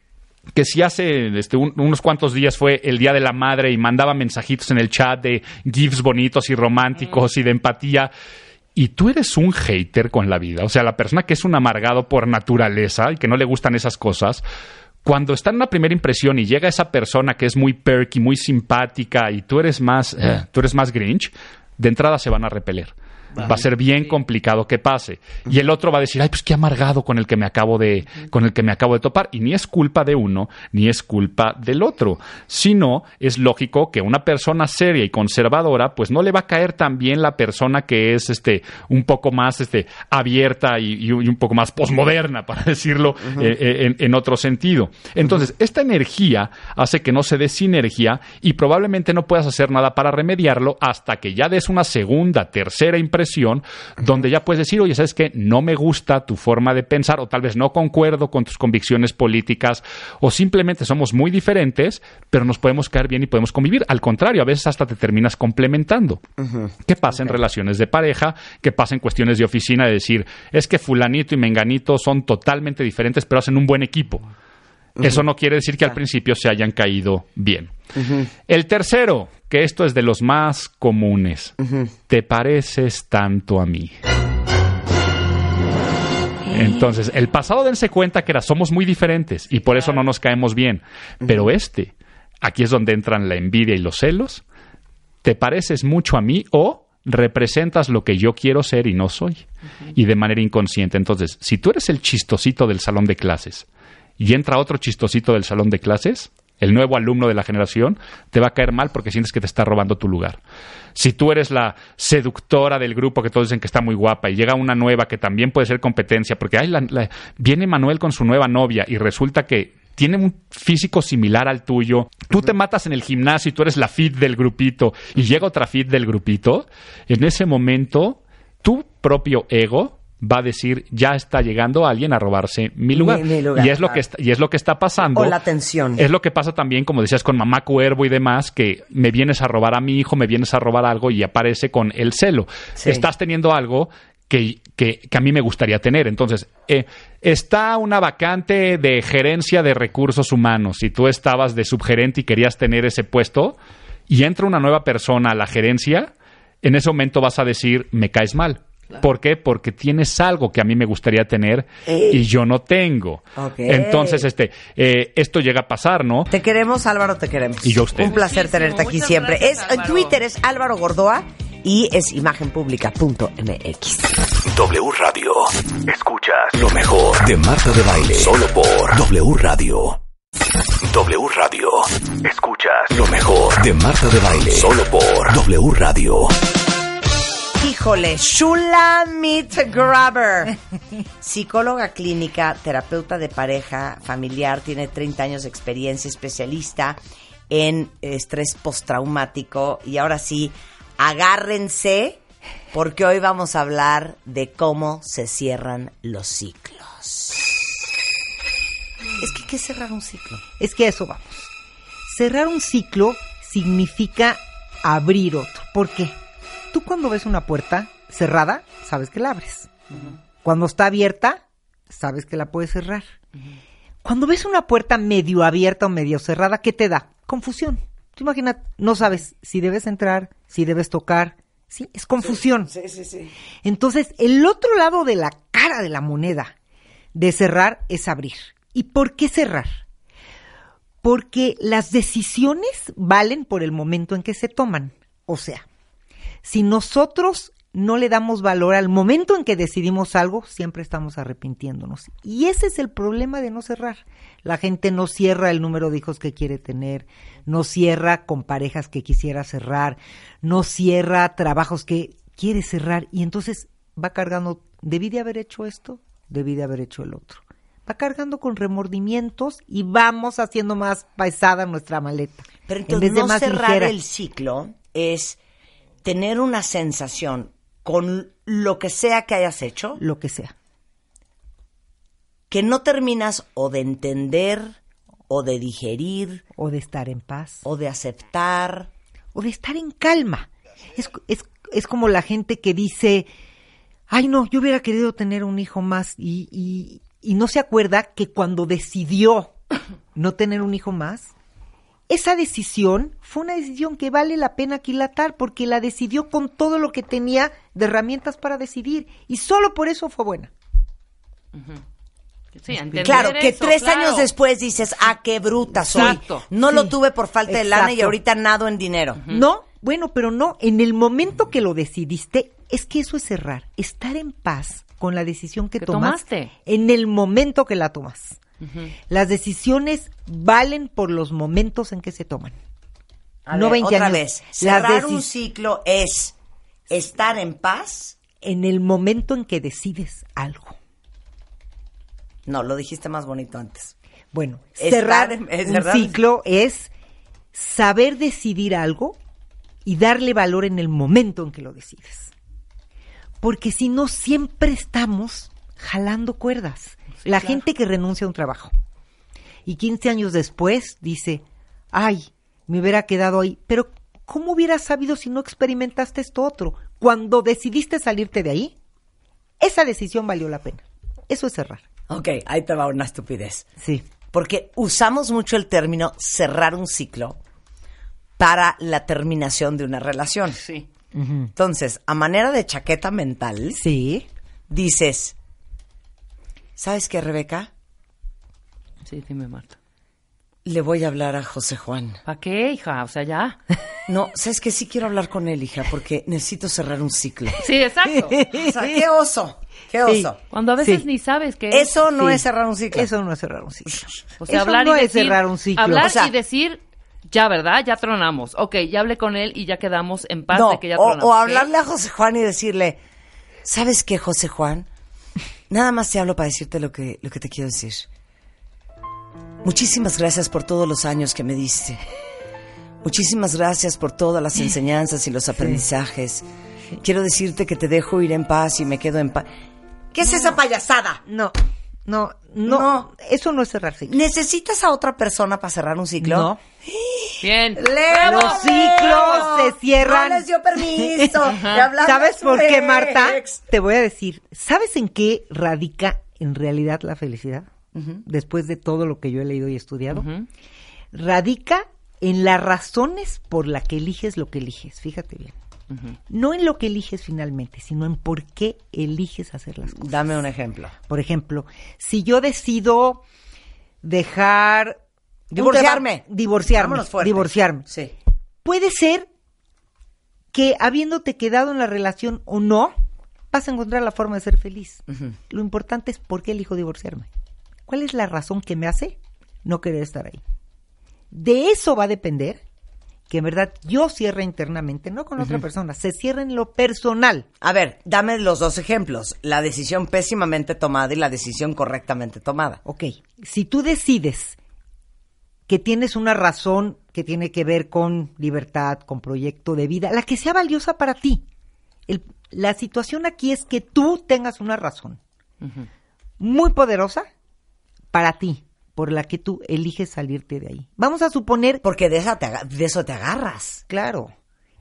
[SPEAKER 13] que si hace este, un- unos cuantos días fue el Día de la Madre y mandaba mensajitos en el chat de gifs bonitos y románticos y de empatía. Y tú eres un hater con la vida. O sea, la persona que es un amargado por naturaleza y que no le gustan esas cosas. Cuando está en una primera impresión y llega esa persona que es muy perky, muy simpática y tú eres más, eh, tú eres más grinch, de entrada se van a repeler. Va a ser bien complicado que pase. Y el otro va a decir, ay, pues qué amargado con el que me acabo de, con el que me acabo de topar. Y ni es culpa de uno, ni es culpa del otro. Sino es lógico que una persona seria y conservadora, pues no le va a caer tan bien la persona que es este, un poco más este, abierta y, y un poco más posmoderna, para decirlo eh, eh, en, en otro sentido. Entonces, esta energía hace que no se dé sinergia y probablemente no puedas hacer nada para remediarlo hasta que ya des una segunda, tercera impresión donde ya puedes decir, oye, ¿sabes qué? No me gusta tu forma de pensar o tal vez no concuerdo con tus convicciones políticas o simplemente somos muy diferentes, pero nos podemos caer bien y podemos convivir. Al contrario, a veces hasta te terminas complementando. ¿Qué pasa en relaciones de pareja? ¿Qué pasa en cuestiones de oficina? De decir, es que fulanito y menganito son totalmente diferentes, pero hacen un buen equipo. Eso no quiere decir que al principio se hayan caído bien. El tercero, que esto es de los más comunes. Te pareces tanto a mí. Entonces, el pasado dense cuenta que era somos muy diferentes y por eso no nos caemos bien. Pero este, aquí es donde entran la envidia y los celos. Te pareces mucho a mí o representas lo que yo quiero ser y no soy. Y de manera inconsciente. Entonces, si tú eres el chistosito del salón de clases y entra otro chistosito del salón de clases, el nuevo alumno de la generación, te va a caer mal porque sientes que te está robando tu lugar. Si tú eres la seductora del grupo que todos dicen que está muy guapa y llega una nueva que también puede ser competencia, porque ay, la- la- viene Manuel con su nueva novia y resulta que tiene un físico similar al tuyo, tú te matas en el gimnasio y tú eres la fit del grupito y llega otra fit del grupito, en ese momento tu propio ego va a decir, ya está llegando alguien a robarse mi lugar.
[SPEAKER 3] Mi- mi lugar,
[SPEAKER 13] y, es lo que está, y es lo que está pasando.
[SPEAKER 3] O la tensión.
[SPEAKER 13] Es lo que pasa también, como decías, con mamá cuervo y demás, que me vienes a robar a mi hijo, me vienes a robar algo y aparece con el celo.
[SPEAKER 3] Sí.
[SPEAKER 13] Estás teniendo algo que, que- que a mí me gustaría tener. Entonces, eh, está una vacante de gerencia de recursos humanos y tú estabas de subgerente y querías tener ese puesto y entra una nueva persona a la gerencia, en ese momento vas a decir, me caes mal. ¿Por qué? Porque tienes algo que a mí me gustaría tener
[SPEAKER 3] Ey.
[SPEAKER 13] y yo no tengo. Entonces, este, eh, esto llega a pasar, ¿no?
[SPEAKER 3] Te queremos, Álvaro, te queremos.
[SPEAKER 13] Y yo a usted.
[SPEAKER 3] Un placer
[SPEAKER 12] Muchísimo,
[SPEAKER 3] tenerte aquí
[SPEAKER 12] muchas
[SPEAKER 3] siempre.
[SPEAKER 12] gracias,
[SPEAKER 3] es, en. Twitter es Álvaro Gordoa y es imagenpublica.mx.
[SPEAKER 11] W Radio. Escuchas lo mejor de Marta de Baile. Solo por W Radio. W Radio. Escuchas lo mejor de Marta de Baile. Solo por W Radio.
[SPEAKER 3] Híjole, Shula Meat Grabber. (laughs) Psicóloga clínica, terapeuta de pareja, familiar, tiene 30 años de experiencia, especialista en estrés postraumático. Y ahora sí, agárrense, porque hoy vamos a hablar de cómo se cierran los ciclos. Es que, ¿qué es cerrar un ciclo?
[SPEAKER 14] Es que a eso vamos. Cerrar un ciclo significa abrir otro. ¿Por qué? Tú cuando ves una puerta cerrada, sabes que la abres. Cuando está abierta, sabes que la puedes cerrar. Cuando ves una puerta medio abierta o medio cerrada, ¿qué te da? Confusión. Tú imagina, no sabes si debes entrar, si debes tocar. Sí, es confusión.
[SPEAKER 3] Sí, sí, sí.
[SPEAKER 14] Entonces, el otro lado de la cara de la moneda de cerrar es abrir. ¿Y por qué cerrar? Porque las decisiones valen por el momento en que se toman. O sea, si nosotros no le damos valor al momento en que decidimos algo, siempre estamos arrepintiéndonos. Y ese es el problema de no cerrar. La gente no cierra el número de hijos que quiere tener, no cierra con parejas que quisiera cerrar, no cierra trabajos que quiere cerrar y entonces va cargando, debí de haber hecho esto, debí de haber hecho el otro. Va cargando con remordimientos y vamos haciendo más pesada nuestra maleta.
[SPEAKER 3] Pero
[SPEAKER 14] en
[SPEAKER 3] entonces
[SPEAKER 14] vez de
[SPEAKER 3] no
[SPEAKER 14] más
[SPEAKER 3] cerrar
[SPEAKER 14] ligera.
[SPEAKER 3] el ciclo es tener una sensación con lo que sea que hayas hecho,
[SPEAKER 14] lo que sea.
[SPEAKER 3] que no terminas o de entender o de digerir
[SPEAKER 14] o de estar en paz
[SPEAKER 3] o de aceptar
[SPEAKER 14] o de estar en calma. Es, es, es como la gente que dice, ay no, yo hubiera querido tener un hijo más y, y, y no se acuerda que cuando decidió no tener un hijo más, esa decisión fue una decisión que vale la pena aquilatar porque la decidió con todo lo que tenía de herramientas para decidir y solo por eso fue buena.
[SPEAKER 12] Sí,
[SPEAKER 3] Claro, que
[SPEAKER 12] eso,
[SPEAKER 3] tres
[SPEAKER 12] claro.
[SPEAKER 3] años después dices, ah, qué bruta soy.
[SPEAKER 12] Exacto.
[SPEAKER 3] No lo tuve por falta de lana y ahorita nado en dinero.
[SPEAKER 14] No, bueno, pero no, en el momento que lo decidiste, es que eso es cerrar, estar en paz con la decisión que,
[SPEAKER 12] Que
[SPEAKER 14] tomas
[SPEAKER 12] tomaste.
[SPEAKER 14] en el momento que la tomas. Las decisiones valen por los momentos en que se toman.
[SPEAKER 3] A
[SPEAKER 14] no
[SPEAKER 3] ver,
[SPEAKER 14] 20
[SPEAKER 3] otra
[SPEAKER 14] años.
[SPEAKER 3] vez, cerrar un ciclo es estar en paz.
[SPEAKER 14] en el momento en que decides algo.
[SPEAKER 3] No, lo dijiste más bonito antes.
[SPEAKER 14] Bueno, cerrar
[SPEAKER 3] en- es
[SPEAKER 14] un ciclo es saber decidir algo y darle valor en el momento en que lo decides. Porque si no, siempre estamos jalando cuerdas. La gente que renuncia a un trabajo y 15 años después dice, ay, me hubiera quedado ahí, pero ¿cómo hubieras sabido si no experimentaste esto otro? Cuando decidiste salirte de ahí, esa decisión valió la pena. Eso es cerrar.
[SPEAKER 3] Ok, ahí te va una estupidez.
[SPEAKER 14] Sí.
[SPEAKER 3] Porque usamos mucho el término cerrar un ciclo para la terminación de una relación.
[SPEAKER 12] Sí.
[SPEAKER 3] Entonces, a manera de chaqueta mental,
[SPEAKER 14] Sí.
[SPEAKER 3] dices, ¿sabes qué, Rebeca?
[SPEAKER 12] Sí, dime, Marta.
[SPEAKER 3] Le voy a hablar a José Juan.
[SPEAKER 12] ¿Para qué, hija? O sea, ya. (laughs)
[SPEAKER 3] No, sabes que sí quiero hablar con él, hija, porque necesito cerrar un ciclo.
[SPEAKER 12] Sí, exacto. (laughs)
[SPEAKER 3] O sea, qué oso, qué oso.
[SPEAKER 12] Cuando a veces
[SPEAKER 3] Sí.
[SPEAKER 12] ni sabes que
[SPEAKER 3] Eso no
[SPEAKER 14] Sí.
[SPEAKER 3] es cerrar un ciclo.
[SPEAKER 14] Eso no es cerrar un ciclo.
[SPEAKER 12] O sea,
[SPEAKER 14] Eso
[SPEAKER 12] hablar
[SPEAKER 14] no
[SPEAKER 12] y
[SPEAKER 14] es
[SPEAKER 12] decir,
[SPEAKER 14] cerrar un ciclo.
[SPEAKER 12] Hablar
[SPEAKER 14] O sea,
[SPEAKER 12] y decir, ya, ¿verdad? Ya tronamos. Ok, ya hablé con él y ya quedamos en paz
[SPEAKER 3] No,
[SPEAKER 12] de que ya
[SPEAKER 3] o,
[SPEAKER 12] tronamos.
[SPEAKER 3] o
[SPEAKER 12] ¿ok?
[SPEAKER 3] hablarle a José Juan y decirle, ¿sabes qué, José Juan? Nada más te hablo para decirte lo que, lo que te quiero decir. Muchísimas gracias por todos los años que me diste. Muchísimas gracias por todas las (laughs) enseñanzas y los aprendizajes. Quiero decirte que te dejo ir en paz y me quedo en paz. ¿Qué es esa payasada?
[SPEAKER 14] No, no, no, Eso no es cerrar ciclo.
[SPEAKER 3] ¿Necesitas a otra persona para cerrar un ciclo?
[SPEAKER 14] No. (gasps)
[SPEAKER 12] Bien.
[SPEAKER 3] ¡Leo!
[SPEAKER 14] Los ciclos se cierran.
[SPEAKER 3] No les dio permiso (laughs)
[SPEAKER 14] ¿Sabes por qué, Marta?
[SPEAKER 3] ex.
[SPEAKER 14] Te voy a decir. ¿Sabes en qué radica en realidad la felicidad? Después de todo lo que yo he leído y estudiado. Radica en las razones por las que eliges lo que eliges. Fíjate bien. No en lo que eliges finalmente, sino en por qué eliges hacer las cosas.
[SPEAKER 3] Dame un ejemplo.
[SPEAKER 14] Por ejemplo, si yo decido dejar
[SPEAKER 3] Divorciarme.
[SPEAKER 14] divorciarme, divorciarme.
[SPEAKER 3] Sí.
[SPEAKER 14] Puede ser que habiéndote quedado en la relación o no, vas a encontrar la forma de ser feliz. Lo importante es por qué elijo divorciarme. ¿Cuál es la razón que me hace no querer estar ahí? De eso va a depender que en verdad yo cierre internamente, no con otra persona, se cierre en lo personal.
[SPEAKER 3] A ver, dame los dos ejemplos. La decisión pésimamente tomada y la decisión correctamente tomada.
[SPEAKER 14] Ok, si tú decides que tienes una razón que tiene que ver con libertad, con proyecto de vida, la que sea valiosa para ti. El- la situación aquí es que tú tengas una razón muy poderosa para ti, por la que tú eliges salirte de ahí. Vamos a suponer...
[SPEAKER 3] Porque de, esa te aga- de eso te agarras.
[SPEAKER 14] Claro,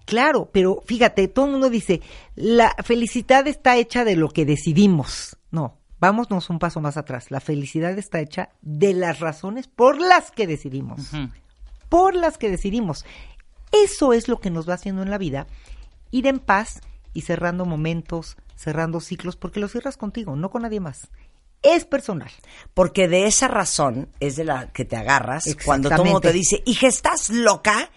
[SPEAKER 14] claro, pero fíjate, todo el mundo dice, la felicidad está hecha de lo que decidimos. No, vámonos un paso más atrás. La felicidad está hecha de las razones por las que decidimos. Por las que decidimos. Eso es lo que nos va haciendo en la vida, ir en paz y cerrando momentos, cerrando ciclos, porque lo cierras contigo, no con nadie más. Es personal.
[SPEAKER 3] Porque de esa razón es de la que te agarras cuando todo mundo te dice, hija, ¿estás loca?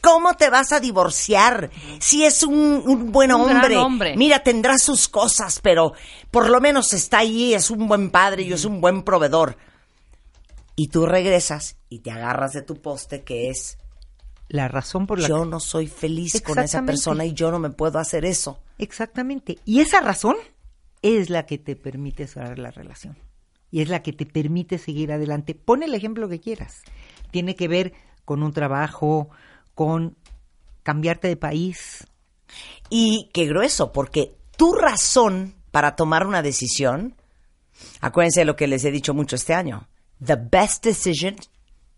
[SPEAKER 3] ¿Cómo te vas a divorciar? Si es un, un buen
[SPEAKER 12] Un
[SPEAKER 3] hombre.
[SPEAKER 12] hombre.
[SPEAKER 3] Mira, tendrá sus cosas, pero por lo menos está ahí, es un buen padre y es un buen proveedor. Y tú regresas y te agarras de tu poste que es
[SPEAKER 14] La razón por la
[SPEAKER 3] yo
[SPEAKER 14] que...
[SPEAKER 3] no soy feliz con esa persona y yo no me puedo hacer eso.
[SPEAKER 14] Exactamente. Y esa razón es la que te permite cerrar la relación. Y es la que te permite seguir adelante. Pon el ejemplo que quieras. Tiene que ver con un trabajo, con cambiarte de país.
[SPEAKER 3] Y qué grueso, porque tu razón para tomar una decisión, acuérdense de lo que les he dicho mucho este año, the best decision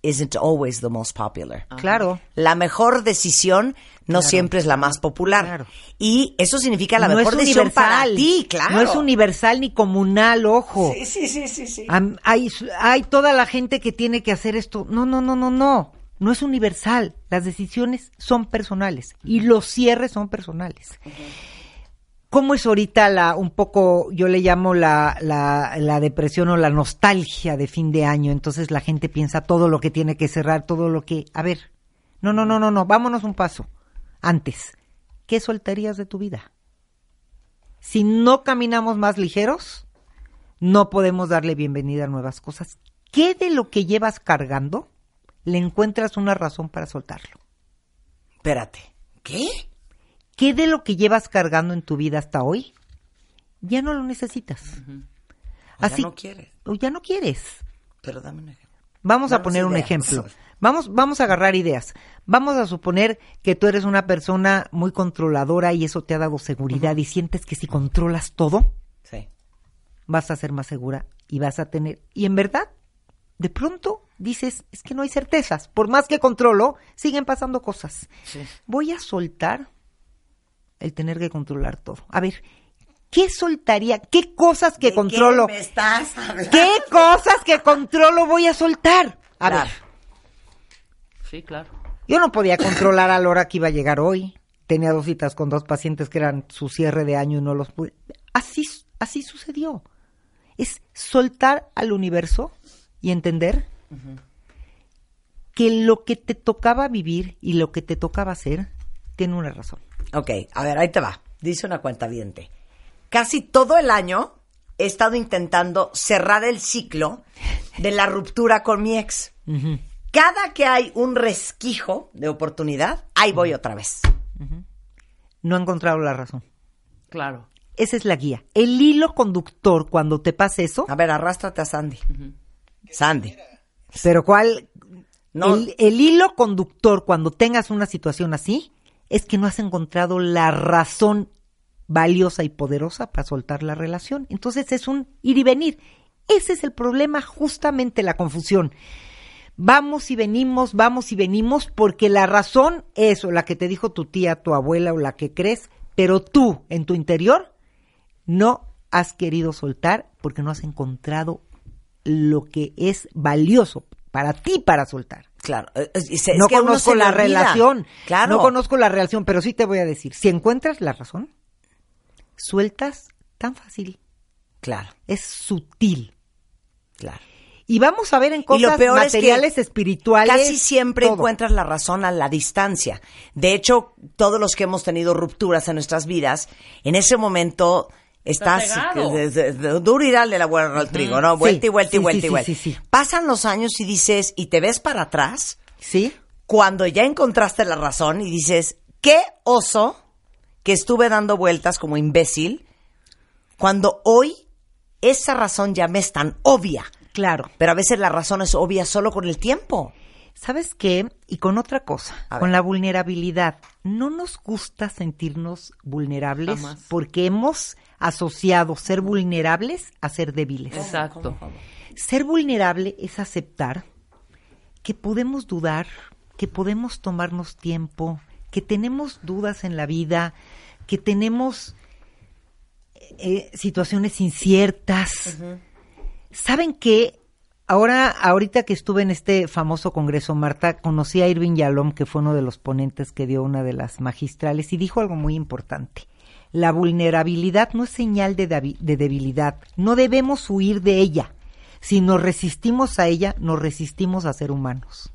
[SPEAKER 3] isn't always the most popular.
[SPEAKER 14] Claro.
[SPEAKER 3] La mejor decisión no
[SPEAKER 14] Claro.
[SPEAKER 3] siempre es la más popular.
[SPEAKER 14] Claro.
[SPEAKER 3] Y eso significa la
[SPEAKER 14] no
[SPEAKER 3] mejor decisión
[SPEAKER 14] universal.
[SPEAKER 3] para ti, claro.
[SPEAKER 14] No es universal ni comunal, ojo.
[SPEAKER 3] Sí, sí, sí, sí,
[SPEAKER 14] hay, hay toda la gente que tiene que hacer esto. No, no, no, no, no. No es universal. Las decisiones son personales y los cierres son personales. ¿Cómo es ahorita la, un poco, yo le llamo la, la, la depresión o la nostalgia de fin de año? Entonces la gente piensa todo lo que tiene que cerrar, todo lo que... A ver, no, no, no, no, no, vámonos un paso. Antes, ¿qué soltarías de tu vida? Si no caminamos más ligeros, no podemos darle bienvenida a nuevas cosas. ¿Qué de lo que llevas cargando le encuentras una razón para soltarlo?
[SPEAKER 3] Espérate. ¿Qué?
[SPEAKER 14] ¿Qué de lo que llevas cargando en tu vida hasta hoy ya no lo necesitas?
[SPEAKER 3] O ya no quieres.
[SPEAKER 14] O ya no quieres.
[SPEAKER 3] Pero dame un ejemplo.
[SPEAKER 14] Vamos a poner un ejemplo. Vamos, vamos a agarrar ideas. Vamos a suponer que tú eres una persona muy controladora y eso te ha dado seguridad y sientes que si controlas todo,
[SPEAKER 3] Sí.
[SPEAKER 14] vas a ser más segura y vas a tener. Y en verdad, de pronto dices, es que no hay certezas. Por más que controlo, siguen pasando cosas. Voy a soltar el tener que controlar todo. A ver, ¿qué soltaría? ¿Qué cosas que
[SPEAKER 3] ¿De
[SPEAKER 14] controlo?
[SPEAKER 3] qué me estás?
[SPEAKER 14] ¿Qué cosas que controlo voy a soltar? A
[SPEAKER 3] Claro.
[SPEAKER 14] ver,
[SPEAKER 12] Sí, claro.
[SPEAKER 14] yo no podía controlar a la hora que iba a llegar hoy. Tenía dos citas con dos pacientes que eran su cierre de año y no los pude. Así, así sucedió. Es soltar al universo y entender que lo que te tocaba vivir y lo que te tocaba hacer tiene una razón.
[SPEAKER 3] Ok, a ver, ahí te va. Dice una cuenta Casi todo el año he estado intentando cerrar el ciclo de la ruptura con mi ex. Cada que hay un resquijo de oportunidad, ahí voy otra vez.
[SPEAKER 14] No he encontrado la razón.
[SPEAKER 12] Claro.
[SPEAKER 14] Esa es la guía. El hilo conductor cuando te pasa eso.
[SPEAKER 3] A ver, arrástrate a Sandy. Sandy.
[SPEAKER 14] Pero ¿cuál?
[SPEAKER 3] No.
[SPEAKER 14] El, el hilo conductor cuando tengas una situación así es que no has encontrado la razón valiosa y poderosa para soltar la relación. Entonces es un ir y venir. Ese es el problema, justamente la confusión. Vamos y venimos, vamos y venimos, porque la razón es o la que te dijo tu tía, tu abuela o la que crees, pero tú en tu interior no has querido soltar porque no has encontrado lo que es valioso para ti para soltar.
[SPEAKER 3] Claro. eh, es- es- es
[SPEAKER 14] no
[SPEAKER 3] que
[SPEAKER 14] conozco la
[SPEAKER 3] olvida.
[SPEAKER 14] relación.
[SPEAKER 3] Claro.
[SPEAKER 14] No conozco la relación, pero sí te voy a decir, si encuentras la razón, sueltas tan fácil.
[SPEAKER 3] Claro.
[SPEAKER 14] Es sutil.
[SPEAKER 3] Claro.
[SPEAKER 14] Y vamos a ver en
[SPEAKER 3] Y
[SPEAKER 14] cosas
[SPEAKER 3] lo peor es que
[SPEAKER 14] materiales, espirituales.
[SPEAKER 3] Casi siempre
[SPEAKER 14] todo.
[SPEAKER 3] encuentras la razón a la distancia. De hecho, todos los que hemos tenido rupturas en nuestras vidas, en ese momento estás duro y darle la vuelta al trigo, ¿no?
[SPEAKER 14] Sí,
[SPEAKER 3] Vuelta y vuelta y vuelta
[SPEAKER 14] sí,
[SPEAKER 3] y vuelta.
[SPEAKER 14] sí, sí.
[SPEAKER 3] Pasan los años y dices, y te ves para atrás,
[SPEAKER 14] Sí.
[SPEAKER 3] cuando ya encontraste la razón y dices, qué oso que estuve dando vueltas como imbécil, cuando hoy esa razón ya me es tan obvia.
[SPEAKER 14] Claro.
[SPEAKER 3] Pero a veces la razón es obvia solo con el tiempo.
[SPEAKER 14] ¿Sabes qué? Y con otra cosa,
[SPEAKER 3] A
[SPEAKER 14] con
[SPEAKER 3] ver.
[SPEAKER 14] la vulnerabilidad. No nos gusta sentirnos vulnerables
[SPEAKER 12] Jamás.
[SPEAKER 14] porque hemos asociado ser vulnerables a ser débiles.
[SPEAKER 12] Exacto.
[SPEAKER 14] Ser vulnerable es aceptar que podemos dudar, que podemos tomarnos tiempo, que tenemos dudas en la vida, que tenemos eh, situaciones inciertas. ¿Saben qué? Ahora, ahorita que estuve en este famoso congreso, Marta, conocí a Irving Yalom, que fue uno de los ponentes que dio una de las magistrales, y dijo algo muy importante. La vulnerabilidad no es señal de, de debilidad. No debemos huir de ella. Si nos resistimos a ella, nos resistimos a ser humanos.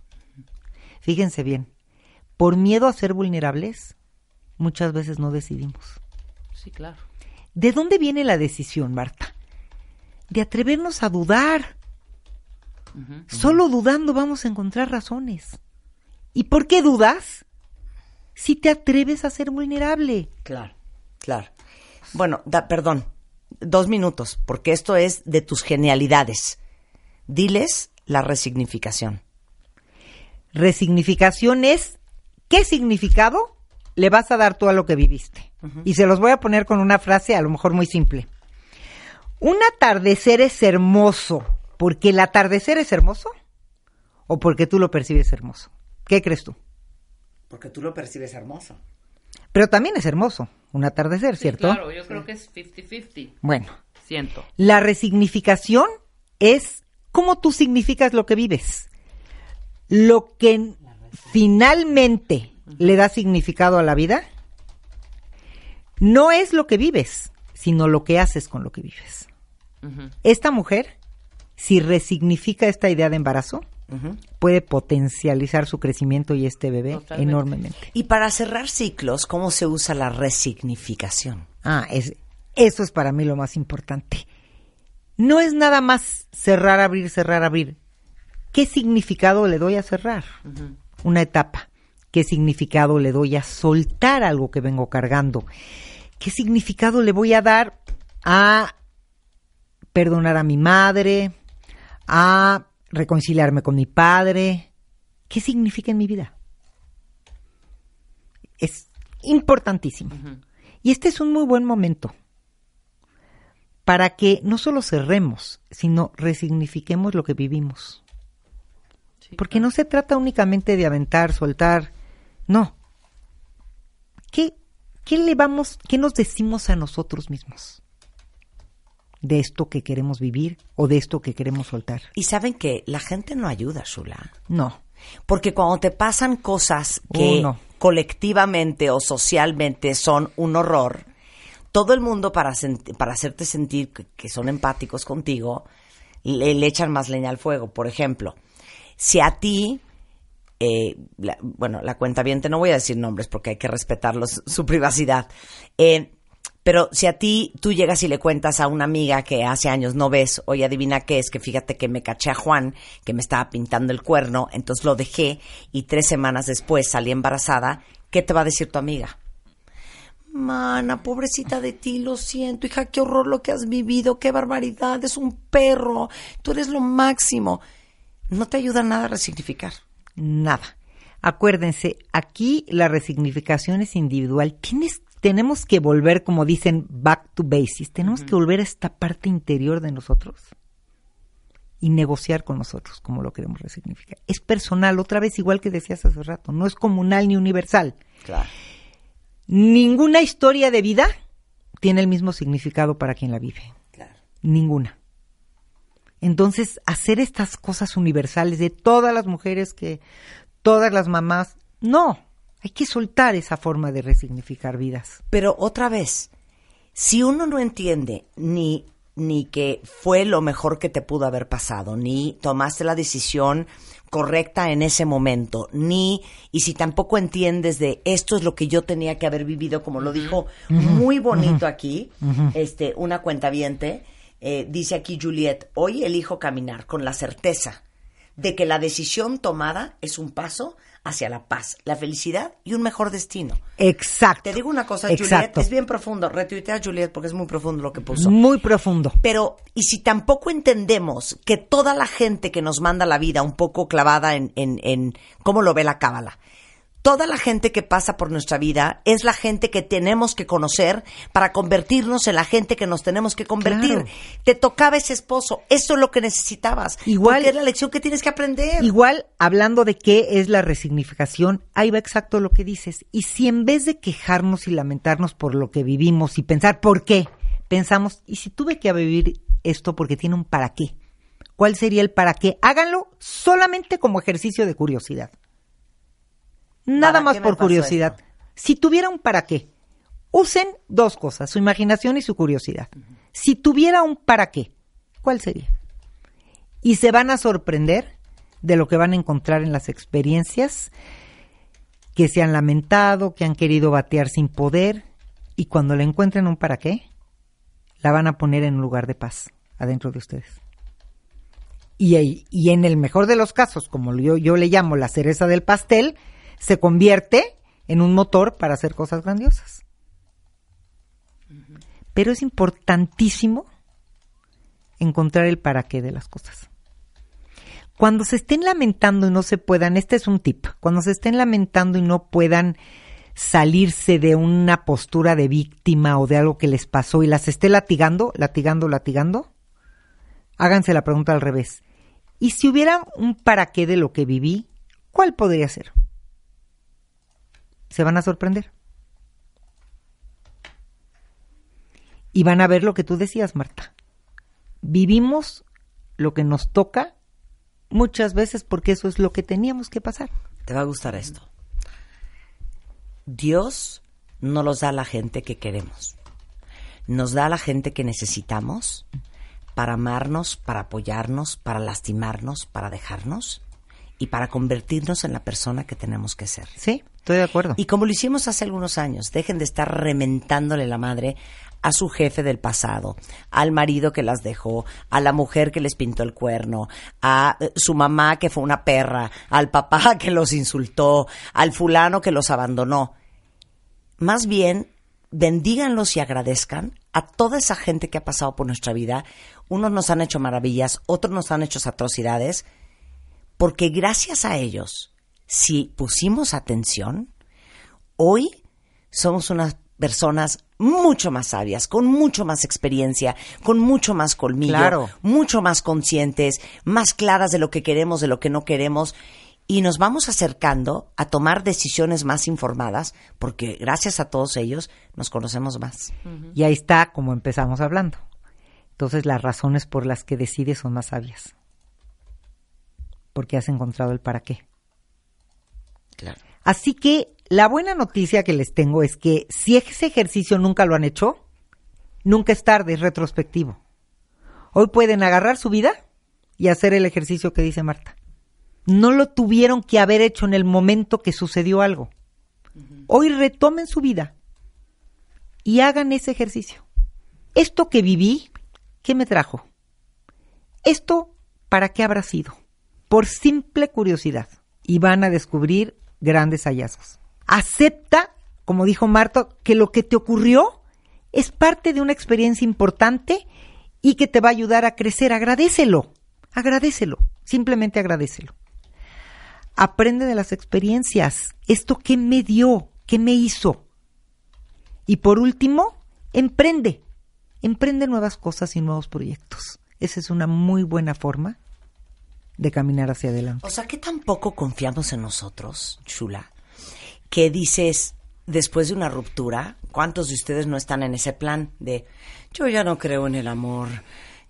[SPEAKER 14] Fíjense bien. Por miedo a ser vulnerables, muchas veces no decidimos.
[SPEAKER 12] Sí, claro.
[SPEAKER 14] ¿De dónde viene la decisión, Marta? De atrevernos a dudar. Solo dudando vamos a encontrar razones. ¿Y por qué dudas? Si te atreves a ser vulnerable.
[SPEAKER 3] Claro, claro. Bueno, da- perdón, dos minutos, porque esto es de tus genialidades. Diles la resignificación.
[SPEAKER 14] Resignificación es qué significado le vas a dar tú a lo que viviste. Y se los voy a poner con una frase a lo mejor muy simple. Un atardecer es hermoso porque el atardecer es hermoso o porque tú lo percibes hermoso. ¿Qué crees tú?
[SPEAKER 3] Porque tú lo percibes hermoso.
[SPEAKER 14] Pero también es hermoso un atardecer,
[SPEAKER 12] Sí,
[SPEAKER 14] ¿cierto?
[SPEAKER 12] claro, yo creo que es 50-50.
[SPEAKER 14] Bueno,
[SPEAKER 12] Siento.
[SPEAKER 14] la resignificación es cómo tú significas lo que vives. Lo que finalmente le da significado a la vida no es lo que vives, sino lo que haces con lo que vives. Esta mujer, si resignifica esta idea de embarazo, puede potencializar su crecimiento y este bebé
[SPEAKER 3] Totalmente.
[SPEAKER 14] enormemente.
[SPEAKER 3] Y para cerrar ciclos, ¿cómo se usa la resignificación?
[SPEAKER 14] Ah, es, eso es para mí lo más importante. No es nada más cerrar, abrir, cerrar, abrir. ¿Qué significado le doy a cerrar? Una etapa. ¿Qué significado le doy a soltar algo que vengo cargando? ¿Qué significado le voy a dar a perdonar a mi madre? A reconciliarme con mi padre? ¿Qué significa en mi vida? Es importantísimo. Y este es un muy buen momento para que no solo cerremos, sino resignifiquemos lo que vivimos. Porque no se trata únicamente de aventar, soltar, no. ¿Qué, qué le vamos, qué nos decimos a nosotros mismos? De esto que queremos vivir o de esto que queremos soltar.
[SPEAKER 3] Y saben que la gente no ayuda, Shula.
[SPEAKER 14] No.
[SPEAKER 3] Porque cuando te pasan cosas que
[SPEAKER 14] Uh, no.
[SPEAKER 3] colectivamente o socialmente son un horror, todo el mundo para, para hacerte sentir que, que son empáticos contigo, le, le echan más leña al fuego. Por ejemplo, si a ti eh, la- bueno, la cuenta no voy a decir nombres porque hay que respetar su privacidad. Eh, pero si a ti tú llegas y le cuentas a una amiga que hace años no ves, oye, adivina qué es, que fíjate que me caché a Juan, que me estaba pintando el cuerno, entonces lo dejé y tres semanas después salí embarazada, ¿qué te va a decir tu amiga? Mana, pobrecita de ti, lo siento, hija, qué horror lo que has vivido, qué barbaridad, es un perro, tú eres lo máximo. No te ayuda nada a resignificar.
[SPEAKER 14] Nada. Acuérdense, aquí la resignificación es individual. Tienes, tenemos que volver, como dicen, back to basics. Tenemos que volver a esta parte interior de nosotros y negociar con nosotros como lo queremos resignificar. Es personal, otra vez igual que decías hace rato, no es comunal ni universal.
[SPEAKER 3] Claro.
[SPEAKER 14] Ninguna historia de vida tiene el mismo significado para quien la vive. Ninguna. Entonces, hacer estas cosas universales de todas las mujeres que todas las mamás, no, hay que soltar esa forma de resignificar vidas.
[SPEAKER 3] Pero otra vez, si uno no entiende ni, ni que fue lo mejor que te pudo haber pasado, ni tomaste la decisión correcta en ese momento, ni, y si tampoco entiendes de esto es lo que yo tenía que haber vivido, como lo dijo muy bonito aquí, este, una cuentaviente, eh, dice aquí Juliet, hoy elijo caminar con la certeza de que la decisión tomada es un paso hacia la paz, la felicidad y un mejor destino.
[SPEAKER 14] Exacto.
[SPEAKER 3] Te digo una cosa. Juliet, es bien profundo. Retuitea a Juliet porque es muy profundo lo que puso.
[SPEAKER 14] Muy profundo.
[SPEAKER 3] Pero, y si tampoco entendemos que toda la gente que nos manda la vida un poco clavada en, en, en cómo lo ve la cábala, toda la gente que pasa por nuestra vida es la gente que tenemos que conocer para convertirnos en la gente que nos tenemos que convertir.
[SPEAKER 14] Claro.
[SPEAKER 3] Te tocaba ese esposo, eso es lo que necesitabas.
[SPEAKER 14] Igual-
[SPEAKER 3] es la lección que tienes que aprender.
[SPEAKER 14] Igual, hablando de qué es la resignificación, ahí va exacto lo que dices. Y si en vez de quejarnos y lamentarnos por lo que vivimos y pensar por qué, pensamos, ¿y si tuve que vivir esto porque tiene un para qué? ¿Cuál sería el para qué? Háganlo solamente como ejercicio de curiosidad. Nada
[SPEAKER 3] ¿Para
[SPEAKER 14] más por curiosidad. Si tuviera un para qué, usen dos cosas, su imaginación y su curiosidad. Si tuviera un para qué, ¿cuál sería? Y se van a sorprender de lo que van a encontrar en las experiencias que se han lamentado, que han querido batear sin poder, y cuando le encuentren un para qué, la van a poner en un lugar de paz adentro de ustedes. Y, en el mejor de los casos, como yo, yo le llamo la cereza del pastel, se convierte en un motor para hacer cosas grandiosas. Pero es importantísimo encontrar el para qué de las cosas. Cuando se estén lamentando y no se puedan, este es un tip, cuando se estén lamentando y no puedan salirse de una postura de víctima o de algo que les pasó y las esté latigando, latigando, latigando, háganse la pregunta al revés. ¿Y si hubiera un para qué de lo que viví, cuál podría ser? Se van a sorprender. Y van a ver lo que tú decías, Marta. Vivimos lo que nos toca muchas veces porque eso es lo que teníamos que pasar.
[SPEAKER 3] Te va a gustar esto. Dios no los da a la gente que queremos. Nos da a la gente que necesitamos para amarnos, para apoyarnos, para lastimarnos, para dejarnos y para convertirnos en la persona que tenemos que ser.
[SPEAKER 14] Sí, estoy de acuerdo.
[SPEAKER 3] Y como lo hicimos hace algunos años, dejen de estar rementándole la madre a su jefe del pasado, al marido que las dejó, a la mujer que les pintó el cuerno, a eh, su mamá que fue una perra, al papá (laughs) que los insultó, al fulano que los abandonó. Más bien, bendíganlos y agradezcan a toda esa gente que ha pasado por nuestra vida. Unos nos han hecho maravillas, otros nos han hecho atrocidades, porque gracias a ellos, si pusimos atención, hoy somos unas personas mucho más sabias, con mucho más experiencia, con mucho más colmillo,
[SPEAKER 14] Claro.
[SPEAKER 3] mucho más conscientes, más claras de lo que queremos, de lo que no queremos, y nos vamos acercando a tomar decisiones más informadas, porque gracias a todos ellos nos conocemos más.
[SPEAKER 14] Y ahí está como empezamos hablando. Entonces las razones por las que decides son más sabias. Porque has encontrado el para qué.
[SPEAKER 3] Claro.
[SPEAKER 14] Así que la buena noticia que les tengo es que si ese ejercicio nunca lo han hecho, nunca es tarde, es retrospectivo. Hoy pueden agarrar su vida y hacer el ejercicio que dice Marta. no lo tuvieron que haber hecho en el momento que sucedió algo. Hoy retomen su vida y hagan ese ejercicio. Esto que viví, ¿qué me trajo? Esto, ¿para qué habrá sido? Por simple curiosidad. Y van a descubrir grandes hallazgos. Acepta, como dijo Marta, que lo que te ocurrió es parte de una experiencia importante y que te va a ayudar a crecer. Agradecelo, agradecelo, simplemente agradecelo. Aprende de las experiencias. ¿Esto qué me dio? ¿Qué me hizo? Y por último, emprende. Emprende nuevas cosas y nuevos proyectos. Esa es una muy buena forma de caminar hacia adelante.
[SPEAKER 3] O sea, que tampoco confiamos en nosotros, Chula, que dices, después de una ruptura, ¿cuántos de ustedes no están en ese plan de, yo ya no creo en el amor?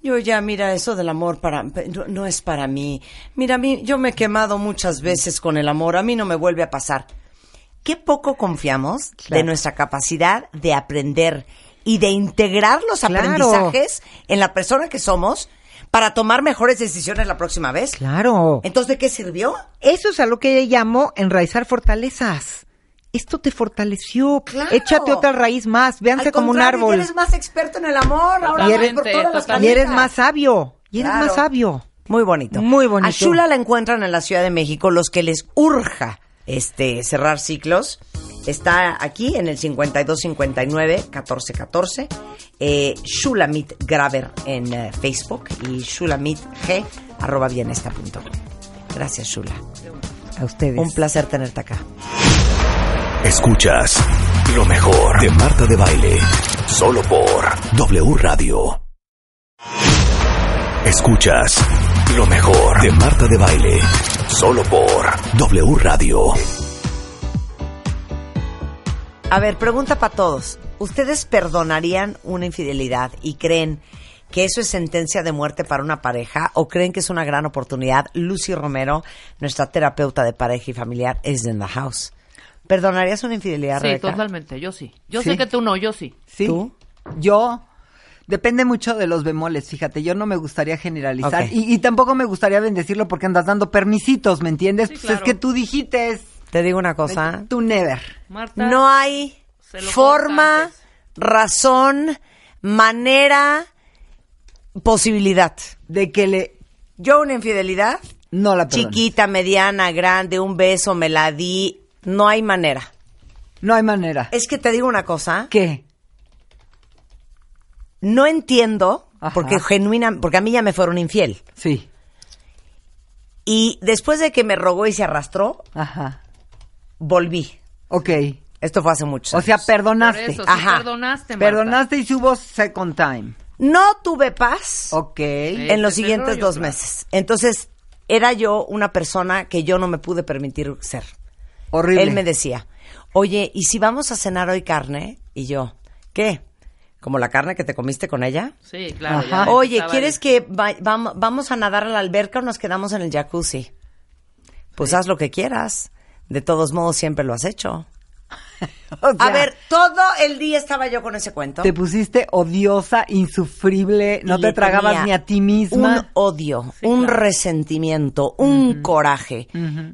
[SPEAKER 3] Yo ya, mira, eso del amor para, no, no es para mí. Mira, a mí, yo me he quemado muchas veces con el amor, a mí no me vuelve a pasar. Qué poco confiamos de nuestra capacidad de aprender y de integrar los
[SPEAKER 14] Claro.
[SPEAKER 3] aprendizajes en la persona que somos para tomar mejores decisiones la próxima vez.
[SPEAKER 14] Claro.
[SPEAKER 3] Entonces, ¿de qué sirvió?
[SPEAKER 14] Eso es a lo que llamo enraizar fortalezas. Esto te fortaleció.
[SPEAKER 3] Claro.
[SPEAKER 14] Échate otra raíz más. Véanse
[SPEAKER 3] Al
[SPEAKER 14] como un árbol.
[SPEAKER 3] eres más experto en el amor. Ahora
[SPEAKER 14] Y
[SPEAKER 3] vas
[SPEAKER 14] eres,
[SPEAKER 3] por todas las
[SPEAKER 14] y eres más sabio. Y eres
[SPEAKER 3] Claro.
[SPEAKER 14] más sabio.
[SPEAKER 3] Muy bonito.
[SPEAKER 14] Muy bonito.
[SPEAKER 3] A Shula la encuentran en la Ciudad de México. Los que les urja este cerrar ciclos. Está aquí en el 5259-1414. Eh, Shulamit Graver en eh, Facebook y Shulamit G arroba bienesta.com. Gracias, Shula.
[SPEAKER 14] A ustedes.
[SPEAKER 3] Un placer tenerte acá.
[SPEAKER 11] Escuchas lo mejor de Marta de Baile. Solo por W Radio. Escuchas lo mejor de Marta de Baile. Solo por W Radio.
[SPEAKER 3] A ver, pregunta para todos. ¿Ustedes perdonarían una infidelidad y creen que eso es sentencia de muerte para una pareja o creen que es una gran oportunidad? Lucy Romero, nuestra terapeuta de pareja y familiar, es in the house. ¿Perdonarías una infidelidad,
[SPEAKER 12] Sí,
[SPEAKER 3] Rebeca?
[SPEAKER 12] totalmente, yo sí. Yo
[SPEAKER 15] Sí.
[SPEAKER 12] sé que tú no, yo sí.
[SPEAKER 15] Sí.
[SPEAKER 3] ¿Tú?
[SPEAKER 15] Yo. Depende mucho de los bemoles, fíjate, yo no me gustaría generalizar
[SPEAKER 3] Ok.
[SPEAKER 15] y, y tampoco me gustaría bendecirlo porque andas dando permisitos, ¿me entiendes?
[SPEAKER 12] Sí,
[SPEAKER 15] pues
[SPEAKER 12] claro.
[SPEAKER 15] es que tú dijiste,
[SPEAKER 3] Te digo una cosa.
[SPEAKER 15] tú never.
[SPEAKER 12] Marta.
[SPEAKER 3] No hay forma, razón, manera, posibilidad.
[SPEAKER 15] De que le...
[SPEAKER 3] Yo una infidelidad,
[SPEAKER 15] No la perdones.
[SPEAKER 3] chiquita, mediana, grande, un beso, me la di, no hay manera.
[SPEAKER 15] No hay manera.
[SPEAKER 3] Es que te digo una cosa,
[SPEAKER 15] ¿Qué?
[SPEAKER 3] no entiendo,
[SPEAKER 15] Ajá.
[SPEAKER 3] porque genuina, porque a mí ya me fueron infiel.
[SPEAKER 15] Sí.
[SPEAKER 3] Y después de que me rogó y se arrastró,
[SPEAKER 15] Ajá.
[SPEAKER 3] Volví.
[SPEAKER 15] Ok.
[SPEAKER 3] Esto fue hace muchos
[SPEAKER 15] O sea,
[SPEAKER 3] años.
[SPEAKER 12] Por
[SPEAKER 15] perdonaste.
[SPEAKER 12] eso, sí
[SPEAKER 3] Ajá.
[SPEAKER 12] perdonaste, Marta.
[SPEAKER 15] Perdonaste y hubo second time.
[SPEAKER 3] No tuve paz
[SPEAKER 15] Ok.
[SPEAKER 3] en los siguientes
[SPEAKER 12] rollo,
[SPEAKER 3] dos
[SPEAKER 12] claro.
[SPEAKER 3] meses. Entonces, era yo una persona que yo no me pude permitir ser.
[SPEAKER 15] Horrible.
[SPEAKER 3] Él me decía, oye, ¿y si vamos a cenar hoy carne? Y yo, ¿qué? ¿Como la carne que te comiste con ella?
[SPEAKER 12] Sí, claro.
[SPEAKER 15] Ajá.
[SPEAKER 12] ya
[SPEAKER 3] Oye, ¿quieres
[SPEAKER 12] ahí.
[SPEAKER 3] que va- vam- vamos a nadar a la alberca o nos quedamos en el jacuzzi? Pues haz lo que quieras. De todos modos, siempre lo has hecho. (laughs)
[SPEAKER 15] O
[SPEAKER 3] A ver, todo el día estaba yo con ese cuento.
[SPEAKER 15] Te pusiste odiosa, insufrible, no te tragabas ni a ti misma.
[SPEAKER 3] Un odio,
[SPEAKER 12] Sí,
[SPEAKER 3] un
[SPEAKER 12] claro.
[SPEAKER 3] resentimiento, un coraje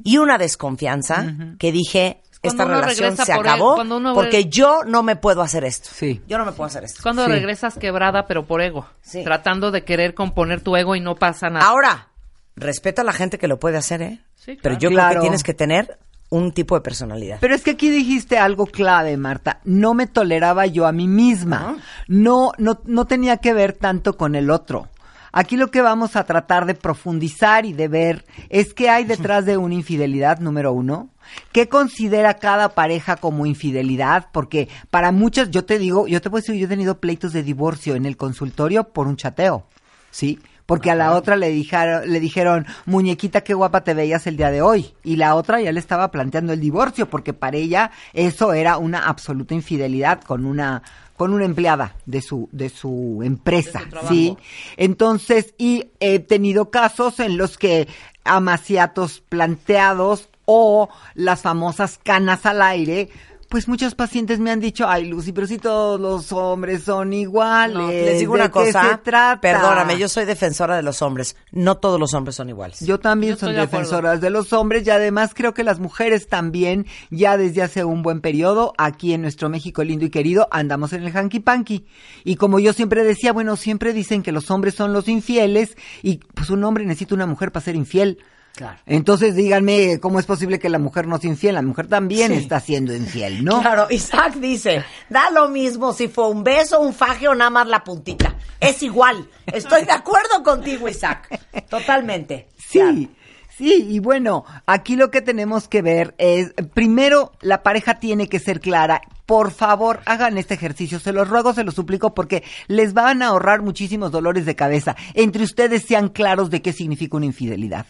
[SPEAKER 3] y una desconfianza que dije,
[SPEAKER 12] Cuando
[SPEAKER 3] esta relación se
[SPEAKER 12] por
[SPEAKER 3] acabó
[SPEAKER 12] uno
[SPEAKER 3] porque yo no me puedo hacer esto.
[SPEAKER 15] Sí.
[SPEAKER 3] Yo no me puedo hacer esto.
[SPEAKER 12] Cuando
[SPEAKER 15] Sí.
[SPEAKER 12] regresas quebrada, pero por ego.
[SPEAKER 3] Sí.
[SPEAKER 12] Tratando de querer componer tu ego y no pasa nada.
[SPEAKER 3] Ahora, respeto a la gente que lo puede hacer, ¿eh?
[SPEAKER 12] Sí, claro.
[SPEAKER 3] Pero yo creo
[SPEAKER 15] Claro.
[SPEAKER 3] que tienes que tener un tipo de personalidad.
[SPEAKER 15] Pero es que aquí dijiste algo clave, Marta. No me toleraba yo a mí misma. No, no, no tenía que ver tanto con el otro. Aquí lo que vamos a tratar de profundizar y de ver es qué hay detrás de una infidelidad, número uno. ¿Qué considera cada pareja como infidelidad? Porque para muchas, yo te digo, yo te puedo decir, yo he tenido pleitos de divorcio en el consultorio por un chateo. ¿Sí? Porque a la otra le dijeron, le dijeron, muñequita, qué guapa te veías el día de hoy. Y la otra ya le estaba planteando el divorcio, porque para ella eso era una absoluta infidelidad con una, con una empleada de su, de su empresa.
[SPEAKER 12] De su trabajo.
[SPEAKER 15] ¿Sí? Entonces, y he tenido casos en los que amaciatos planteados o las famosas canas al aire pues muchos pacientes me han dicho, ay Lucy, pero si todos los hombres son iguales.
[SPEAKER 3] No, les digo
[SPEAKER 15] ¿de
[SPEAKER 3] una
[SPEAKER 15] qué
[SPEAKER 3] cosa.
[SPEAKER 15] se trata?
[SPEAKER 3] Perdóname, yo soy defensora de los hombres. No todos los hombres son iguales.
[SPEAKER 15] Yo también soy defensora de los hombres y además creo que las mujeres también, ya desde hace un buen periodo, aquí en nuestro México lindo y querido, andamos en el hanky panky. Y como yo siempre decía, bueno, siempre dicen que los hombres son los infieles y pues un hombre necesita una mujer para ser infiel.
[SPEAKER 3] Claro.
[SPEAKER 15] Entonces díganme, ¿cómo es posible que la mujer no sea infiel? La mujer también
[SPEAKER 3] Sí.
[SPEAKER 15] está siendo infiel, ¿no? (laughs)
[SPEAKER 3] Claro, Isaac dice, da lo mismo si fue un beso, un faje o nada más la puntita. Es igual. Estoy de acuerdo contigo, Isaac. Totalmente.
[SPEAKER 15] Sí, sí, y bueno, aquí lo que tenemos que ver es, primero, la pareja tiene que ser clara. Por favor, hagan este ejercicio, se los ruego, se los suplico, porque les van a ahorrar muchísimos dolores de cabeza. Entre ustedes sean claros de qué significa una infidelidad.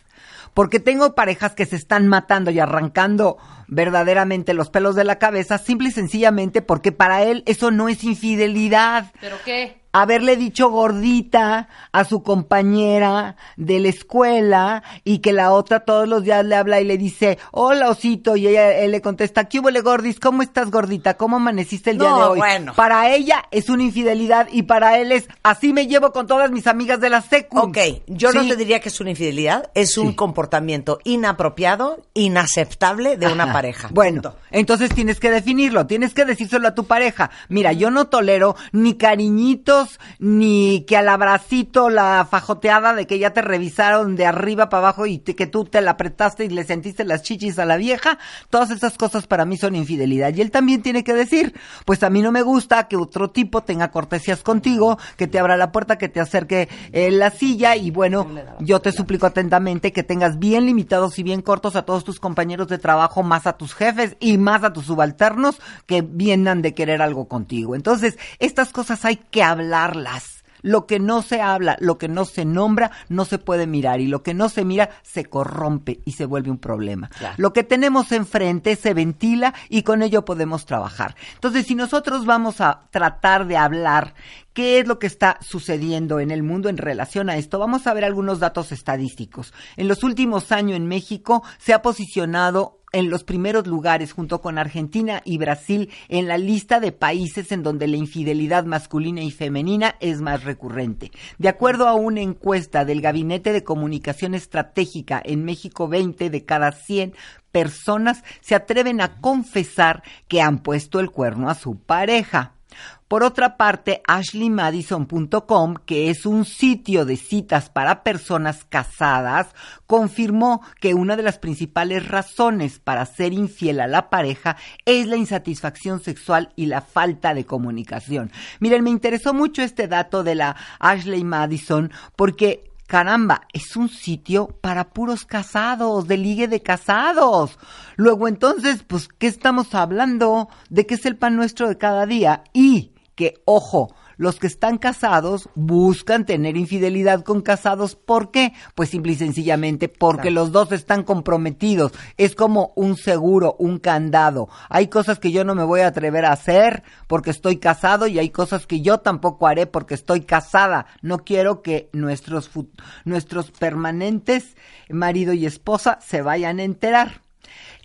[SPEAKER 15] Porque tengo parejas que se están matando y arrancando verdaderamente los pelos de la cabeza, simple y sencillamente porque para él eso no es infidelidad
[SPEAKER 12] ¿Pero qué?
[SPEAKER 15] Haberle dicho gordita a su compañera de la escuela y que la otra todos los días le habla y le dice, hola osito, y ella él le contesta, ¿qué hubo gordis? ¿Cómo estás gordita? ¿Cómo amaneciste el día de hoy?
[SPEAKER 3] bueno.
[SPEAKER 15] Para ella es una infidelidad y para él es, así me llevo con todas mis amigas de la secu.
[SPEAKER 3] Ok, yo no te diría que es una infidelidad, es un comportamiento inapropiado, inaceptable de una pareja.
[SPEAKER 15] Bueno, entonces tienes que definirlo, tienes que decírselo a tu pareja. Mira, yo no tolero ni cariñitos, ni que al abracito la fajoteada de que ya te revisaron de arriba para abajo y te- que tú te la apretaste y le sentiste las chichis a la vieja. Todas esas cosas para mí son infidelidad. Y él también tiene que decir, pues a mí no me gusta que otro tipo tenga cortesías contigo, que te abra la puerta, que te acerque eh, la silla y bueno, yo te suplico atentamente que tengas bien limitados y bien cortos a todos tus compañeros de trabajo, más a tus jefes y más a tus subalternos que vienen de querer algo contigo. Entonces, estas cosas hay que hablarlas. Lo que no se habla, lo que no se nombra, no se puede mirar y lo que no se mira se corrompe y se vuelve un problema. Lo que tenemos enfrente se ventila y con ello podemos trabajar. Entonces, si nosotros vamos a tratar de hablar qué es lo que está sucediendo en el mundo en relación a esto, vamos a ver algunos datos estadísticos. En los últimos años en México se ha posicionado en los primeros lugares junto con Argentina y Brasil en la lista de países en donde la infidelidad masculina y femenina es más recurrente. De acuerdo a una encuesta del Gabinete de Comunicación Estratégica en México, 20 de cada 100 personas se atreven a confesar que han puesto el cuerno a su pareja. Por otra parte, ashleymadison.com, que es un sitio de citas para personas casadas, confirmó que una de las principales razones para ser infiel a la pareja es la insatisfacción sexual y la falta de comunicación. Miren, me interesó mucho este dato de la Ashley Madison porque Caramba, es un sitio para puros casados, de ligue de casados. Luego entonces, pues, ¿qué estamos hablando? ¿De qué es el pan nuestro de cada día? Y que, ojo, los que están casados buscan tener infidelidad con casados. ¿Por qué? Pues simple y sencillamente porque los dos están comprometidos. Es como un seguro, un candado. Hay cosas que yo no me voy a atrever a hacer porque estoy casado y hay cosas que yo tampoco haré porque estoy casada. No quiero que nuestros, nuestros permanentes marido y esposa se vayan a enterar.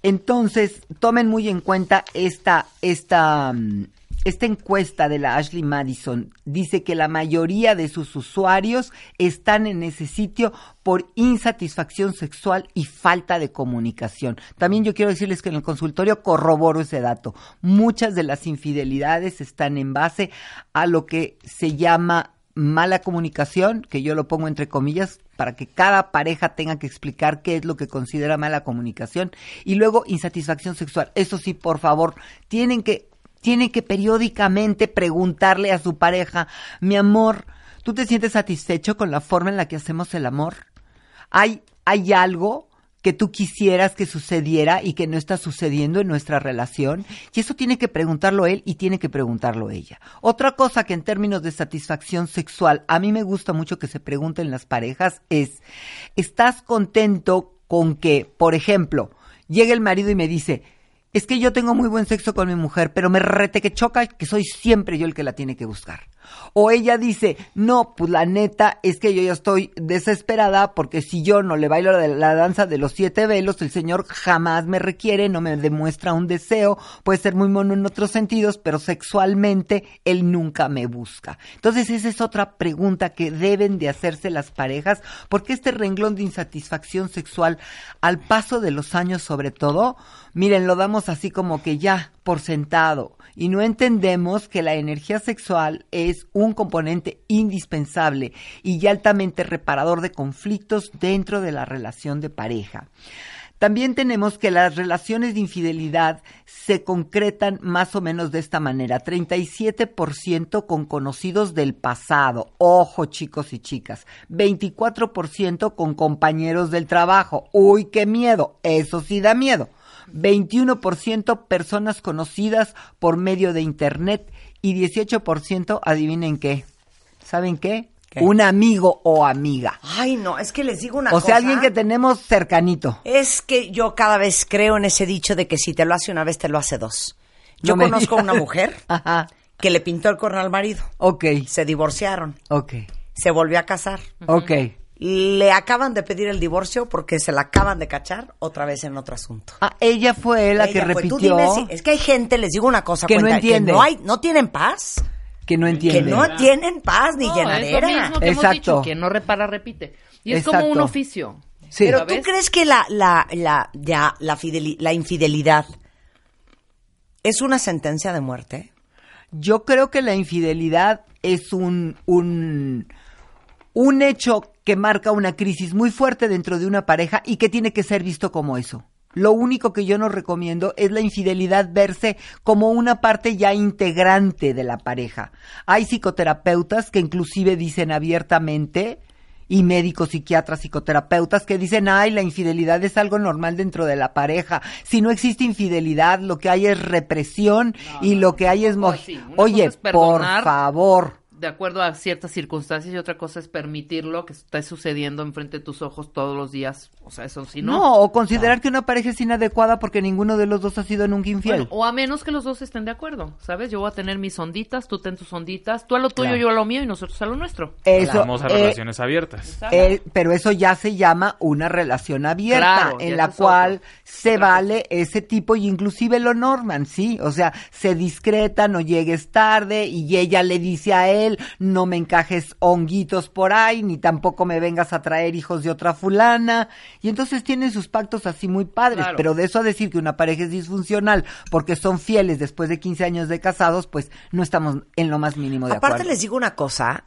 [SPEAKER 15] Entonces, tomen muy en cuenta esta, esta, mm, esta encuesta de la Ashley Madison. Dice que la mayoría de sus usuarios están en ese sitio por insatisfacción sexual y falta de comunicación. También yo quiero decirles que en el consultorio corroboro ese dato. Muchas de las infidelidades están en base a lo que se llama mala comunicación, que yo lo pongo entre comillas, para que cada pareja tenga que explicar qué es lo que considera mala comunicación, y luego insatisfacción sexual. Eso sí, por favor, tienen que, tienen que periódicamente preguntarle a su pareja, mi amor, ¿tú te sientes satisfecho con la forma en la que hacemos el amor? ¿Hay, hay algo que tú quisieras que sucediera y que no está sucediendo en nuestra relación? Y eso tiene que preguntarlo él y tiene que preguntarlo ella. Otra cosa que en términos de satisfacción sexual a mí me gusta mucho que se pregunten las parejas es, ¿estás contento con que, por ejemplo, llegue el marido y me dice, es que yo tengo muy buen sexo con mi mujer, pero me rete que choca que soy siempre yo el que la tiene que buscar. O ella dice, no, pues la neta es que yo ya estoy desesperada porque si yo no le bailo la, danza de los siete velos, el Señor jamás me requiere, no me demuestra un deseo, puede ser muy mono en otros sentidos, pero sexualmente Él nunca me busca. Entonces esa es otra pregunta que deben de hacerse las parejas, porque este renglón de insatisfacción sexual al paso de los años sobre todo, miren, lo damos así como que ya por sentado y no entendemos que la energía sexual es un componente indispensable y altamente reparador de conflictos dentro de la relación de pareja. También tenemos que las relaciones de infidelidad se concretan más o menos de esta manera. 37% con conocidos del pasado. Ojo chicos y chicas. 24% con compañeros del trabajo. Uy, qué miedo. Eso sí da miedo. 21% personas conocidas por medio de Internet y 18% adivinen qué. ¿Saben qué? Un amigo o amiga.
[SPEAKER 3] Ay, no, es que les digo una
[SPEAKER 15] o
[SPEAKER 3] cosa.
[SPEAKER 15] sea, alguien que tenemos cercanito.
[SPEAKER 3] Es que yo cada vez creo en ese dicho de que si te lo hace una vez, te lo hace dos. Yo
[SPEAKER 15] No
[SPEAKER 3] conozco
[SPEAKER 15] digas.
[SPEAKER 3] una mujer (laughs) que le pintó el corno al marido.
[SPEAKER 15] Ok.
[SPEAKER 3] Se divorciaron.
[SPEAKER 15] Ok.
[SPEAKER 3] Se volvió a casar.
[SPEAKER 15] Ok.
[SPEAKER 3] Le acaban de pedir el divorcio porque se la acaban de cachar otra vez en otro asunto.
[SPEAKER 15] Ah, ella fue la que
[SPEAKER 3] fue. Tú
[SPEAKER 15] repitió.
[SPEAKER 3] dime si- es que hay gente, les digo una cosa,
[SPEAKER 15] Que no entiende.
[SPEAKER 3] no, hay, no tienen paz.
[SPEAKER 15] Que no entiende.
[SPEAKER 3] Que no tienen paz ni
[SPEAKER 12] No,
[SPEAKER 3] llenadera.
[SPEAKER 12] Es lo mismo que hemos dicho, quien no repara, repite. Y es como un
[SPEAKER 3] Exacto.
[SPEAKER 12] oficio.
[SPEAKER 3] Pero tú crees que la, la, la, ya, la, fideli- la infidelidad es una sentencia de muerte.
[SPEAKER 15] Yo creo que la infidelidad es un, un, un hecho que marca una crisis muy fuerte dentro de una pareja y que tiene que ser visto como eso. Lo único que yo no recomiendo es la infidelidad verse como una parte ya integrante de la pareja. Hay psicoterapeutas que inclusive dicen abiertamente y médicos, psiquiatras, psicoterapeutas que dicen, ay, la infidelidad es algo normal dentro de la pareja. Si no existe infidelidad, lo que hay es represión y lo que hay es... Oye, por favor.
[SPEAKER 12] De acuerdo a ciertas circunstancias y otra cosa es permitirlo que esté sucediendo enfrente de tus ojos todos los días. O sea, eso sí, ¿no?
[SPEAKER 15] No, o considerar que una pareja es inadecuada porque ninguno de los dos ha sido nunca infiel.
[SPEAKER 12] Bueno, o a menos que los dos estén de acuerdo, ¿sabes? Yo voy a tener mis onditas, tú ten tus onditas, tú a lo tuyo,
[SPEAKER 15] Claro.
[SPEAKER 12] yo a lo mío y nosotros a lo nuestro.
[SPEAKER 15] Eso,
[SPEAKER 13] La famosa
[SPEAKER 15] eh,
[SPEAKER 13] relaciones abiertas.
[SPEAKER 15] Eh, pero eso ya se llama una relación abierta,
[SPEAKER 12] Claro,
[SPEAKER 15] en la cual
[SPEAKER 12] otro.
[SPEAKER 15] se vale ese tipo y inclusive lo norman, ¿sí? O sea, se discreta, no llegues tarde y ella le dice a él, no me encajes honguitos por ahí, ni tampoco me vengas a traer hijos de otra fulana. Y entonces tienen sus pactos así muy padres,
[SPEAKER 12] Claro.
[SPEAKER 15] pero de eso a decir que una pareja es disfuncional porque son fieles después de 15 años de casados, pues no estamos en lo más mínimo de
[SPEAKER 3] Aparte
[SPEAKER 15] acuerdo.
[SPEAKER 3] les digo una cosa,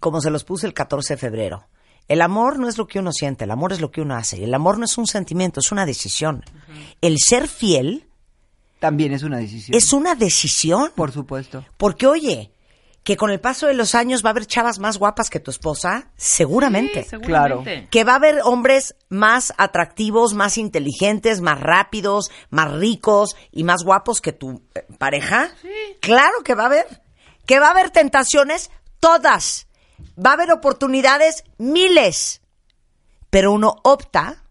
[SPEAKER 3] como se los puse el 14 de febrero. El amor no es lo que uno siente, el amor es lo que uno hace. El amor no es un sentimiento, es una decisión. El ser fiel
[SPEAKER 15] también es una decisión.
[SPEAKER 3] Es una decisión.
[SPEAKER 15] Por supuesto.
[SPEAKER 3] Porque oye, que con el paso de los años va a haber chavas más guapas que tu esposa, seguramente.
[SPEAKER 12] Sí, seguramente.
[SPEAKER 3] Que va a haber hombres más atractivos, más inteligentes, más rápidos, más ricos y más guapos que tu eh, pareja. Claro que va a haber. Que va a haber tentaciones, todas. Va a haber oportunidades, miles. Pero uno opta,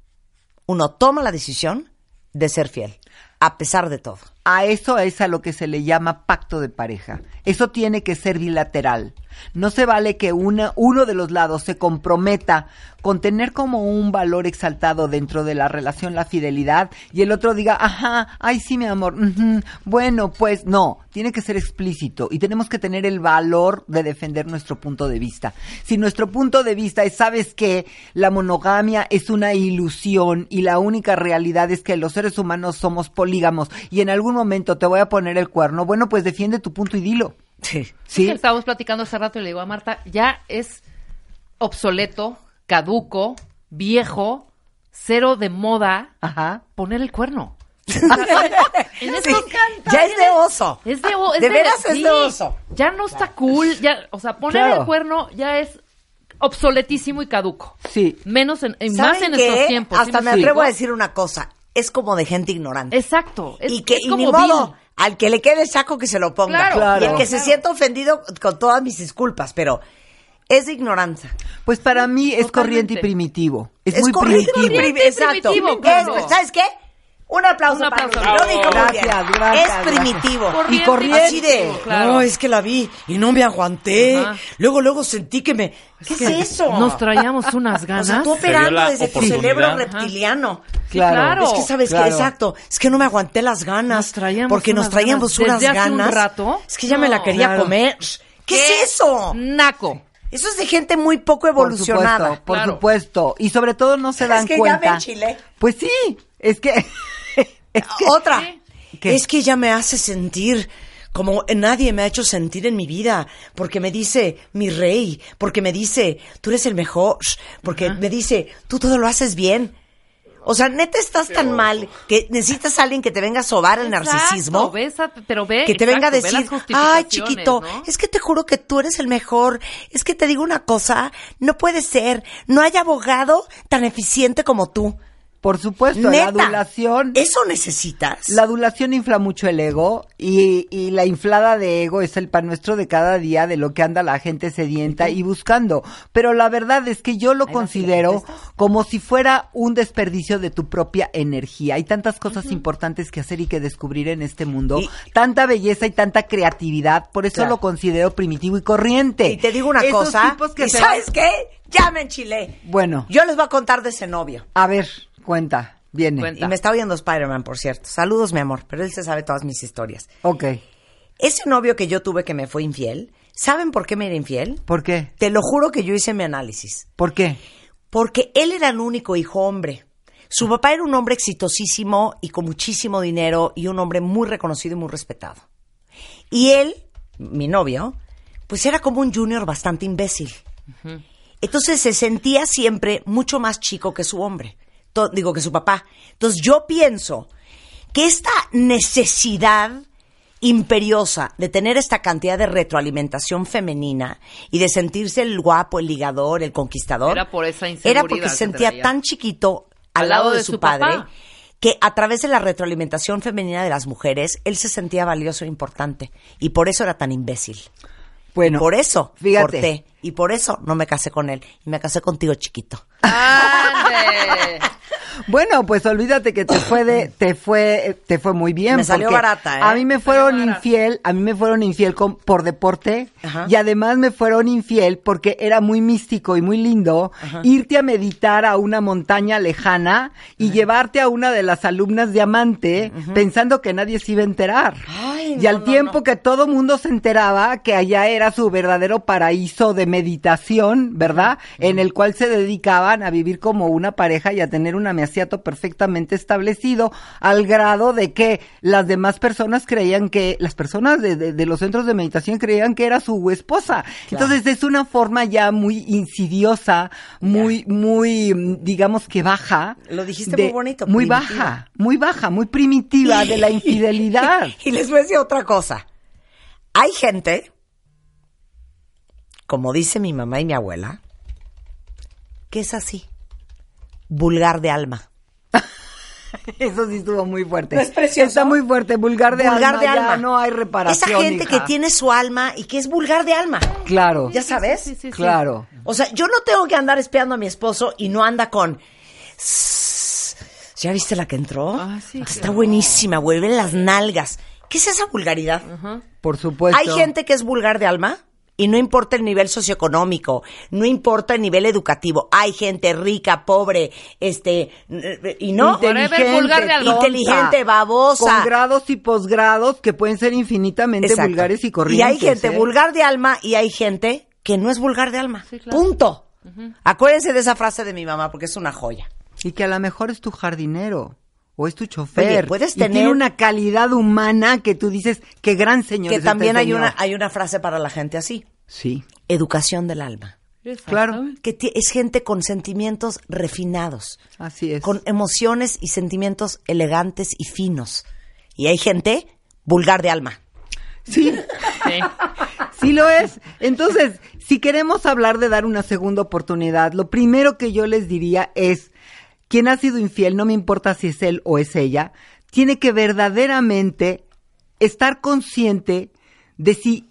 [SPEAKER 3] uno toma la decisión de ser fiel, a pesar de todo.
[SPEAKER 15] A eso es a lo que se le llama pacto de pareja. Eso tiene que ser bilateral. No se vale que una, uno de los lados se comprometa con tener como un valor exaltado dentro de la relación la fidelidad y el otro diga, ajá, ay sí mi amor, bueno pues no, tiene que ser explícito y tenemos que tener el valor de defender nuestro punto de vista. Si nuestro punto de vista es, sabes que la monogamia es una ilusión y la única realidad es que los seres humanos somos polígamos y en algún momento te voy a poner el cuerno, bueno pues defiende tu punto y dilo.
[SPEAKER 3] Sí.
[SPEAKER 15] Sí.
[SPEAKER 12] Estábamos platicando hace rato y le digo a Marta, ya es obsoleto, caduco, viejo, cero de moda poner el cuerno. (laughs) En
[SPEAKER 3] Sí,
[SPEAKER 12] estos
[SPEAKER 3] ya es de oso.
[SPEAKER 12] Es de, es
[SPEAKER 3] De veras es
[SPEAKER 12] sí.
[SPEAKER 3] de oso.
[SPEAKER 12] Ya no está cool, ya, o sea, poner
[SPEAKER 15] Claro.
[SPEAKER 12] el cuerno ya es obsoletísimo y caduco.
[SPEAKER 15] Sí.
[SPEAKER 12] Menos en, en- más
[SPEAKER 3] ¿Saben
[SPEAKER 12] en
[SPEAKER 3] qué?
[SPEAKER 12] estos tiempos. ¿sí
[SPEAKER 3] Hasta me atrevo a decir una cosa. Es como de gente ignorante.
[SPEAKER 12] Exacto. Es,
[SPEAKER 3] y que
[SPEAKER 12] es
[SPEAKER 3] y
[SPEAKER 12] como
[SPEAKER 3] ni modo, al que le quede el saco que se lo ponga.
[SPEAKER 12] Claro,
[SPEAKER 15] Claro.
[SPEAKER 3] Y el que se sienta ofendido, con todas mis disculpas, pero es de ignorancia.
[SPEAKER 15] Pues para mí es
[SPEAKER 12] Totalmente.
[SPEAKER 15] corriente y primitivo. Es,
[SPEAKER 3] Es
[SPEAKER 15] muy
[SPEAKER 3] corriente y
[SPEAKER 15] primitivo.
[SPEAKER 12] y
[SPEAKER 3] Exacto.
[SPEAKER 12] primitivo,
[SPEAKER 3] Es-
[SPEAKER 12] claro.
[SPEAKER 3] ¿Sabes qué? Un aplauso,
[SPEAKER 12] Un
[SPEAKER 3] para. Rubí. Lo dijo muy
[SPEAKER 15] Gracias,
[SPEAKER 3] bien.
[SPEAKER 15] gracias,
[SPEAKER 3] Es primitivo. Y corriente. Así de,
[SPEAKER 12] claro.
[SPEAKER 3] no, es que la vi y no me aguanté.
[SPEAKER 12] Ajá.
[SPEAKER 3] Luego, luego sentí que me... ¿Qué es,
[SPEAKER 12] que
[SPEAKER 3] eso?
[SPEAKER 12] Nos traíamos unas
[SPEAKER 3] O
[SPEAKER 12] ganas.
[SPEAKER 3] sea, tú operando desde tu cerebro
[SPEAKER 13] Ajá.
[SPEAKER 3] reptiliano.
[SPEAKER 15] Claro.
[SPEAKER 12] claro.
[SPEAKER 3] Es que sabes
[SPEAKER 15] claro.
[SPEAKER 3] que, exacto, es que no me aguanté las ganas.
[SPEAKER 12] Nos traíamos
[SPEAKER 3] porque nos
[SPEAKER 12] unas
[SPEAKER 3] traíamos
[SPEAKER 12] ganas.
[SPEAKER 3] unas
[SPEAKER 12] Desde hace un
[SPEAKER 3] ganas.
[SPEAKER 12] rato.
[SPEAKER 3] Es que ya me la quería
[SPEAKER 15] Claro.
[SPEAKER 3] comer. ¿Qué, es eso?
[SPEAKER 12] Naco.
[SPEAKER 3] Eso es de gente muy poco
[SPEAKER 15] Por
[SPEAKER 3] evolucionada.
[SPEAKER 15] supuesto, por
[SPEAKER 12] Claro.
[SPEAKER 15] supuesto. Y sobre todo no se
[SPEAKER 3] Es
[SPEAKER 15] dan
[SPEAKER 3] que ya
[SPEAKER 15] cuenta.
[SPEAKER 3] me enchilé.
[SPEAKER 15] Pues sí, es que... es que-
[SPEAKER 3] Otra.
[SPEAKER 15] ¿Qué?
[SPEAKER 3] Es que ella me hace sentir como nadie me ha hecho sentir en mi vida, porque me dice mi rey, porque me dice tú eres el mejor, porque me dice tú todo lo haces bien. O sea, neta estás tan mal que necesitas a alguien que te venga a sobar el
[SPEAKER 12] Exacto,
[SPEAKER 3] narcisismo.
[SPEAKER 12] pero ve,
[SPEAKER 3] que te venga a decir, ay chiquito,
[SPEAKER 12] ¿no?
[SPEAKER 3] es que te juro que tú eres el mejor, es que te digo una cosa, no puede ser, no hay abogado tan eficiente como tú.
[SPEAKER 15] Por supuesto,
[SPEAKER 3] Neta,
[SPEAKER 15] la adulación...
[SPEAKER 3] ¿Eso necesitas?
[SPEAKER 15] La adulación infla mucho el ego y, y la inflada de ego es el pan nuestro de cada día de lo que anda la gente sedienta y buscando. Pero la verdad es que yo lo considero como si fuera un desperdicio de tu propia energía. Hay tantas cosas importantes que hacer y que descubrir en este mundo, tanta belleza y tanta creatividad, por eso
[SPEAKER 3] Claro.
[SPEAKER 15] lo considero primitivo y corriente.
[SPEAKER 3] Y te digo una
[SPEAKER 15] Esos
[SPEAKER 3] cosa,
[SPEAKER 15] que
[SPEAKER 3] ¿y sabes qué? Ya me enchilé.
[SPEAKER 15] Bueno,
[SPEAKER 3] Yo les voy a contar de ese novio.
[SPEAKER 15] a ver, cuenta, viene.
[SPEAKER 12] Cuenta.
[SPEAKER 3] Y me está oyendo Spider-Man, por cierto. Saludos, mi amor, pero él se sabe todas mis historias.
[SPEAKER 15] Ok,
[SPEAKER 3] Ese novio que yo tuve que me fue infiel, ¿saben por qué me era infiel?
[SPEAKER 15] ¿por qué?
[SPEAKER 3] Te lo juro que yo hice mi análisis.
[SPEAKER 15] ¿Por qué?
[SPEAKER 3] Porque él era el único hijo hombre. Su papá era un hombre exitosísimo y con muchísimo dinero y un hombre muy reconocido y muy respetado. Y él, mi novio, pues era como un junior bastante imbécil. Entonces se sentía siempre mucho más chico que su hombre, To- digo que su papá. Entonces yo pienso que esta necesidad imperiosa de tener esta cantidad de retroalimentación femenina y de sentirse el guapo, el ligador, el conquistador,
[SPEAKER 12] Era por esa
[SPEAKER 3] era porque
[SPEAKER 12] que
[SPEAKER 3] se sentía
[SPEAKER 12] traía.
[SPEAKER 3] tan chiquito al, lado, de, su, padre
[SPEAKER 12] papá.
[SPEAKER 3] que a través de la retroalimentación femenina de las mujeres él se sentía valioso e importante y por eso era tan imbécil.
[SPEAKER 15] Bueno,
[SPEAKER 3] por eso
[SPEAKER 15] fíjate.
[SPEAKER 3] corté y por eso no me casé con él y me casé contigo chiquito.
[SPEAKER 12] ¡Ande! (laughs)
[SPEAKER 15] Bueno, pues olvídate que te fue de, te fue, te fue muy bien.
[SPEAKER 3] Me salió barata, ¿eh?
[SPEAKER 15] A mí me fueron infiel, a mí me fueron infiel con- por deporte
[SPEAKER 3] Ajá.
[SPEAKER 15] y además me fueron infiel porque era muy místico y muy lindo irte a meditar a una montaña lejana y llevarte a una de las alumnas diamante pensando que nadie se iba a enterar.
[SPEAKER 3] Ay,
[SPEAKER 15] y
[SPEAKER 3] no,
[SPEAKER 15] al
[SPEAKER 3] no,
[SPEAKER 15] tiempo
[SPEAKER 3] no.
[SPEAKER 15] que todo mundo se enteraba que allá era su verdadero paraíso de meditación, ¿verdad? En el cual se dedicaban a vivir como una pareja y a tener un amiaciato perfectamente establecido, al grado de que las demás personas creían que, las personas de, de- de los centros de meditación creían que era su esposa. Entonces es una forma ya muy insidiosa, muy, muy, digamos que baja.
[SPEAKER 3] Lo dijiste
[SPEAKER 15] de-
[SPEAKER 3] muy bonito,
[SPEAKER 15] Muy
[SPEAKER 3] primitiva.
[SPEAKER 15] baja, muy baja, muy primitiva de la (laughs) infidelidad.
[SPEAKER 3] y les voy a decir otra cosa. Hay gente, como dice mi mamá y mi abuela, que es así, vulgar de alma. (laughs)
[SPEAKER 15] Eso sí estuvo muy fuerte.
[SPEAKER 3] ¿No es precioso?
[SPEAKER 15] Está muy fuerte, vulgar de
[SPEAKER 3] vulgar
[SPEAKER 15] alma.
[SPEAKER 3] de
[SPEAKER 15] ya
[SPEAKER 3] alma.
[SPEAKER 15] no hay reparación.
[SPEAKER 3] Esa gente
[SPEAKER 15] hija.
[SPEAKER 3] que tiene su alma y que es vulgar de alma.
[SPEAKER 15] Claro.
[SPEAKER 3] ¿Ya sabes?
[SPEAKER 12] Sí, sí, sí.
[SPEAKER 15] Claro.
[SPEAKER 3] O sea, yo no tengo que andar espiando a mi esposo y no anda con. "Sss, ¿Ya viste la que entró?
[SPEAKER 12] Ah, sí,
[SPEAKER 3] Está
[SPEAKER 12] claro.
[SPEAKER 3] buenísima, vuelve las nalgas. ¿Qué es esa vulgaridad?
[SPEAKER 15] Por supuesto.
[SPEAKER 3] Hay gente que es vulgar de alma y no importa el nivel socioeconómico, no importa el nivel educativo. Hay gente rica, pobre, este, y no.
[SPEAKER 12] Whatever, vulgar de
[SPEAKER 3] inteligente, babosa.
[SPEAKER 15] Con grados y posgrados que pueden ser infinitamente
[SPEAKER 3] Exacto.
[SPEAKER 15] vulgares y
[SPEAKER 3] Y
[SPEAKER 15] corrientes.
[SPEAKER 3] hay gente
[SPEAKER 15] ¿eh?
[SPEAKER 3] vulgar de alma y hay gente que no es vulgar de alma.
[SPEAKER 12] Sí, claro.
[SPEAKER 3] Punto. Acuérdense de esa frase de mi mamá porque es una joya.
[SPEAKER 15] Y que a lo mejor es tu jardinero. O es tu chofer.
[SPEAKER 3] Oye, puedes
[SPEAKER 15] y
[SPEAKER 3] tener-
[SPEAKER 15] tiene una calidad humana que tú dices, qué gran señor
[SPEAKER 3] que
[SPEAKER 15] es este
[SPEAKER 3] también hay
[SPEAKER 15] señor".
[SPEAKER 3] una, hay una frase para la gente así.
[SPEAKER 15] Sí,
[SPEAKER 3] Educación del alma.
[SPEAKER 15] claro.
[SPEAKER 3] Que es gente con sentimientos refinados,
[SPEAKER 15] Así es.
[SPEAKER 3] con emociones y sentimientos elegantes y finos. Y hay gente vulgar de alma.
[SPEAKER 15] Sí,
[SPEAKER 12] Sí.
[SPEAKER 15] sí lo es. Entonces, si queremos hablar de dar una segunda oportunidad, lo primero que yo les diría es, quien ha sido infiel, no me importa si es él o es ella, tiene que verdaderamente estar consciente de si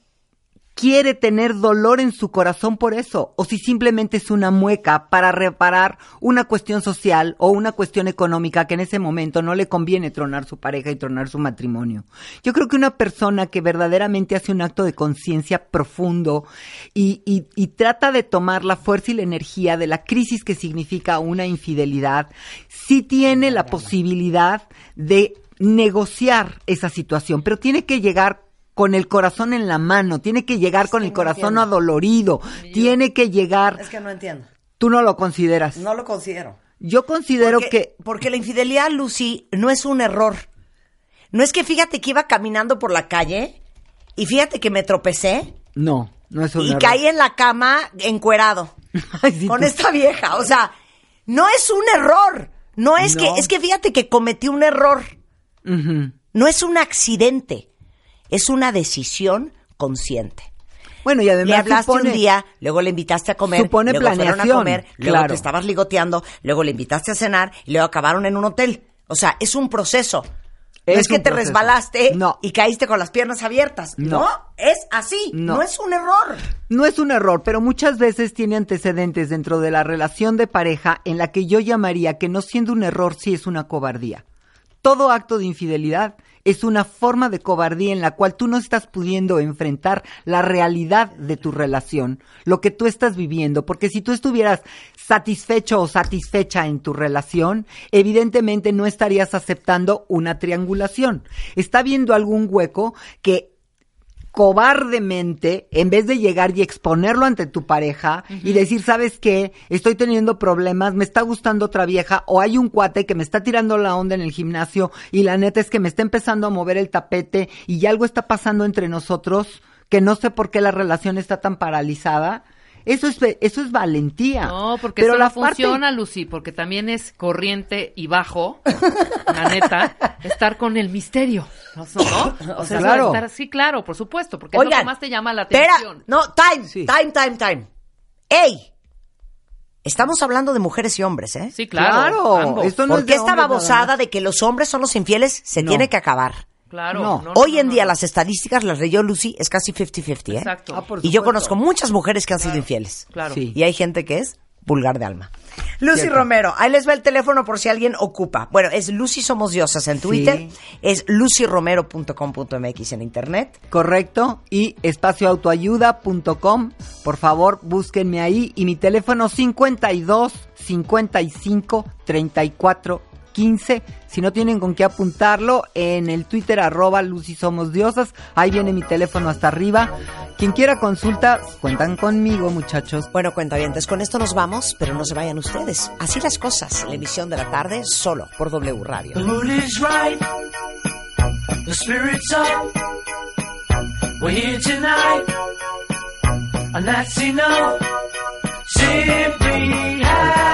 [SPEAKER 15] quiere tener dolor en su corazón por eso, o si simplemente es una mueca para reparar una cuestión social o una cuestión económica que en ese momento no le conviene tronar su pareja y tronar su matrimonio. Yo creo que una persona que verdaderamente hace un acto de conciencia profundo y, y- y trata de tomar la fuerza y la energía de la crisis que significa una infidelidad, sí tiene la posibilidad de negociar esa situación, pero tiene que llegar con el corazón en la mano, tiene que llegar con el
[SPEAKER 3] no
[SPEAKER 15] corazón
[SPEAKER 3] entiendo.
[SPEAKER 15] adolorido, tiene que llegar...
[SPEAKER 3] Es que no entiendo.
[SPEAKER 15] Tú no lo consideras.
[SPEAKER 3] No lo considero.
[SPEAKER 15] Yo considero
[SPEAKER 3] porque,
[SPEAKER 15] que...
[SPEAKER 3] Porque la infidelidad, Lucy, no es un error. No es que fíjate que iba caminando por la calle y fíjate que me tropecé
[SPEAKER 15] No, no es un
[SPEAKER 3] y
[SPEAKER 15] error.
[SPEAKER 3] caí en la cama encuerado (laughs) con
[SPEAKER 15] tú-
[SPEAKER 3] esta vieja. O sea, no es un error. No es
[SPEAKER 15] No.
[SPEAKER 3] que, es que fíjate que cometí un error. No es un accidente. Es una decisión consciente.
[SPEAKER 15] Bueno, y además
[SPEAKER 3] le hablaste
[SPEAKER 15] supone-
[SPEAKER 3] un día, luego le invitaste a comer,
[SPEAKER 15] supone
[SPEAKER 3] luego fueron a comer, luego
[SPEAKER 15] claro.
[SPEAKER 3] te estabas ligoteando, luego le invitaste a cenar y luego acabaron en un hotel. O sea, es un proceso. no
[SPEAKER 15] Es
[SPEAKER 3] es que te
[SPEAKER 15] proceso.
[SPEAKER 3] resbalaste
[SPEAKER 15] No.
[SPEAKER 3] y caíste con las piernas abiertas. No,
[SPEAKER 15] No.
[SPEAKER 3] es así.
[SPEAKER 15] No.
[SPEAKER 3] No. es un error.
[SPEAKER 15] No es un error, pero muchas veces tiene antecedentes dentro de la relación de pareja en la que yo llamaría que no siendo un error sí es una cobardía. Todo acto de infidelidad es una forma de cobardía en la cual tú no estás pudiendo enfrentar la realidad de tu relación, lo que tú estás viviendo, porque si tú estuvieras satisfecho o satisfecha en tu relación, evidentemente no estarías aceptando una triangulación. Está viendo algún hueco que cobardemente, en vez de llegar y exponerlo ante tu pareja y decir, ¿sabes qué? Estoy teniendo problemas, me está gustando otra vieja, o hay un cuate que me está tirando la onda en el gimnasio y la neta es que me está empezando a mover el tapete y algo está pasando entre nosotros que no sé por qué la relación está tan paralizada. Eso es, eso es valentía.
[SPEAKER 12] No, porque
[SPEAKER 15] Pero
[SPEAKER 12] eso
[SPEAKER 15] la
[SPEAKER 12] no
[SPEAKER 15] parte-
[SPEAKER 12] funciona, Lucy, porque también es corriente y bajo, la neta, (laughs) estar con el misterio. ¿No? ¿No? O sea,
[SPEAKER 15] Claro.
[SPEAKER 12] estar- sí, claro, por supuesto, porque es lo que
[SPEAKER 3] Oigan,
[SPEAKER 12] más te llama la atención.
[SPEAKER 3] no, time, time, time, time. ¡Ey! Estamos hablando de mujeres y hombres, ¿eh?
[SPEAKER 12] Sí, claro, esto no es
[SPEAKER 3] Porque
[SPEAKER 12] de
[SPEAKER 3] esta babosada de que los hombres son los infieles se
[SPEAKER 12] No.
[SPEAKER 3] tiene que acabar.
[SPEAKER 12] Claro.
[SPEAKER 15] No.
[SPEAKER 12] no, no,
[SPEAKER 3] Hoy
[SPEAKER 12] no,
[SPEAKER 3] en
[SPEAKER 12] no,
[SPEAKER 3] día
[SPEAKER 12] no.
[SPEAKER 3] las estadísticas las leyó Lucy, es casi 50-50, ¿eh?
[SPEAKER 12] Exacto. Ah,
[SPEAKER 3] y yo conozco muchas mujeres que han sido infieles.
[SPEAKER 12] Claro.
[SPEAKER 15] Sí.
[SPEAKER 3] Y hay gente que es vulgar de alma. Lucy
[SPEAKER 15] Cierto.
[SPEAKER 3] Romero, ahí les va el teléfono por si alguien ocupa. Bueno, es Lucy Somos Diosas en Twitter,
[SPEAKER 15] Sí.
[SPEAKER 3] es lucyromero.com.mx en internet.
[SPEAKER 15] Correcto. Y espacioautoayuda.com. Por favor, búsquenme ahí. Y mi teléfono 52 55 34 15. Si no tienen con qué apuntarlo, en el Twitter arroba Lucy Somos Diosas. Ahí viene mi teléfono hasta arriba. Quien quiera consulta, cuentan conmigo, muchachos.
[SPEAKER 3] Bueno, cuentavientes, con esto nos vamos, pero no se vayan ustedes. Así las cosas, la emisión de la tarde solo por W Radio.
[SPEAKER 2] The mood is right. The spirit's up. We're here tonight. And that's enough. Simply wonderful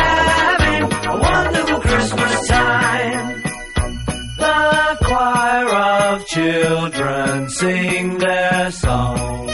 [SPEAKER 2] children sing their song.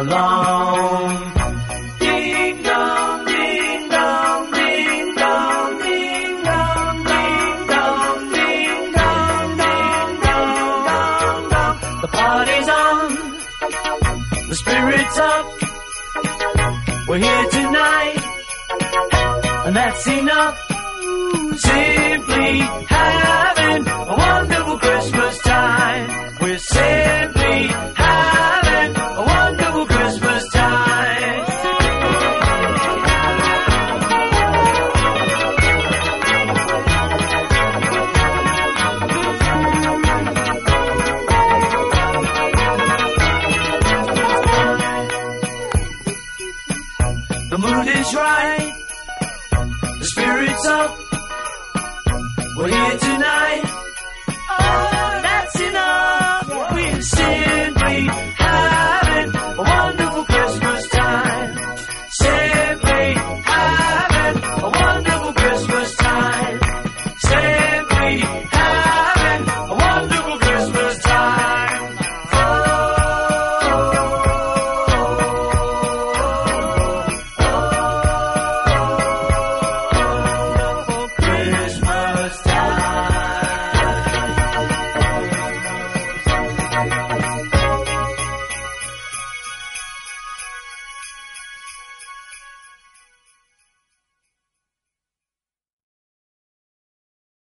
[SPEAKER 2] alone. The spirit's up. We're here tonight. And that's enough. Simply having